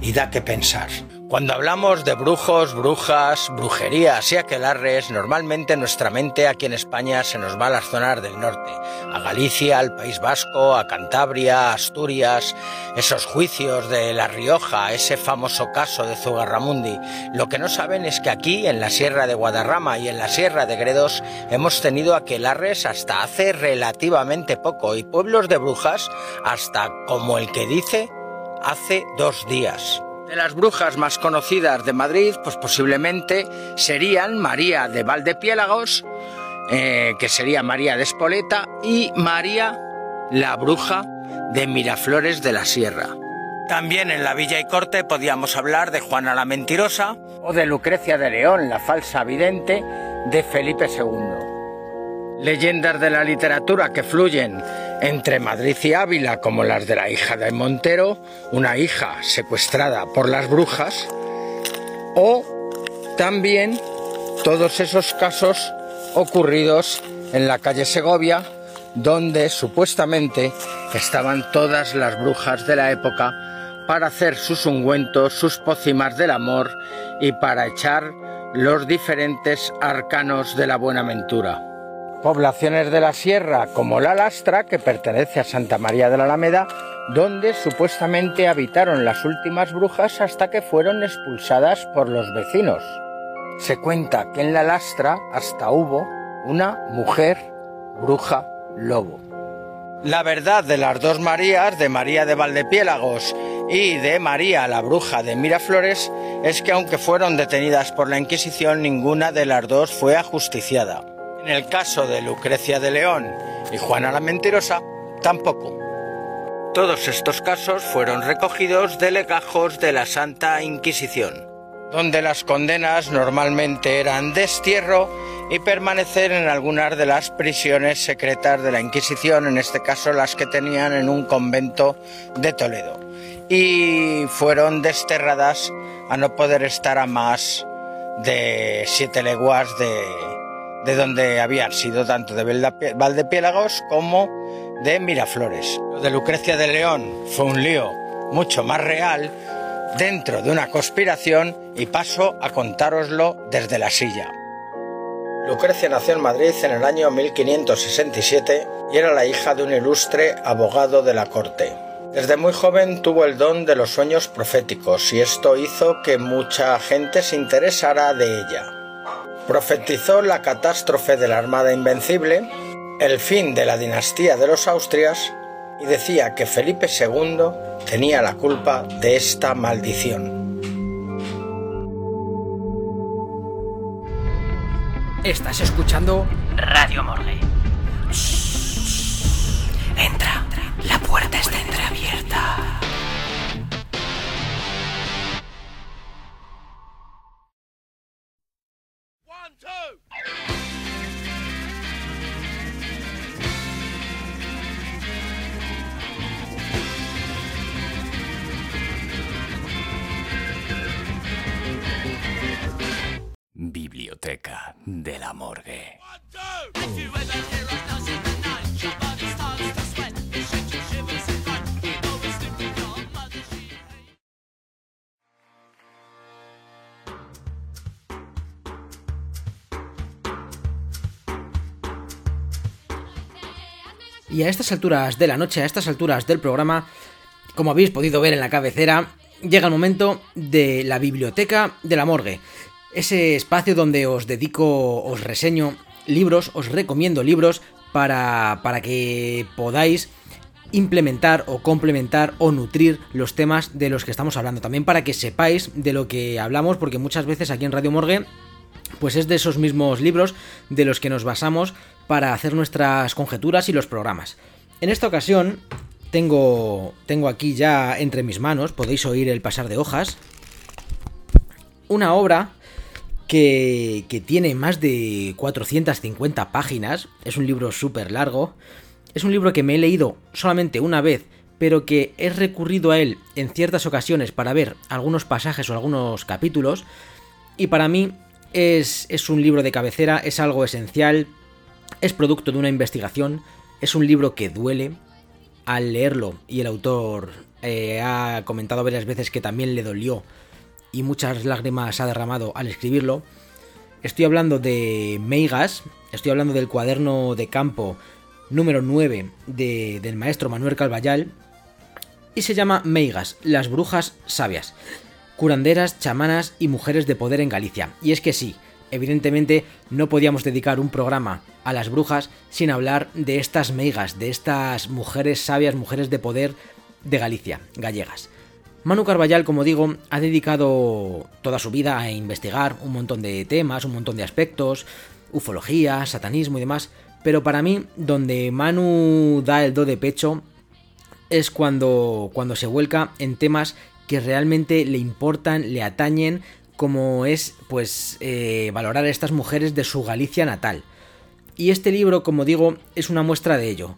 Speaker 18: Y da que pensar. Cuando hablamos de brujos, brujas, brujerías y aquelarres, normalmente nuestra mente aquí en España se nos va a las zonas del norte, a Galicia, al País Vasco, a Cantabria, Asturias, esos juicios de La Rioja, ese famoso caso de Zugarramundi. Lo que no saben es que aquí, en la Sierra de Guadarrama y en la Sierra de Gredos, hemos tenido aquelarres hasta hace relativamente poco y pueblos de brujas hasta, como el que dice, hace dos días. De las brujas más conocidas de Madrid, pues posiblemente serían María de Valdepiélagos, eh, que sería María de Espoleta, y María la bruja de Miraflores de la Sierra. También en la Villa y Corte podíamos hablar de Juana la Mentirosa o de Lucrecia de León, la falsa vidente de Felipe II. Leyendas de la literatura que fluyen entre Madrid y Ávila, como las de la hija de Montero, una hija secuestrada por las brujas, o también todos esos casos ocurridos en la calle Segovia, donde supuestamente estaban todas las brujas de la época para hacer sus ungüentos, sus pócimas del amor y para echar los diferentes arcanos de la buenaventura poblaciones de la sierra como La Lastra, que pertenece a Santa María de la Alameda, donde supuestamente habitaron las últimas brujas hasta que fueron expulsadas por los vecinos. Se cuenta que en La Lastra hasta hubo una mujer bruja lobo. La verdad de las dos Marías, de María de Valdepiélagos y de María la bruja de Miraflores, es que aunque fueron detenidas por la Inquisición, ninguna de las dos fue ajusticiada. En el caso de Lucrecia de León y Juana la Mentirosa, tampoco. Todos estos casos fueron recogidos de legajos de la Santa Inquisición, donde las condenas normalmente eran destierro y permanecer en algunas de las prisiones secretas de la Inquisición, en este caso las que tenían en un convento de Toledo. Y fueron desterradas a no poder estar a más de siete leguas de, de donde habían sido tanto de Valdepi- Valdepiélagos como de Miraflores. Lo de Lucrecia de León fue un lío mucho más real dentro de una conspiración y paso a contároslo desde la silla. Lucrecia nació en Madrid en el año 1567 y era la hija de un ilustre abogado de la corte. Desde muy joven tuvo el don de los sueños proféticos y esto hizo que mucha gente se interesara de ella. Profetizó la catástrofe de la Armada Invencible, el fin de la dinastía de los Austrias y decía que Felipe II tenía la culpa de esta maldición.
Speaker 2: Estás escuchando
Speaker 14: Radio Morgue. Entra, la puerta está entreabierta.
Speaker 5: Biblioteca de la Morgue.
Speaker 2: Y a estas alturas de la noche, a estas alturas del programa, como habéis podido ver en la cabecera, llega el momento de la biblioteca de la morgue. Ese espacio donde os dedico, os reseño libros, os recomiendo libros para, para que podáis implementar o complementar o nutrir los temas de los que estamos hablando. También para que sepáis de lo que hablamos, porque muchas veces aquí en Radio Morgue pues es de esos mismos libros de los que nos basamos para hacer nuestras conjeturas y los programas. En esta ocasión tengo, tengo aquí ya entre mis manos, podéis oír el pasar de hojas, una obra que, que tiene más de 450 páginas, es un libro súper largo, es un libro que me he leído solamente una vez, pero que he recurrido a él en ciertas ocasiones para ver algunos pasajes o algunos capítulos, y para mí es, un libro de cabecera, es algo esencial, es producto de una investigación, es un libro que duele al leerlo y el autor eh, ha comentado varias veces que también le dolió y muchas lágrimas ha derramado al escribirlo. Estoy hablando de Meigas, estoy hablando del cuaderno de campo número 9 de- del maestro Manuel Calvallal y se llama Meigas, las brujas sabias curanderas, chamanas y mujeres de poder en Galicia. Y es que sí, evidentemente no podíamos dedicar un programa a las brujas sin hablar de estas meigas, de estas mujeres sabias, mujeres de poder de Galicia, gallegas. Manu Carballal, como digo, ha dedicado toda su vida a investigar un montón de temas, un montón de aspectos, ufología, satanismo y demás, pero para mí, donde Manu da el do de pecho es cuando, cuando se vuelca en temas que realmente le importan, le atañen, como es pues eh, valorar a estas mujeres de su Galicia natal. Y este libro, como digo, es una muestra de ello.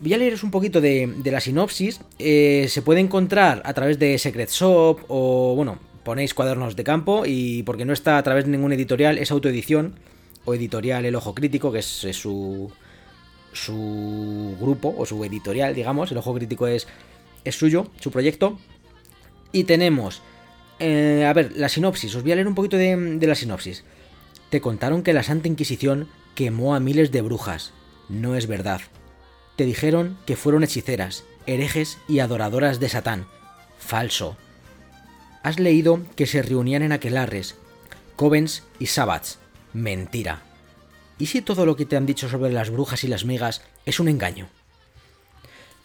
Speaker 2: Voy a leeros un poquito de, la sinopsis. Eh, se puede encontrar a través de Secret Shop o, bueno, ponéis cuadernos de campo y porque no está a través de ningún editorial, es autoedición o editorial El Ojo Crítico, que es, su, su grupo o su editorial, digamos. El Ojo Crítico es suyo, su proyecto. Y tenemos, eh, a ver, la sinopsis. Os voy a leer un poquito de, de la sinopsis. Te contaron que la Santa Inquisición quemó a miles de brujas. No es verdad. Te dijeron que fueron hechiceras, herejes y adoradoras de Satán. Falso. Has leído que se reunían en aquelarres, covens y sabbats. Mentira. ¿Y si todo lo que te han dicho sobre las brujas y las megas es un engaño?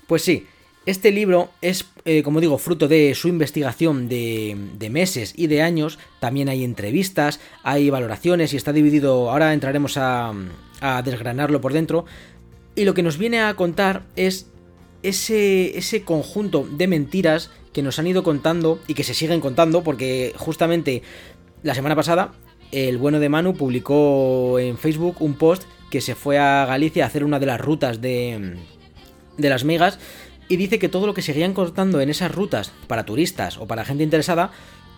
Speaker 2: Pues sí, este libro es, eh, como digo, fruto de su investigación de, meses y de años. También hay entrevistas, hay valoraciones y está dividido. Ahora entraremos a, a desgranarlo por dentro. Y lo que nos viene a contar es ese, ese conjunto de mentiras que nos han ido contando y que se siguen contando, porque justamente la semana pasada el bueno de Manu publicó en Facebook un post que se fue a Galicia a hacer una de las rutas de, de las megas y dice que todo lo que seguían contando en esas rutas para turistas o para gente interesada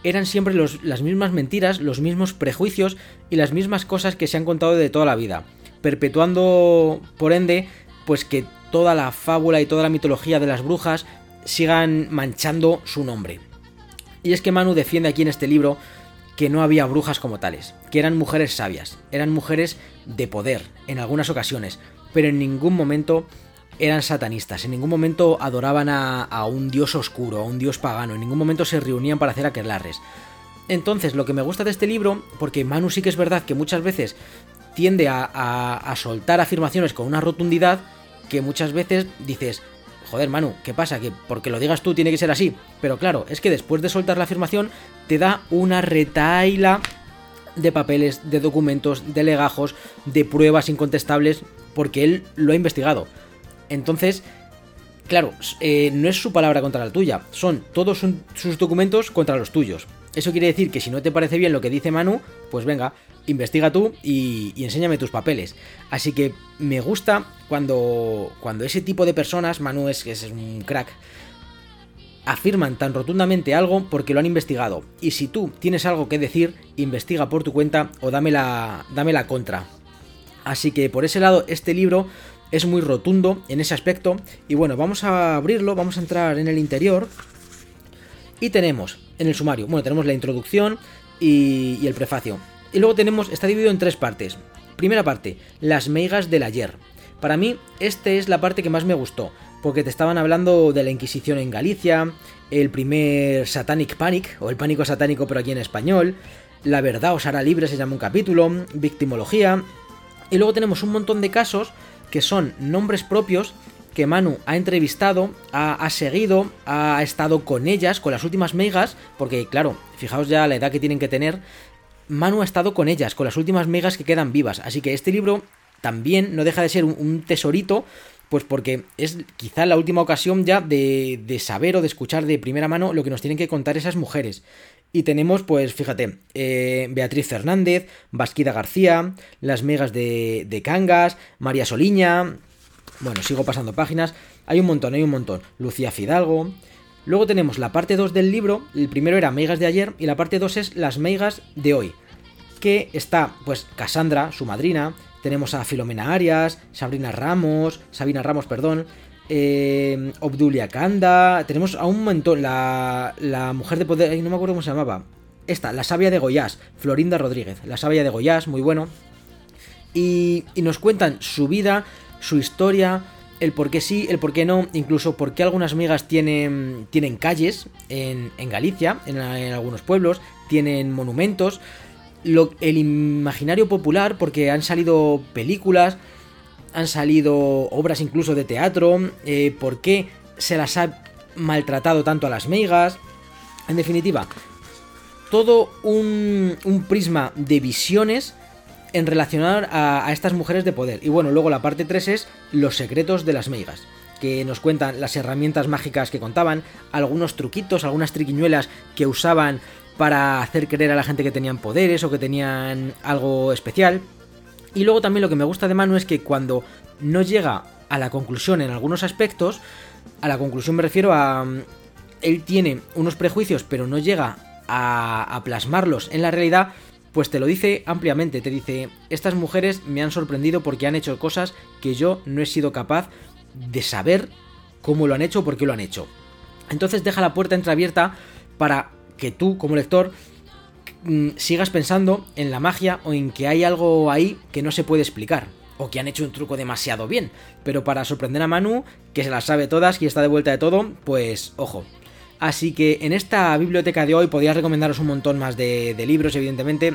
Speaker 2: eran siempre los- las mismas mentiras, los mismos prejuicios y las mismas cosas que se han contado de toda la vida, perpetuando por ende pues que toda la fábula y toda la mitología de las brujas sigan manchando su nombre. Y es que Manu defiende aquí en este libro que no había brujas como tales, que eran mujeres sabias, eran mujeres de poder en algunas ocasiones, pero en ningún momento eran satanistas, en ningún momento adoraban a, un dios oscuro, a un dios pagano, en ningún momento se reunían para hacer aquelarres. Entonces, lo que me gusta de este libro, porque Manu sí que es verdad que muchas veces tiende a- a soltar afirmaciones con una rotundidad que muchas veces dices, joder Manu, ¿qué pasa? Que porque lo digas tú tiene que ser así. Pero claro, es que después de soltar la afirmación te da una retaila de papeles, de documentos, de legajos, de pruebas incontestables, porque él lo ha investigado. Entonces, claro, eh, no es su palabra contra la tuya, son todos sus documentos contra los tuyos. Eso quiere decir que si no te parece bien lo que dice Manu, pues venga, investiga tú y, y enséñame tus papeles. Así que me gusta cuando, cuando ese tipo de personas, Manu es, es un crack, afirman tan rotundamente algo porque lo han investigado. Y si tú tienes algo que decir, investiga por tu cuenta o dame la, dame la contra. Así que por ese lado este libro es muy rotundo en ese aspecto. Y bueno, vamos a abrirlo, vamos a entrar en el interior. Y tenemos en el sumario, bueno, tenemos la introducción y, y el prefacio. Y luego tenemos, está dividido en tres partes. Primera parte, las meigas del ayer. Para mí, esta es la parte que más me gustó, porque te estaban hablando de la Inquisición en Galicia, el primer Satanic Panic, o el pánico satánico pero aquí en español, La verdad os hará libre se llama un capítulo, Victimología, y luego tenemos un montón de casos que son nombres propios que Manu ha entrevistado, ha, seguido, ha estado con ellas, con las últimas megas, porque claro, fijaos ya la edad que tienen que tener, Manu ha estado con ellas, con las últimas megas que quedan vivas, así que este libro también no deja de ser un, un tesorito, pues porque es quizá la última ocasión ya de, de saber o de escuchar de primera mano lo que nos tienen que contar esas mujeres. Y tenemos, pues fíjate, eh, Beatriz Fernández, Basquida García, las megas de, de Cangas, María Soliña. Bueno, sigo pasando páginas. Hay un montón, hay un montón. Lucía Fidalgo. Luego tenemos la parte 2 del libro. El primero era Meigas de ayer y la parte 2 es las Meigas de hoy. Que está, pues, Cassandra, su madrina. Tenemos a Filomena Arias, Sabrina Ramos, Sabina Ramos, perdón. Obdulia Kanda. Tenemos a un montón. La, la mujer de poder. no me acuerdo cómo se llamaba. Esta, la sabia de Goyás, Florinda Rodríguez. La sabia de Goyás, muy bueno. Y, y nos cuentan su vida, su historia, el por qué sí, el por qué no, incluso por qué algunas migas tienen, tienen calles en, Galicia, en, algunos pueblos, tienen monumentos, el imaginario popular, porque han salido películas, han salido obras incluso de teatro, eh, por qué se las ha maltratado tanto a las meigas, en definitiva, todo un, un prisma de visiones en relacionar a, a estas mujeres de poder. Y bueno, luego la parte 3 es los secretos de las meigas, que nos cuentan las herramientas mágicas que contaban, algunos truquitos, algunas triquiñuelas que usaban para hacer creer a la gente que tenían poderes o que tenían algo especial. Y luego también lo que me gusta de Manu es que cuando no llega a la conclusión en algunos aspectos, a la conclusión me refiero a... mm, Él tiene unos prejuicios pero no llega a, a plasmarlos en la realidad, pues te lo dice ampliamente, te dice, estas mujeres me han sorprendido porque han hecho cosas que yo no he sido capaz de saber cómo lo han hecho o por qué lo han hecho. Entonces deja la puerta entreabierta para que tú, como lector, mm, sigas pensando en la magia o en que hay algo ahí que no se puede explicar. O que han hecho un truco demasiado bien. Pero para sorprender a Manu, que se las sabe todas y está de vuelta de todo, pues ojo. Así que en esta biblioteca de hoy podría recomendaros un montón más de, de libros, evidentemente.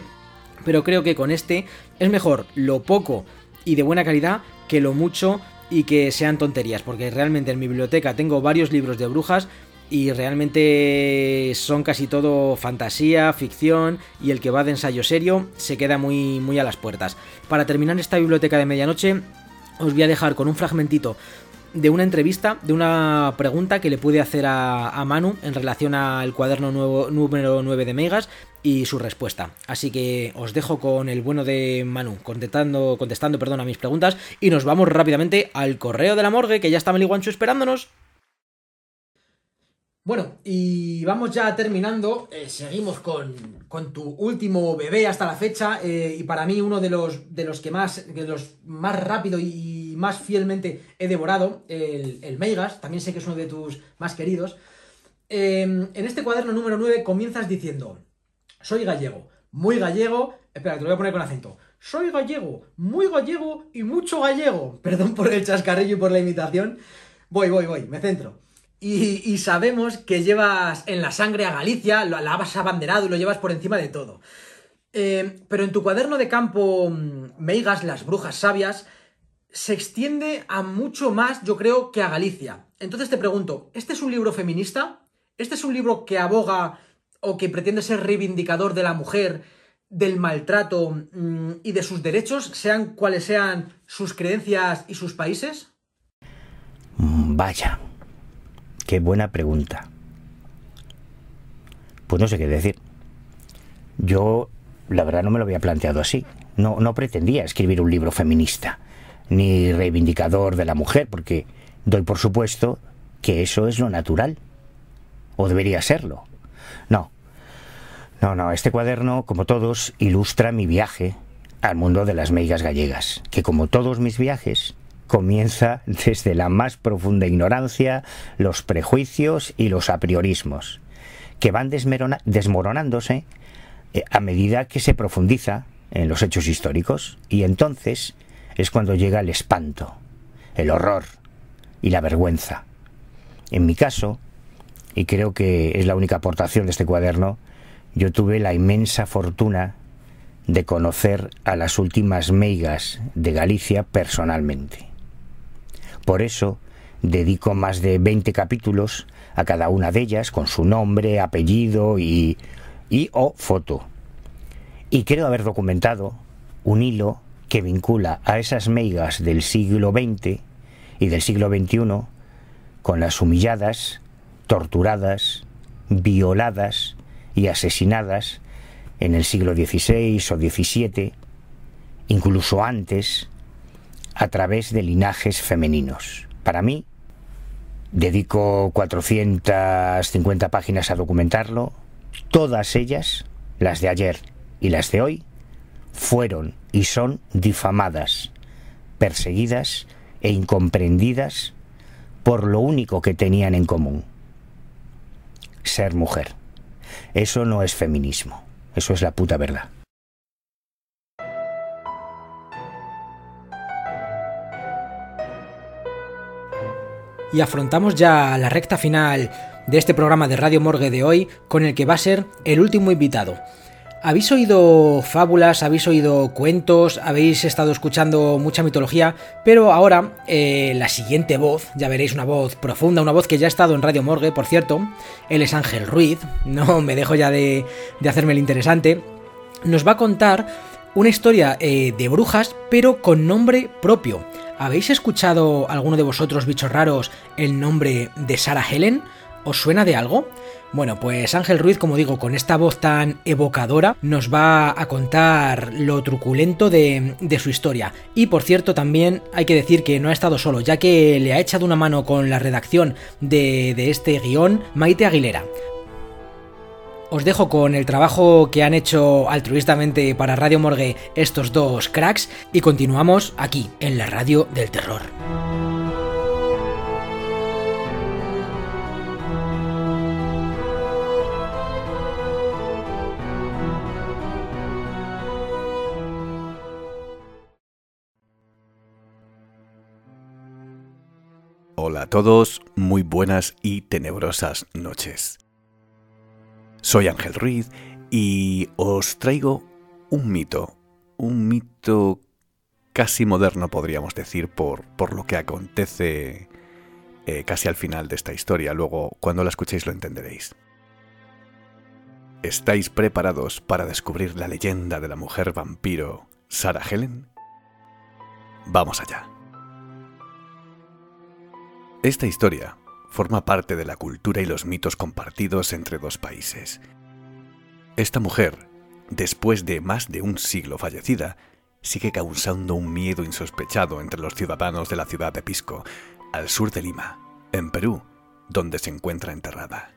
Speaker 2: Pero creo que con este es mejor lo poco y de buena calidad que lo mucho y que sean tonterías. Porque realmente en mi biblioteca tengo varios libros de brujas y realmente son casi todo fantasía, ficción y el que va de ensayo serio se queda muy, muy a las puertas. Para terminar esta biblioteca de medianoche os voy a dejar con un fragmentito de una entrevista, de una pregunta que le pude hacer a, Manu en relación al cuaderno nuevo, número 9 de Megas y su respuesta. Así que os dejo con el bueno de Manu contestando, contestando perdón, a mis preguntas y nos vamos rápidamente al correo de la morgue que ya está Meliguancho esperándonos. Bueno, y vamos ya terminando. Eh, seguimos con, con tu último bebé hasta la fecha. eh, y para mí, uno de los, de los que más, de los más rápido y más fielmente he devorado, el, el Meigas. También sé que es uno de tus más queridos. Eh, en este cuaderno número 9 comienzas diciendo: Soy gallego, muy gallego. Espera, te lo voy a poner con acento. Soy gallego, muy gallego y mucho gallego. Perdón por el chascarrillo y por la imitación. Voy, voy, voy, me centro. Y, sabemos que llevas en la sangre a Galicia, lo la has abanderado y lo llevas por encima de todo. Eh, pero en tu cuaderno de campo, mm, Meigas, las brujas sabias, se extiende a mucho más, yo creo, que a Galicia. Entonces te pregunto, ¿este es un libro feminista? ¿Este es un libro que aboga o que pretende ser reivindicador de la mujer, del maltrato mm, y de sus derechos, sean cuales sean sus creencias y sus países?
Speaker 19: Mm, Vaya, qué buena pregunta. Pues no sé qué decir. Yo, la verdad, no me lo había planteado así. No, no pretendía escribir un libro feminista, ni reivindicador de la mujer, porque doy por supuesto que eso es lo natural. O debería serlo. No. No, no, este cuaderno, como todos, ilustra mi viaje al mundo de las meigas gallegas, que como todos mis viajes, comienza desde la más profunda ignorancia, los prejuicios y los apriorismos, que van desmoronándose eh, a medida que se profundiza en los hechos históricos, y entonces es cuando llega el espanto, el horror y la vergüenza. En mi caso, y creo que es la única aportación de este cuaderno, yo tuve la inmensa fortuna de conocer a las últimas meigas de Galicia personalmente. Por eso dedico más de 20 capítulos a cada una de ellas con su nombre, apellido y, y o foto. Y creo haber documentado un hilo que vincula a esas meigas del siglo XX y del siglo XXI con las humilladas, torturadas, violadas y asesinadas en el siglo XVI o XVII, incluso antes, a través de linajes femeninos. Para mí, dedico 450 páginas a documentarlo, todas ellas, las de ayer y las de hoy, fueron y son difamadas, perseguidas e incomprendidas por lo único que tenían en común, ser mujer. Eso no es feminismo, eso es la puta verdad.
Speaker 2: Y afrontamos ya la recta final de este programa de Radio Morgue de hoy, con el que va a ser el último invitado. ¿Habéis oído fábulas, habéis oído cuentos, habéis estado escuchando mucha mitología? Pero ahora eh, la siguiente voz, ya veréis una voz profunda, una voz que ya ha estado en Radio Morgue, por cierto, él es Ángel Ruiz, no me dejo ya de, de hacerme el interesante, nos va a contar una historia eh, de brujas, pero con nombre propio. ¿Habéis escuchado alguno de vosotros, bichos raros, el nombre de Sarah Helen? ¿Os suena de algo? Bueno, pues Ángel Ruiz, como digo, con esta voz tan evocadora, nos va a contar lo truculento de, de, su historia. Y por cierto, también hay que decir que no ha estado solo, ya que le ha echado una mano con la redacción de, de este guion Maite Aguilera. Os dejo con el trabajo que han hecho altruistamente para Radio Morgue estos dos cracks y continuamos aquí, en la radio del terror.
Speaker 20: Hola a todos, muy buenas y tenebrosas noches. Soy Ángel Ruiz y os traigo un mito, un mito casi moderno podríamos decir por, por lo que acontece eh, casi al final de esta historia. Luego, cuando la escuchéis lo entenderéis. ¿Estáis preparados para descubrir la leyenda de la mujer vampiro Sarah Helen? Vamos allá. Esta historia forma parte de la cultura y los mitos compartidos entre dos países. Esta mujer, después de más de un siglo fallecida, sigue causando un miedo insospechado entre los ciudadanos de la ciudad de Pisco, al sur de Lima, en Perú, donde se encuentra enterrada.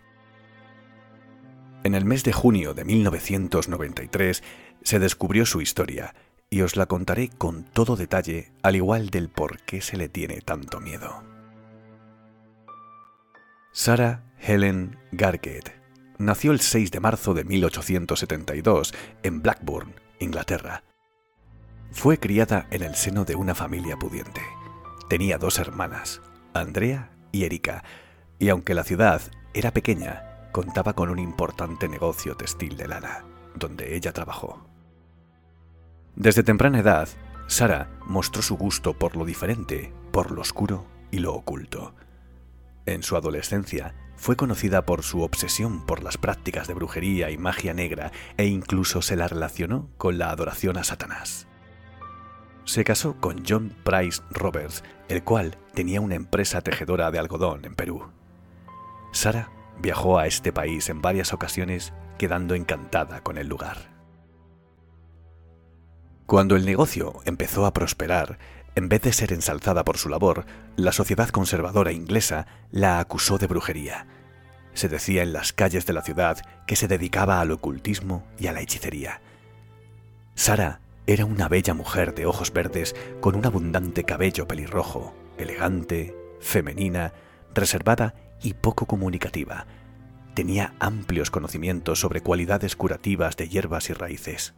Speaker 20: En el mes de junio de 1993 se descubrió su historia y os la contaré con todo detalle, al igual del por qué se le tiene tanto miedo. Sarah Helen Gargett nació el 6 de marzo de 1872 en Blackburn, Inglaterra. Fue criada en el seno de una familia pudiente. Tenía dos hermanas, Andrea y Erika, y aunque la ciudad era pequeña, contaba con un importante negocio textil de lana, donde ella trabajó. Desde temprana edad, Sara mostró su gusto por lo diferente, por lo oscuro y lo oculto. En su adolescencia fue conocida por su obsesión por las prácticas de brujería y magia negra e incluso se la relacionó con la adoración a Satanás. Se casó con John Price Roberts, el cual tenía una empresa tejedora de algodón en Perú. Sara viajó a este país en varias ocasiones, quedando encantada con el lugar. Cuando el negocio empezó a prosperar, en vez de ser ensalzada por su labor, la sociedad conservadora inglesa la acusó de brujería. Se decía en las calles de la ciudad que se dedicaba al ocultismo y a la hechicería. Sara era una bella mujer de ojos verdes con un abundante cabello pelirrojo, elegante, femenina, reservada y poco comunicativa. Tenía amplios conocimientos sobre cualidades curativas de hierbas y raíces.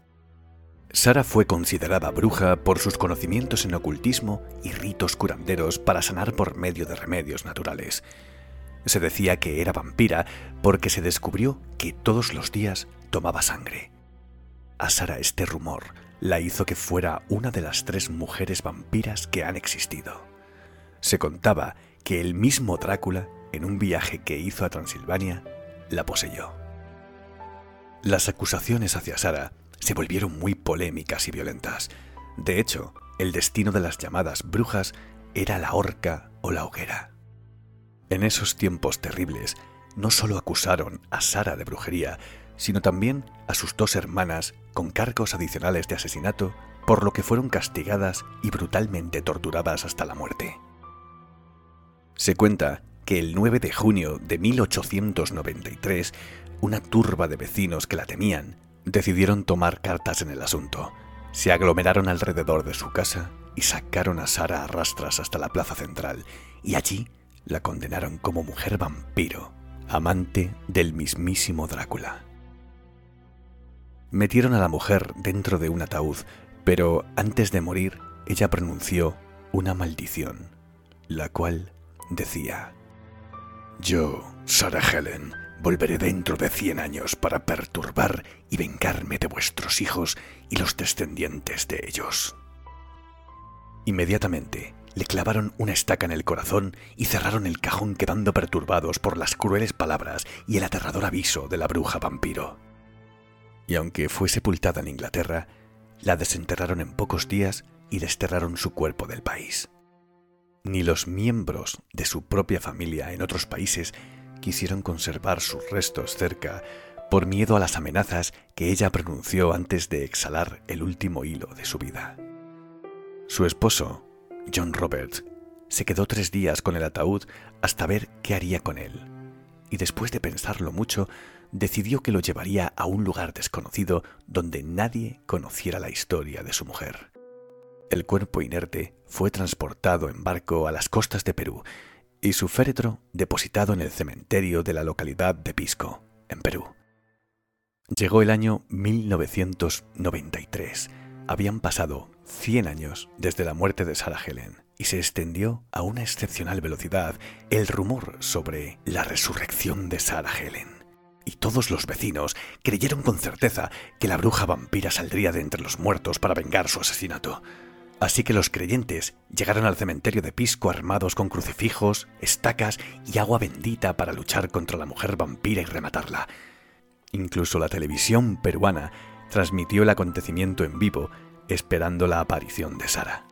Speaker 20: Sara fue considerada bruja por sus conocimientos en ocultismo y ritos curanderos para sanar por medio de remedios naturales. Se decía que era vampira porque se descubrió que todos los días tomaba sangre. A Sara este rumor la hizo que fuera una de las tres mujeres vampiras que han existido. Se contaba que el mismo Drácula, en un viaje que hizo a Transilvania, la poseyó. Las acusaciones hacia Sara se volvieron muy polémicas y violentas. De hecho, el destino de las llamadas brujas era la horca o la hoguera. En esos tiempos terribles, no solo acusaron a Sara de brujería, sino también a sus dos hermanas con cargos adicionales de asesinato, por lo que fueron castigadas y brutalmente torturadas hasta la muerte. Se cuenta que el 9 de junio de 1893, una turba de vecinos que la temían decidieron tomar cartas en el asunto. Se aglomeraron alrededor de su casa y sacaron a Sara a rastras hasta la plaza central, y allí la condenaron como mujer vampiro, amante del mismísimo Drácula. Metieron a la mujer dentro de un ataúd, pero antes de morir ella pronunció una maldición, la cual decía, Yo, Sarah Helen, volveré dentro de cien años para perturbar y vengarme de vuestros hijos y los descendientes de ellos. Inmediatamente le clavaron una estaca en el corazón y cerraron el cajón quedando perturbados por las crueles palabras y el aterrador aviso de la bruja vampiro. Y aunque fue sepultada en Inglaterra, la desenterraron en pocos días y desterraron su cuerpo del país. Ni los miembros de su propia familia en otros países quisieron conservar sus restos cerca por miedo a las amenazas que ella pronunció antes de exhalar el último hilo de su vida. Su esposo, John Roberts, se quedó tres días con el ataúd hasta ver qué haría con él, y después de pensarlo mucho, decidió que lo llevaría a un lugar desconocido donde nadie conociera la historia de su mujer. El cuerpo inerte fue transportado en barco a las costas de Perú y su féretro depositado en el cementerio de la localidad de Pisco, en Perú. Llegó el año 1993. Habían pasado 100 años desde la muerte de Sarah Helen y se extendió a una excepcional velocidad el rumor sobre la resurrección de Sarah Helen. Y todos los vecinos creyeron con certeza que la bruja vampira saldría de entre los muertos para vengar su asesinato. Así que los creyentes llegaron al cementerio de Pisco armados con crucifijos, estacas y agua bendita para luchar contra la mujer vampira y rematarla. Incluso la televisión peruana transmitió el acontecimiento en vivo, esperando la aparición de Sara.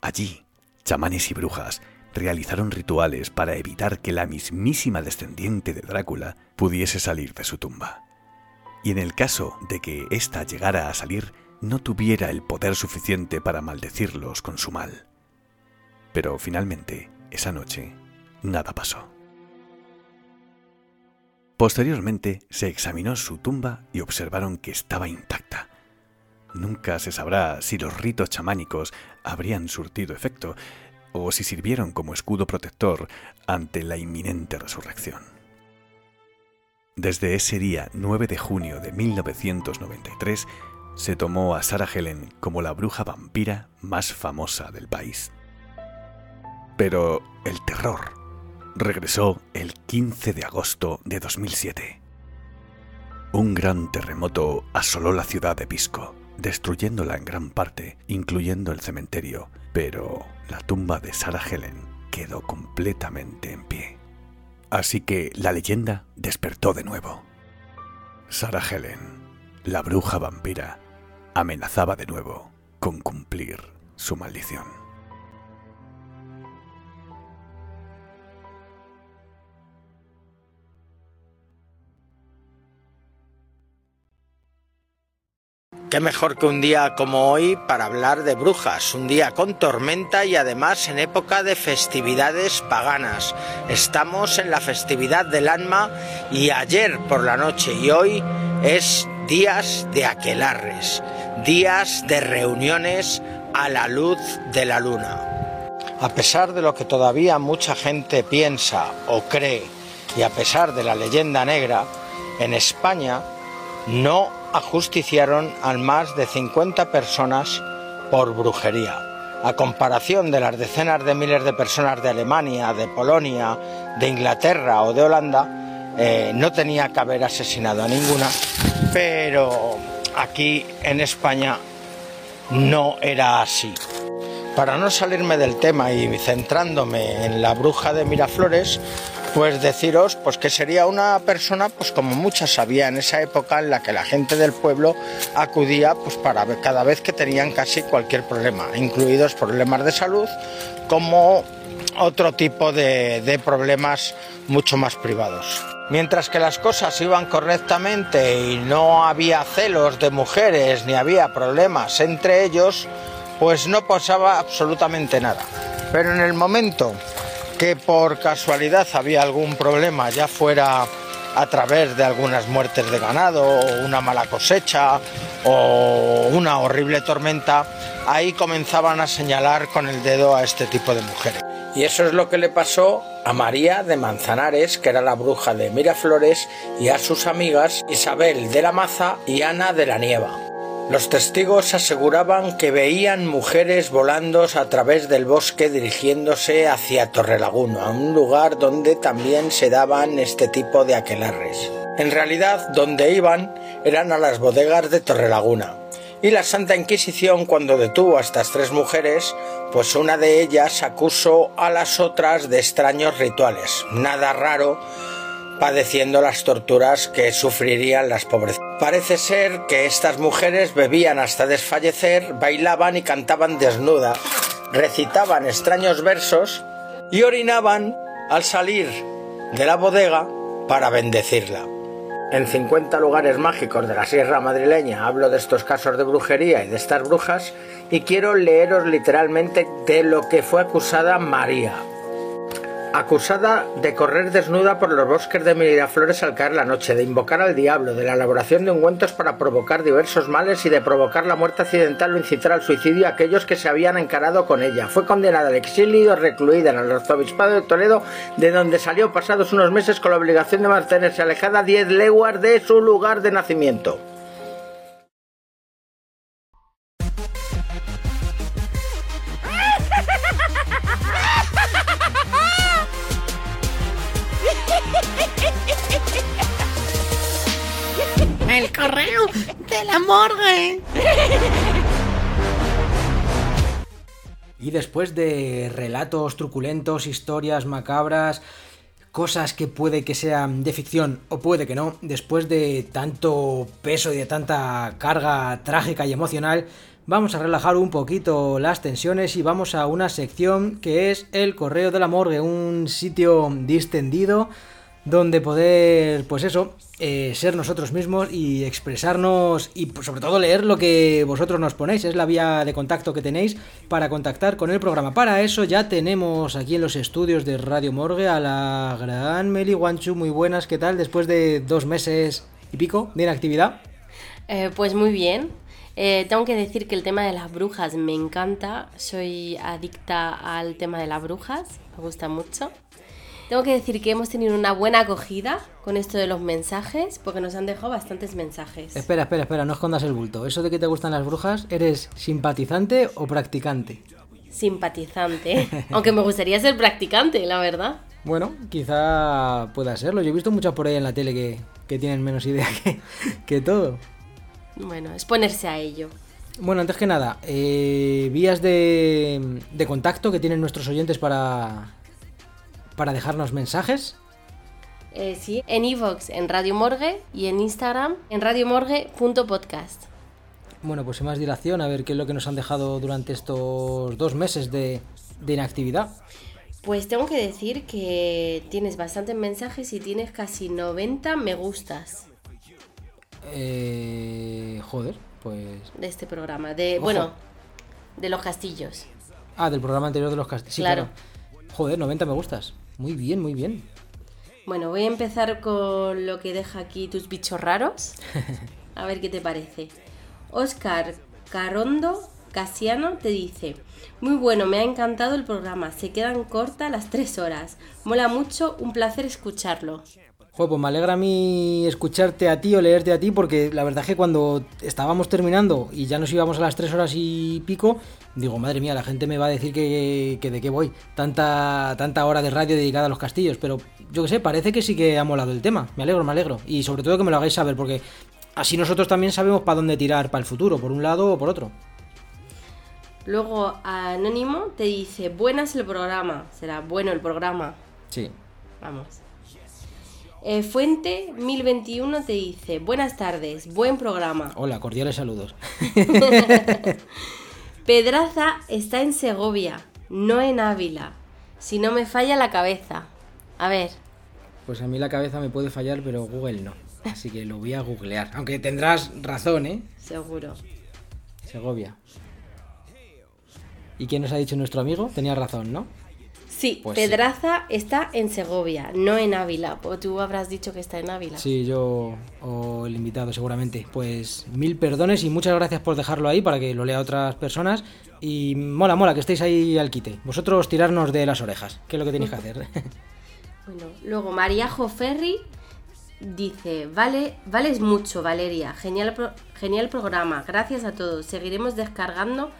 Speaker 20: Allí, chamanes y brujas realizaron rituales para evitar que la mismísima descendiente de Drácula pudiese salir de su tumba. Y en el caso de que ésta llegara a salir, no tuviera el poder suficiente para maldecirlos con su mal. Pero finalmente, esa noche, nada pasó. Posteriormente se examinó su tumba y observaron que estaba intacta. Nunca se sabrá si los ritos chamánicos habrían surtido efecto o si sirvieron como escudo protector ante la inminente resurrección. Desde ese día 9 de junio de 1993 se tomó a Sarah Helen como la bruja vampira más famosa del país. Pero el terror regresó el 15 de agosto de 2007. Un gran terremoto asoló la ciudad de Pisco, destruyéndola en gran parte, incluyendo el cementerio, pero la tumba de Sarah Helen quedó completamente en pie. Así que la leyenda despertó de nuevo. Sarah Helen, la bruja vampira, amenazaba de nuevo con cumplir su maldición.
Speaker 18: Qué mejor que un día como hoy para hablar de brujas, un día con tormenta y además en época de festividades paganas. Estamos en la festividad del alma y ayer por la noche y hoy es días de aquelarres, días de reuniones a la luz de la luna. A pesar de lo que todavía mucha gente piensa o cree y a pesar de la leyenda negra, en España no ajusticiaron a más de 50 personas por brujería. A comparación de las decenas de miles de personas de Alemania, de Polonia, de Inglaterra o de Holanda, eh, no tenía que haber asesinado a ninguna, pero aquí en España no era así. Para no salirme del tema y centrándome en la bruja de Miraflores, pues deciros pues que sería una persona pues como muchas había en esa época en la que la gente del pueblo acudía pues para cada vez que tenían casi cualquier problema, incluidos problemas de salud como otro tipo de problemas mucho más privados. Mientras que las cosas iban correctamente y no había celos de mujeres ni había problemas entre ellos, pues no pasaba absolutamente nada. Pero en el momento que por casualidad había algún problema, ya fuera a través de algunas muertes de ganado o una mala cosecha o una horrible tormenta, ahí comenzaban a señalar con el dedo a este tipo de mujeres. Y eso es lo que le pasó a María de Manzanares, que era la bruja de Miraflores, y a sus amigas Isabel de la Maza y Ana de la Nieva. Los testigos aseguraban que veían mujeres volando a través del bosque dirigiéndose hacia Torrelaguna, un lugar donde también se daban este tipo de aquelarres. En realidad, donde iban eran a las bodegas de Torrelaguna. Y la Santa Inquisición, cuando detuvo a estas tres mujeres, pues una de ellas acusó a las otras de extraños rituales. Nada raro padeciendo las torturas que sufrirían las pobres. Parece ser que estas mujeres bebían hasta desfallecer, bailaban y cantaban desnudas, recitaban extraños versos y orinaban al salir de la bodega para bendecirla. En 50 lugares mágicos de la Sierra Madrileña hablo de estos casos de brujería y de estas brujas y quiero leeros literalmente de lo que fue acusada María, acusada de correr desnuda por los bosques de Miraflores al caer la noche, de invocar al diablo, de la elaboración de ungüentos para provocar diversos males y de provocar la muerte accidental o incitar al suicidio a aquellos que se habían encarado con ella. Fue condenada al exilio recluida en el arzobispado de Toledo, de donde salió pasados unos meses con la obligación de mantenerse alejada 10 leguas de su lugar de nacimiento.
Speaker 17: De la morgue.
Speaker 2: Y después de relatos truculentos, historias macabras, cosas que puede que sean de ficción o puede que no, después de tanto peso y de tanta carga trágica y emocional, vamos a relajar un poquito las tensiones y vamos a una sección que es el Correo de la Morgue, un sitio distendido donde poder, pues eso, eh, ser nosotros mismos y expresarnos y pues, sobre todo leer lo que vosotros nos ponéis. Es la vía de contacto que tenéis para contactar con el programa. Para eso ya tenemos aquí en los estudios de Radio Morgue a la gran Meli Guanchu. Muy buenas, ¿qué tal? Después de dos meses y pico de inactividad.
Speaker 21: Eh, pues muy bien. Eh, tengo que decir que el tema de las brujas me encanta. Soy adicta al tema de las brujas. Me gusta mucho. Tengo que decir que hemos tenido una buena acogida con esto de los mensajes, porque nos han dejado bastantes mensajes.
Speaker 2: Espera, espera, espera, no escondas el bulto. ¿Eso de que te gustan las brujas, eres simpatizante o practicante?
Speaker 21: Simpatizante. Aunque me gustaría ser practicante, la verdad.
Speaker 2: Bueno, quizá pueda serlo. Yo he visto muchas por ahí en la tele que, que tienen menos idea que, que todo.
Speaker 21: Bueno, es ponerse a ello.
Speaker 2: Bueno, antes que nada, eh, vías de, de contacto que tienen nuestros oyentes para, para dejarnos mensajes.
Speaker 21: Eh, sí, en Evox, en Radio Morgue y en Instagram, en radiomorgue.podcast.
Speaker 2: Bueno, pues sin más dilación, a ver qué es lo que nos han dejado durante estos dos meses de, de inactividad.
Speaker 21: Pues tengo que decir que tienes bastantes mensajes y tienes casi 90 me gustas
Speaker 2: Eh, joder, pues...
Speaker 21: de este programa. De,
Speaker 2: Ojo.
Speaker 21: bueno, de los castillos.
Speaker 2: Ah, del programa anterior de los castillos. Sí,
Speaker 21: Claro.
Speaker 2: claro. Joder, 90 me gustas. Muy bien, muy bien.
Speaker 21: Bueno, voy a empezar con lo que deja aquí tus bichos raros. A ver qué te parece. Oscar Carondo Casiano te dice, muy bueno, me ha encantado el programa, se quedan cortas las tres horas. Mola mucho, un placer escucharlo.
Speaker 2: Joder, pues me alegra a mí escucharte a ti o leerte a ti, porque la verdad es que cuando estábamos terminando y ya nos íbamos a las tres horas y pico, digo, madre mía, la gente me va a decir que, que de qué voy. Tanta, tanta hora de radio dedicada a los castillos, pero yo que sé, parece que sí que ha molado el tema. Me alegro, me alegro. Y sobre todo que me lo hagáis saber, porque así nosotros también sabemos para dónde tirar para el futuro, por un lado o por otro.
Speaker 21: Luego Anónimo te dice, buenas el programa. Será bueno el programa.
Speaker 2: Sí.
Speaker 21: Vamos. Eh, Fuente 1021 te dice, buenas tardes, buen programa.
Speaker 2: Hola, cordiales saludos.
Speaker 21: Pedraza está en Segovia, no en Ávila. Si no me falla la cabeza. A ver,
Speaker 2: Pues a mí la cabeza me puede fallar, pero Google no. Así que lo voy a googlear. Aunque tendrás razón, ¿eh?
Speaker 21: seguro.
Speaker 2: Segovia. ¿Y quién nos ha dicho nuestro amigo? Tenía razón, ¿no?
Speaker 21: Sí,
Speaker 2: Pues sí.
Speaker 21: Pedraza está en Segovia, no en Ávila. Tú habrás dicho que está en Ávila.
Speaker 2: Sí, yo o el invitado seguramente. Pues mil perdones y muchas gracias por dejarlo ahí para que lo lea otras personas. Y mola, mola que estéis ahí al quite. Vosotros tirarnos de las orejas, que es lo que tenéis que hacer.
Speaker 21: Bueno, luego Mariajo Ferri dice, vale, vales mucho, Valeria. Genial, pro- genial programa. Gracias a todos. Seguiremos descargando,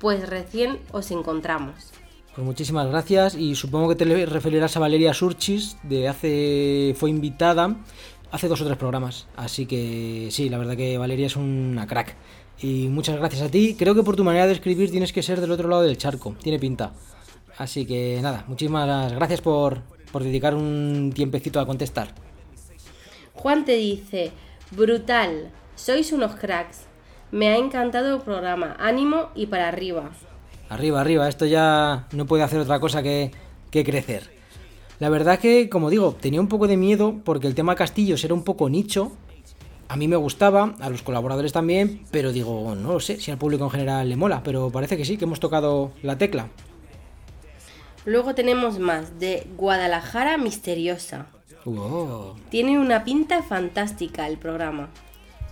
Speaker 21: pues recién os encontramos.
Speaker 2: Pues muchísimas gracias y supongo que te referirás a Valeria Surchis, de hace fue invitada hace dos o tres programas. Así que sí, la verdad que Valeria es una crack. Y muchas gracias a ti. Creo que por tu manera de escribir tienes que ser del otro lado del charco. Tiene pinta. Así que nada, muchísimas gracias por, por dedicar un tiempecito a contestar.
Speaker 21: Juan te dice, brutal, sois unos cracks. Me ha encantado el programa. Ánimo y para arriba.
Speaker 2: Arriba, arriba, esto ya no puede hacer otra cosa que, que crecer. La verdad que, como digo, tenía un poco de miedo porque el tema castillos era un poco nicho. A mí me gustaba, a los colaboradores también, pero digo, no lo sé si al público en general le mola, pero parece que sí, que hemos tocado la tecla.
Speaker 21: Luego tenemos más de Guadalajara Misteriosa.
Speaker 2: Wow.
Speaker 21: Tiene una pinta fantástica el programa.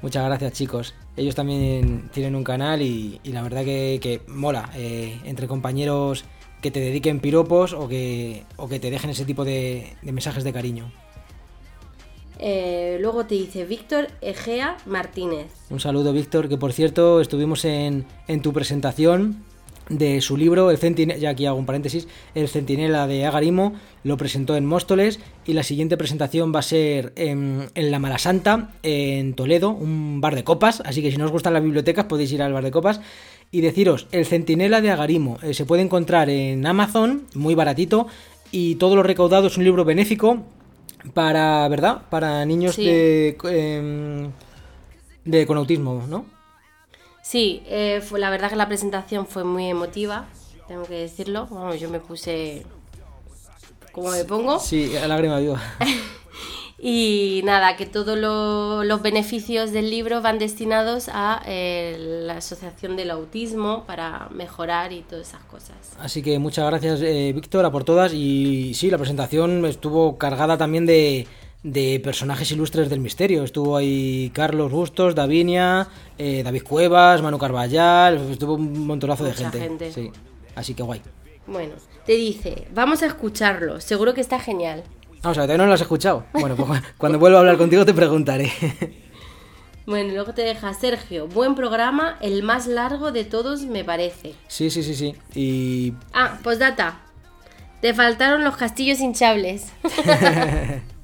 Speaker 2: Muchas gracias chicos. Ellos también tienen un canal y, y la verdad que, que mola eh, entre compañeros que te dediquen piropos o que, o que te dejen ese tipo de, de mensajes de cariño.
Speaker 21: Eh, luego te dice Víctor Egea Martínez.
Speaker 2: Un saludo, Víctor, que por cierto estuvimos en, en tu presentación de su libro, El Centinela, ya aquí hago un paréntesis, El Centinela de Agarimo, lo presentó en Móstoles y la siguiente presentación va a ser en, en La Malasanta, en Toledo, un bar de copas, así que si no os gustan las bibliotecas podéis ir al bar de copas. Y deciros, El Centinela de Agarimo eh, se puede encontrar en Amazon, muy baratito, y todo lo recaudado es un libro benéfico para, ¿verdad? Para niños
Speaker 21: Sí.
Speaker 2: de, em, de con autismo, ¿no?
Speaker 21: Sí, eh, fue, la verdad que la presentación fue muy emotiva, tengo que decirlo. Yo me puse como me pongo.
Speaker 2: Sí, a lágrima viva.
Speaker 21: Y nada, que todos lo- los beneficios del libro van destinados a eh, la Asociación del Autismo para mejorar y todas esas cosas.
Speaker 2: Así que muchas gracias, eh, Víctor, por todas. Y sí, la presentación estuvo cargada también de, de personajes ilustres del misterio. Estuvo ahí Carlos Bustos, Davinia, eh, David Cuevas, Manu Carballal. Estuvo un montonazo de gente.
Speaker 21: gente.
Speaker 2: Sí, así que guay.
Speaker 21: Bueno, te dice, vamos a escucharlo, seguro que está genial.
Speaker 2: Vamos a ver, todavía no lo has escuchado. Bueno, pues cuando vuelva a hablar contigo te preguntaré.
Speaker 21: Bueno, luego te deja Sergio, buen programa, el más largo de todos me parece.
Speaker 2: Sí, sí, sí, sí. Y
Speaker 21: Ah, postdata. Te faltaron los castillos hinchables.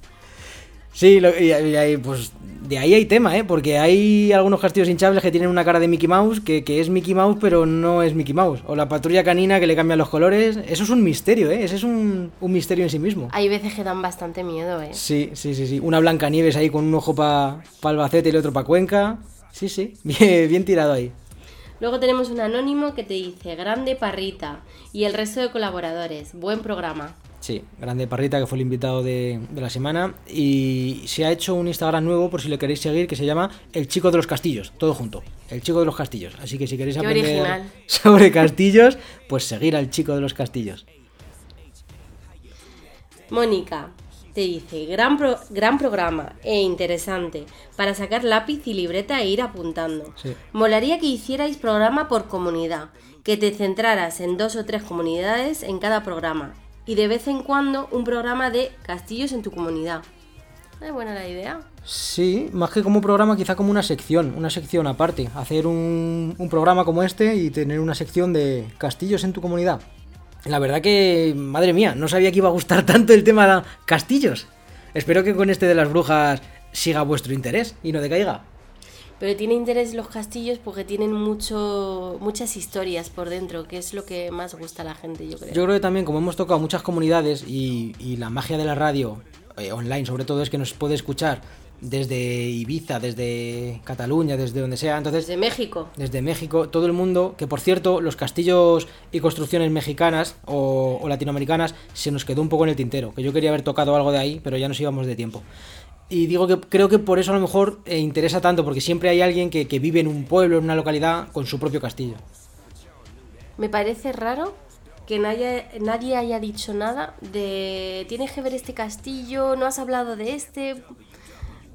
Speaker 2: Sí, lo- y, ahí, pues de ahí hay tema, ¿eh? Porque hay algunos castillos hinchables que tienen una cara de Mickey Mouse, que, que es Mickey Mouse, pero no es Mickey Mouse. O la patrulla canina que le cambian los colores. Eso es un misterio, ¿eh? Ese es un, un misterio en sí mismo.
Speaker 21: Hay veces que dan bastante miedo, ¿eh?
Speaker 2: Sí, sí, sí, sí. Una Blancanieves ahí con un ojo para Albacete y el otro para Cuenca. Sí, sí. Bien, bien tirado ahí.
Speaker 21: Luego tenemos un anónimo que te dice, grande parrita, y el resto de colaboradores, buen programa.
Speaker 2: Sí, Grande Parrita, que fue el invitado de, de la semana. Y se ha hecho un Instagram nuevo, por si le queréis seguir, que se llama El Chico de los Castillos, todo junto. El Chico de los Castillos. Así que si queréis aprender sobre castillos, pues seguir al Chico de los Castillos.
Speaker 21: Mónica te dice, gran, pro- gran programa e interesante para sacar lápiz y libreta e ir apuntando.
Speaker 2: Sí.
Speaker 21: Molaría que hicierais programa por comunidad, que te centraras en dos o tres comunidades en cada programa y de vez en cuando un programa de castillos en tu comunidad. Es buena la idea.
Speaker 2: Sí, más que como programa, quizá como una sección, una sección aparte. Hacer un, programa como este y tener una sección de castillos en tu comunidad. La verdad que, madre mía, no sabía que iba a gustar tanto el tema de castillos. Espero que con este de las brujas siga vuestro interés y no decaiga.
Speaker 21: Pero tiene interés los castillos porque tienen mucho, muchas historias por dentro, que es lo que más gusta a la gente, yo creo.
Speaker 2: Yo creo que también, como hemos tocado muchas comunidades y, y la magia de la radio eh, online, sobre todo, es que nos puede escuchar desde Ibiza, desde Cataluña, desde donde sea. Entonces,
Speaker 21: Desde México.
Speaker 2: desde México, todo el mundo, que por cierto, los castillos y construcciones mexicanas o, o latinoamericanas se nos quedó un poco en el tintero, que yo quería haber tocado algo de ahí, pero ya nos íbamos de tiempo. Y digo que creo que por eso a lo mejor eh, interesa tanto, porque siempre hay alguien que, que vive en un pueblo, en una localidad, con su propio castillo.
Speaker 21: Me parece raro que nadie, nadie haya dicho nada de tienes que ver este castillo, no has hablado de este.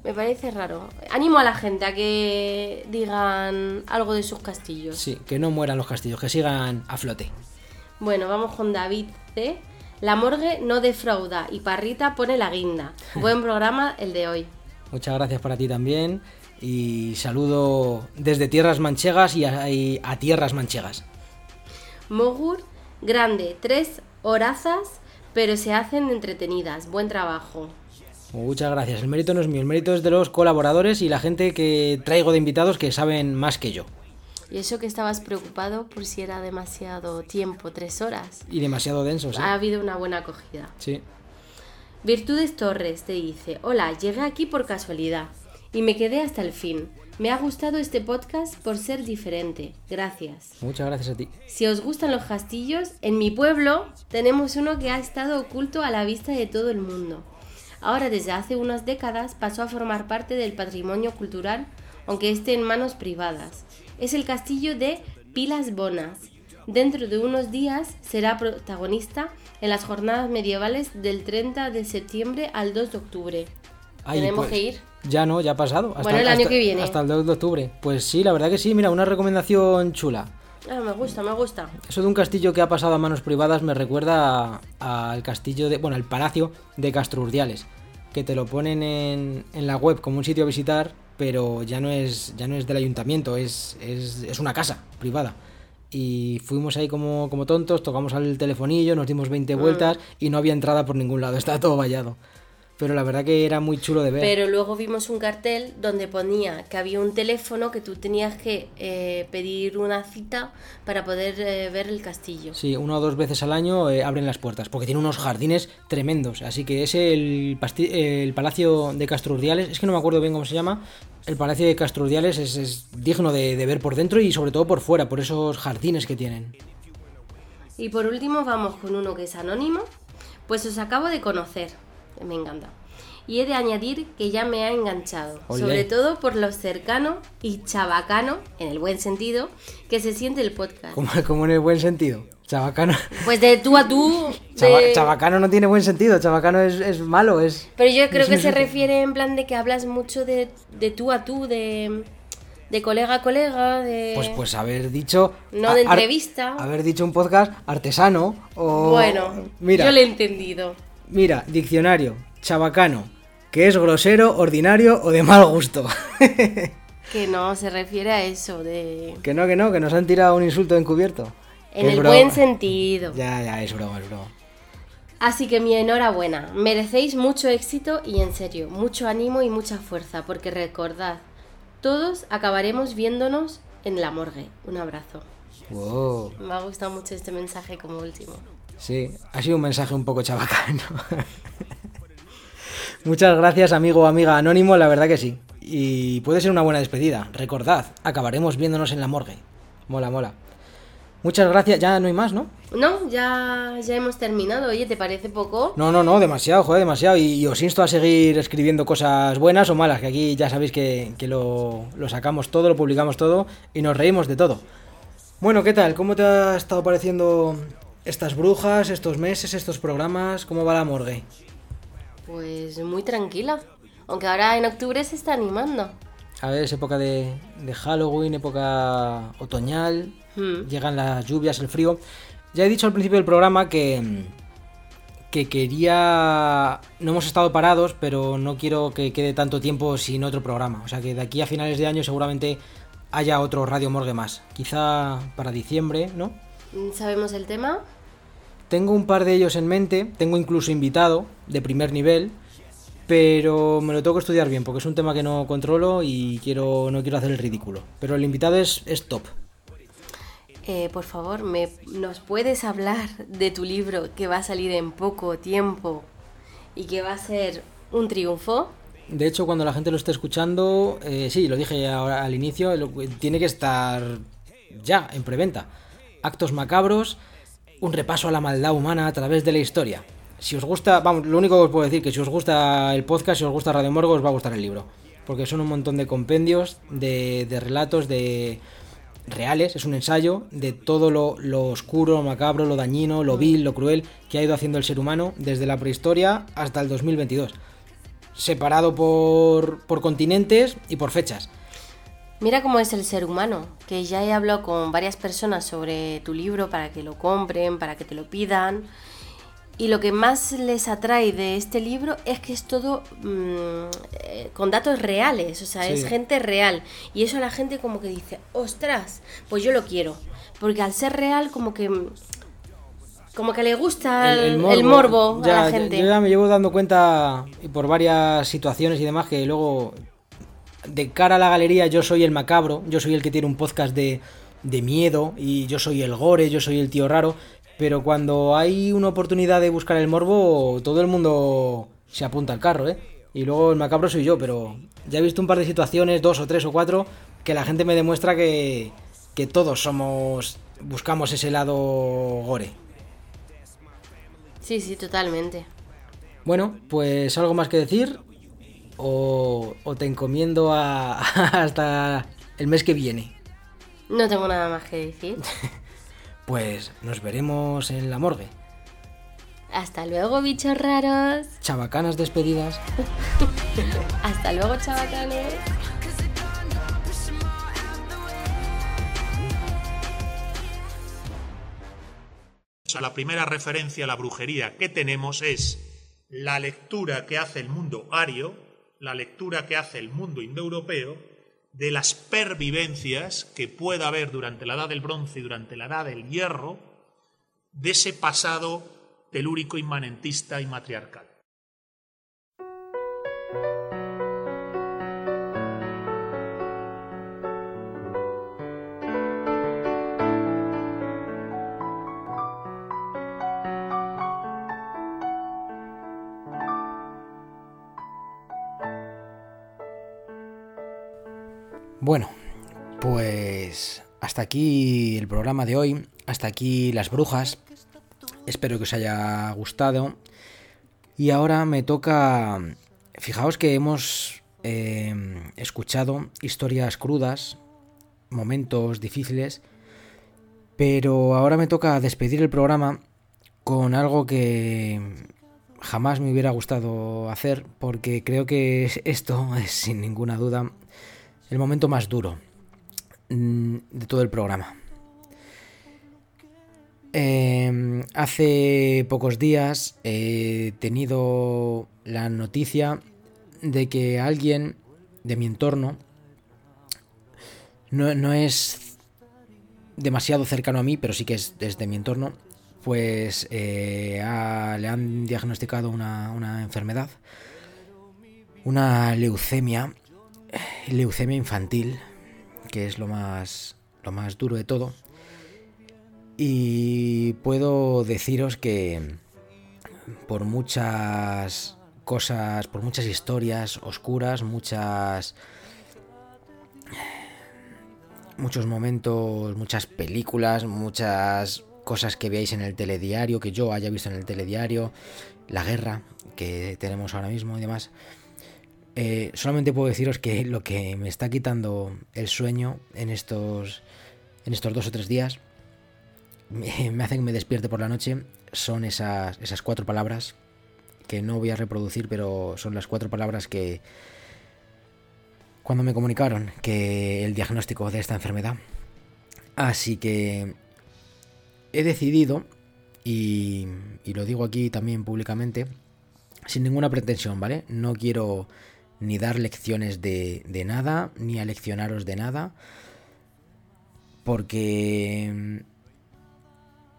Speaker 21: Me parece raro. Animo a la gente a que digan algo de sus castillos.
Speaker 2: Sí, que no mueran los castillos, que sigan a flote.
Speaker 21: Bueno, vamos con David C. La morgue no defrauda y Parrita pone la guinda. Buen programa el de hoy.
Speaker 2: Muchas gracias para ti también. Y saludo desde tierras manchegas y a, y a tierras manchegas.
Speaker 21: Mogur, grande, tres horazas, pero se hacen entretenidas. Buen trabajo.
Speaker 2: Muchas gracias. El mérito no es mío, el mérito es de los colaboradores y la gente que traigo de invitados que saben más que yo.
Speaker 21: Y eso que estabas preocupado por si era demasiado tiempo, tres horas.
Speaker 2: Y demasiado densos, ¿eh?
Speaker 21: Ha habido una buena acogida.
Speaker 2: Sí.
Speaker 21: Virtudes Torres te dice, hola, llegué aquí por casualidad y me quedé hasta el fin. Me ha gustado este podcast por ser diferente. Gracias.
Speaker 2: Muchas gracias a ti.
Speaker 21: Si os gustan los castillos, en mi pueblo tenemos uno que ha estado oculto a la vista de todo el mundo. Ahora desde hace unas décadas pasó a formar parte del patrimonio cultural, aunque esté en manos privadas. Es el castillo de Pilas Bonas. Dentro de unos días será protagonista en las jornadas medievales del 30 de septiembre al 2 de octubre.
Speaker 2: Ay,
Speaker 21: Tenemos
Speaker 2: pues,
Speaker 21: que ir.
Speaker 2: Ya no, ya ha pasado. Hasta,
Speaker 21: Bueno, el año
Speaker 2: hasta-
Speaker 21: que viene.
Speaker 2: Hasta el 2 de octubre. Pues sí, la verdad que sí. Mira, una recomendación chula.
Speaker 21: Ah, me gusta, me gusta.
Speaker 2: Eso de un castillo que ha pasado a manos privadas me recuerda al castillo de. Bueno, al palacio de Castro Urdiales. Que te lo ponen en, en la web como un sitio a visitar, pero ya no es, ya no es del ayuntamiento, es, es, es una casa privada. Y fuimos ahí como, como tontos, tocamos al telefonillo, nos dimos 20
Speaker 21: Mm.
Speaker 2: vueltas y no había entrada por ningún lado, estaba todo vallado. Pero la verdad que era muy chulo de ver.
Speaker 21: Pero luego vimos un cartel donde ponía que había un teléfono que tú tenías que eh, pedir una cita para poder eh, ver el castillo.
Speaker 2: Sí, una o dos veces al año eh, abren las puertas, porque tiene unos jardines tremendos. Así que ese, el, pasti- el Palacio de Castrurdiales, es que no me acuerdo bien cómo se llama, el Palacio de Castrurdiales es, es digno de, de ver por dentro y sobre todo por fuera, por esos jardines que tienen.
Speaker 21: Y por último vamos con uno que es anónimo, pues os acabo de conocer, me encanta. Y he de añadir que ya me ha enganchado,
Speaker 2: Olé.
Speaker 21: sobre todo por lo cercano y chabacano, en el buen sentido, que se siente el podcast.
Speaker 2: Como, como en el buen sentido. Chabacano.
Speaker 21: Pues de tú a tú, de-
Speaker 2: Chabacano no tiene buen sentido, chabacano es, es malo, es...
Speaker 21: pero yo creo
Speaker 2: es
Speaker 21: que se refiere en plan de que hablas mucho de, de tú a tú, de, de colega a colega, de...
Speaker 2: Pues, pues haber dicho...
Speaker 21: No de entrevista.
Speaker 2: haber dicho un podcast artesano o...
Speaker 21: Bueno,
Speaker 2: mira,
Speaker 21: yo lo he entendido.
Speaker 2: Mira, diccionario, chabacano, que es grosero, ordinario o de mal gusto.
Speaker 21: Que no se refiere a eso, de...
Speaker 2: que no, que no, que nos han tirado un insulto encubierto.
Speaker 21: En el buen sentido.
Speaker 2: Ya, ya, es broma, es broma.
Speaker 21: Así que mi enhorabuena, merecéis mucho éxito y en serio, mucho ánimo y mucha fuerza, porque recordad, todos acabaremos viéndonos en la morgue. Un abrazo.
Speaker 2: Wow.
Speaker 21: Me ha gustado mucho este mensaje como último.
Speaker 2: Sí, ha sido un mensaje un poco chabacano. Muchas gracias, amigo o amiga anónimo, la verdad que sí. Y puede ser una buena despedida. Recordad, acabaremos viéndonos en la morgue. Mola, mola. Muchas gracias, ya no hay más, ¿no?
Speaker 21: No, ya, ya hemos terminado. Oye, ¿te parece poco?
Speaker 2: No, no, no, demasiado, joder, demasiado. Y, y os insto a seguir escribiendo cosas buenas o malas, que aquí ya sabéis que, que lo, lo sacamos todo, lo publicamos todo y nos reímos de todo. Bueno, ¿qué tal? ¿Cómo te ha estado pareciendo estas brujas, estos meses, estos programas? ¿Cómo va la morgue?
Speaker 21: Pues muy tranquila. Aunque ahora en octubre se está animando.
Speaker 2: A ver, es época de, de Halloween, época otoñal,
Speaker 21: Hmm.
Speaker 2: llegan las lluvias, el frío. Ya he dicho al principio del programa que, que quería... No hemos estado parados, pero no quiero que quede tanto tiempo sin otro programa. O sea que de aquí a finales de año seguramente haya otro Radio Morgue más. Quizá para diciembre, ¿no?
Speaker 21: ¿Sabemos el tema?
Speaker 2: Tengo un par de ellos en mente, tengo incluso invitado de primer nivel, pero me lo tengo que estudiar bien porque es un tema que no controlo y quiero no quiero hacer el ridículo. Pero el invitado es, es top.
Speaker 21: Eh, por favor, ¿me, ¿nos puedes hablar de tu libro que va a salir en poco tiempo y que va a ser un triunfo?
Speaker 2: De hecho, cuando la gente lo esté escuchando, eh, sí, lo dije ahora al inicio, lo- tiene que estar ya en preventa. Actos macabros, un repaso a la maldad humana a través de la historia. Si os gusta, vamos, lo único que os puedo decir que si os gusta el podcast, si os gusta Radio Morgo, os va a gustar el libro. Porque son un montón de compendios, de, de relatos, de reales, es un ensayo de todo lo, lo oscuro, lo macabro, lo dañino, lo vil, lo cruel que ha ido haciendo el ser humano desde la prehistoria hasta el 2022 separado por, por continentes y por fechas.
Speaker 21: Mira cómo es el ser humano, que ya he hablado con varias personas sobre tu libro para que lo compren, para que te lo pidan. Y lo que más les atrae de este libro es que es todo mm, eh, con datos reales, o sea,
Speaker 2: Sí.
Speaker 21: es gente real. Y eso la gente como que dice, ostras, pues yo lo quiero. Porque al ser real como que... Como que le gusta el, el morbo,
Speaker 2: Ya,
Speaker 21: a la
Speaker 2: yo-
Speaker 21: gente.
Speaker 2: Yo ya me llevo dando cuenta y por varias situaciones y demás que luego de cara a la galería yo soy el macabro, yo soy el que tiene un podcast de, de miedo y yo soy el gore, yo soy el tío raro, pero cuando hay una oportunidad de buscar el morbo, todo el mundo se apunta al carro, ¿eh? Y luego el macabro soy yo, pero ya he visto un par de situaciones, dos o tres o cuatro, que la gente me demuestra que, que todos somos, buscamos ese lado gore.
Speaker 21: Sí, sí, totalmente.
Speaker 2: Bueno, pues algo más que decir o, o te encomiendo a, hasta el mes que viene.
Speaker 21: No tengo nada más que decir.
Speaker 2: Pues nos veremos en la morgue.
Speaker 21: Hasta luego, bichos raros.
Speaker 2: Chavacanas despedidas.
Speaker 21: Hasta luego,
Speaker 15: sea, la primera referencia a la brujería que tenemos es la lectura que hace el mundo ario, la lectura que hace el mundo indoeuropeo de las pervivencias que pueda haber durante la Edad del Bronce y durante la Edad del Hierro de ese pasado telúrico inmanentista y matriarcal.
Speaker 2: Pues hasta aquí el programa de hoy, hasta aquí las brujas. Espero que os haya gustado. Y ahora me toca... Fijaos que hemos eh, escuchado historias crudas, momentos difíciles, pero ahora me toca despedir el programa con algo que jamás me hubiera gustado hacer, porque creo que esto es sin ninguna duda el momento más duro de todo el programa. Eh, hace pocos días he tenido la noticia de que alguien de mi entorno no, no es demasiado cercano a mí, pero sí que es desde mi entorno, pues eh, le han diagnosticado una, una enfermedad, una leucemia, leucemia infantil, que es lo más, lo más duro de todo. Y puedo deciros que por muchas cosas, por muchas historias oscuras, muchas muchos momentos, muchas películas, muchas cosas que veáis en el telediario, que yo haya visto en el telediario, la guerra que tenemos ahora mismo y demás. Eh, solamente puedo deciros que lo que me está quitando el sueño en estos, en estos dos o tres días, me, me hace que me despierte por la noche, son esas, esas cuatro palabras que no voy a reproducir, pero son las cuatro palabras que cuando me comunicaron que el diagnóstico de esta enfermedad. Así que he decidido, y, y lo digo aquí también públicamente, sin ninguna pretensión, ¿vale? No quiero ni dar lecciones de, de nada, ni aleccionaros de nada, porque...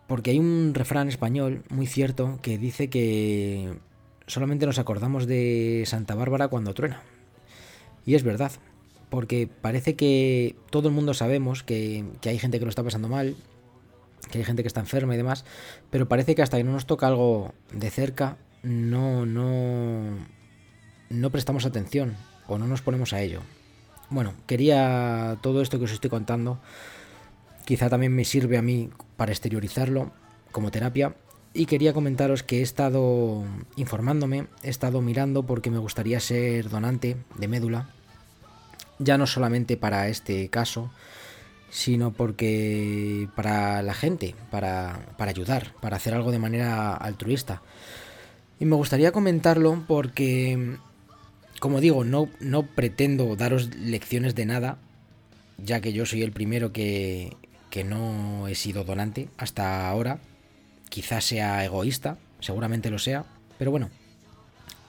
Speaker 2: Porque hay un refrán español muy cierto que dice que solamente nos acordamos de Santa Bárbara cuando truena. Y es verdad, porque parece que todo el mundo sabemos que, que hay gente que lo está pasando mal, que hay gente que está enferma y demás, pero parece que hasta que no nos toca algo de cerca, no, no, no prestamos atención o no nos ponemos a ello. Bueno, quería todo esto que os estoy contando, quizá también me sirve a mí para exteriorizarlo como terapia. Y quería comentaros que he estado informándome, he estado mirando porque me gustaría ser donante de médula. Ya no solamente para este caso, sino porque para la gente, para, para ayudar, para hacer algo de manera altruista. Y me gustaría comentarlo porque, como digo, no, no pretendo daros lecciones de nada, ya que yo soy el primero que, que no he sido donante hasta ahora. Quizás sea egoísta, seguramente lo sea, pero bueno,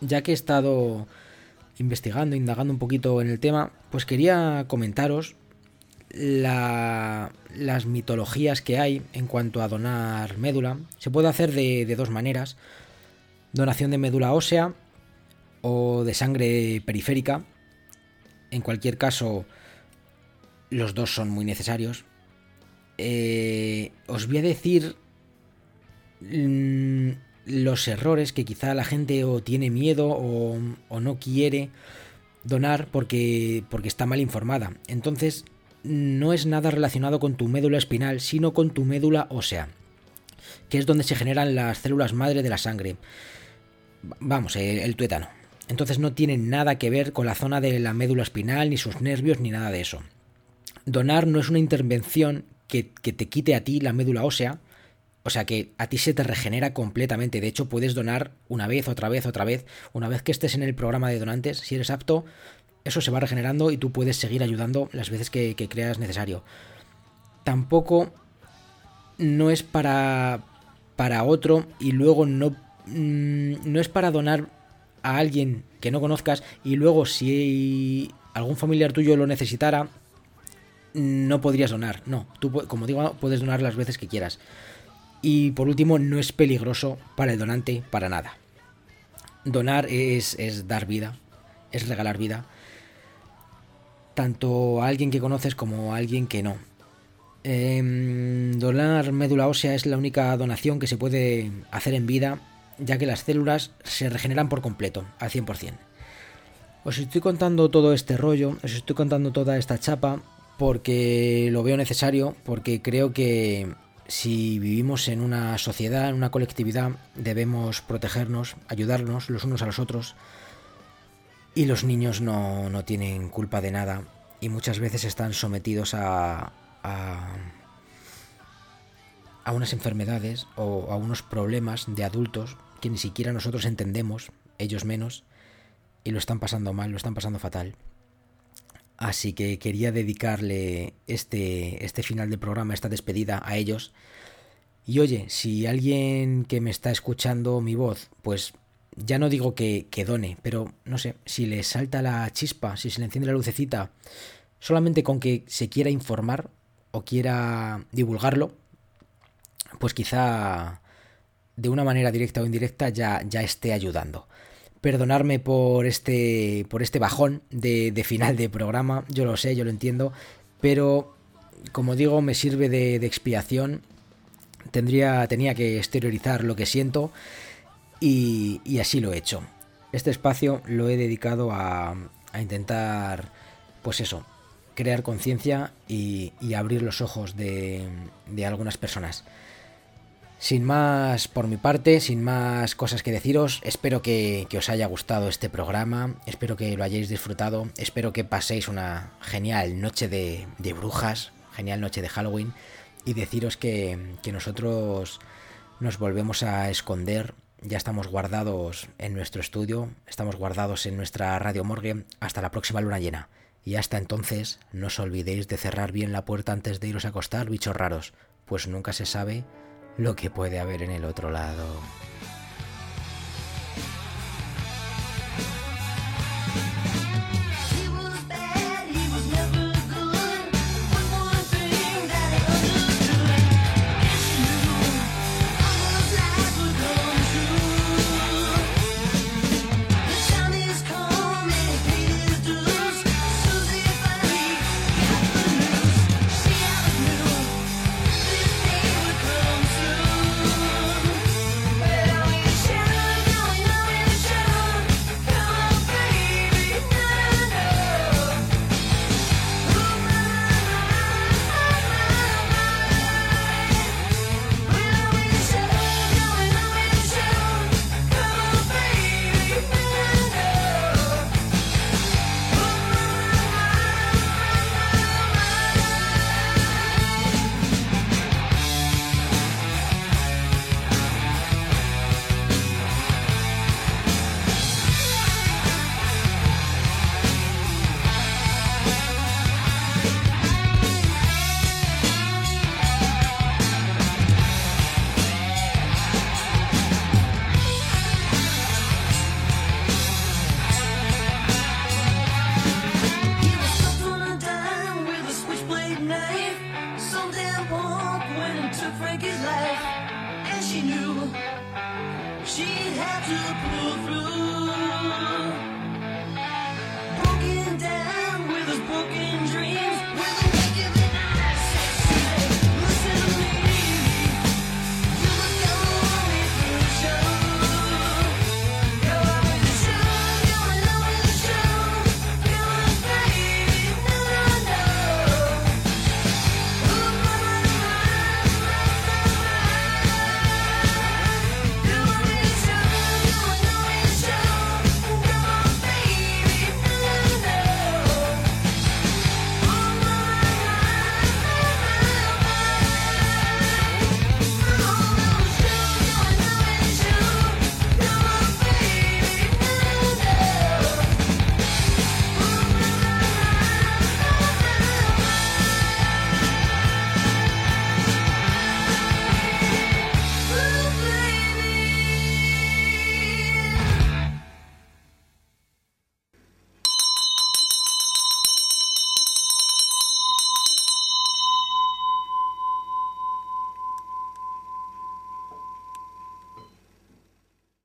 Speaker 2: ya que he estado investigando, indagando un poquito en el tema, pues quería comentaros la- las mitologías que hay en cuanto a donar médula. Se puede hacer de, de dos maneras. Donación de médula ósea o de sangre periférica. En cualquier caso, los dos son muy necesarios. Eh, os voy a decir mm, los errores que quizá la gente o tiene miedo o, no quiere donar porque, porque está mal informada. Entonces, no es nada relacionado con tu médula espinal, sino con tu médula ósea, que es donde se generan las células madre de la sangre. Vamos, el, el tuétano. Entonces no tiene nada que ver con la zona de la médula espinal, ni sus nervios, ni nada de eso. Donar no es una intervención que, te quite a ti la médula ósea, o sea que a ti se te regenera completamente. De hecho, puedes donar una vez, otra vez, otra vez. Una vez que estés en el programa de donantes, si eres apto, eso se va regenerando y tú puedes seguir ayudando las veces que, que creas necesario. Tampoco no es para, para otro y luego no, mm, no es para donar a alguien que no conozcas y luego si algún familiar tuyo lo necesitara, no podrías donar. No, tú, como digo, puedes donar las veces que quieras. Y por último, no es peligroso para el donante para nada. Donar es, es dar vida, es regalar vida. Tanto a alguien que conoces como a alguien que no. Em, donar médula ósea es la única donación que se puede hacer en vida, ya que las células se regeneran por completo, al 100%. Os estoy contando todo este rollo, os estoy contando toda esta chapa porque lo veo necesario, porque creo que si vivimos en una sociedad, en una colectividad, debemos protegernos, ayudarnos los unos a los otros. Y los niños no, no tienen culpa de nada y muchas veces están sometidos a, a, a unas enfermedades o a unos problemas de adultos ni siquiera nosotros entendemos, ellos menos, y lo están pasando mal, lo están pasando fatal. Así que quería dedicarle este, este final de programa, esta despedida a ellos. Y oye, si alguien que me está escuchando mi voz, pues ya no digo que, que done, pero no sé, si le salta la chispa, si se le enciende la lucecita, solamente con que se quiera informar o quiera divulgarlo, pues quizá de una manera directa o indirecta ya, ya esté ayudando perdonarme por este, por este bajón de, de, final de programa, yo lo sé, yo lo entiendo, pero como digo, me sirve de, expiación, tendría, tenía que exteriorizar lo que siento y, y, así lo he hecho. Este espacio lo he dedicado a, a intentar, pues eso, crear conciencia y, y, abrir los ojos de, de algunas personas. Sin más por mi parte, sin más cosas que deciros, espero que, os haya gustado este programa, espero que lo hayáis disfrutado, espero que paséis una genial noche de, de brujas, genial noche de Halloween y deciros que, que, nosotros nos volvemos a esconder, ya estamos guardados en nuestro estudio, estamos guardados en nuestra radio morgue hasta la próxima luna llena. Y hasta entonces, no os olvidéis de cerrar bien la puerta antes de iros a acostar, bichos raros, pues nunca se sabe lo que puede haber en el otro lado.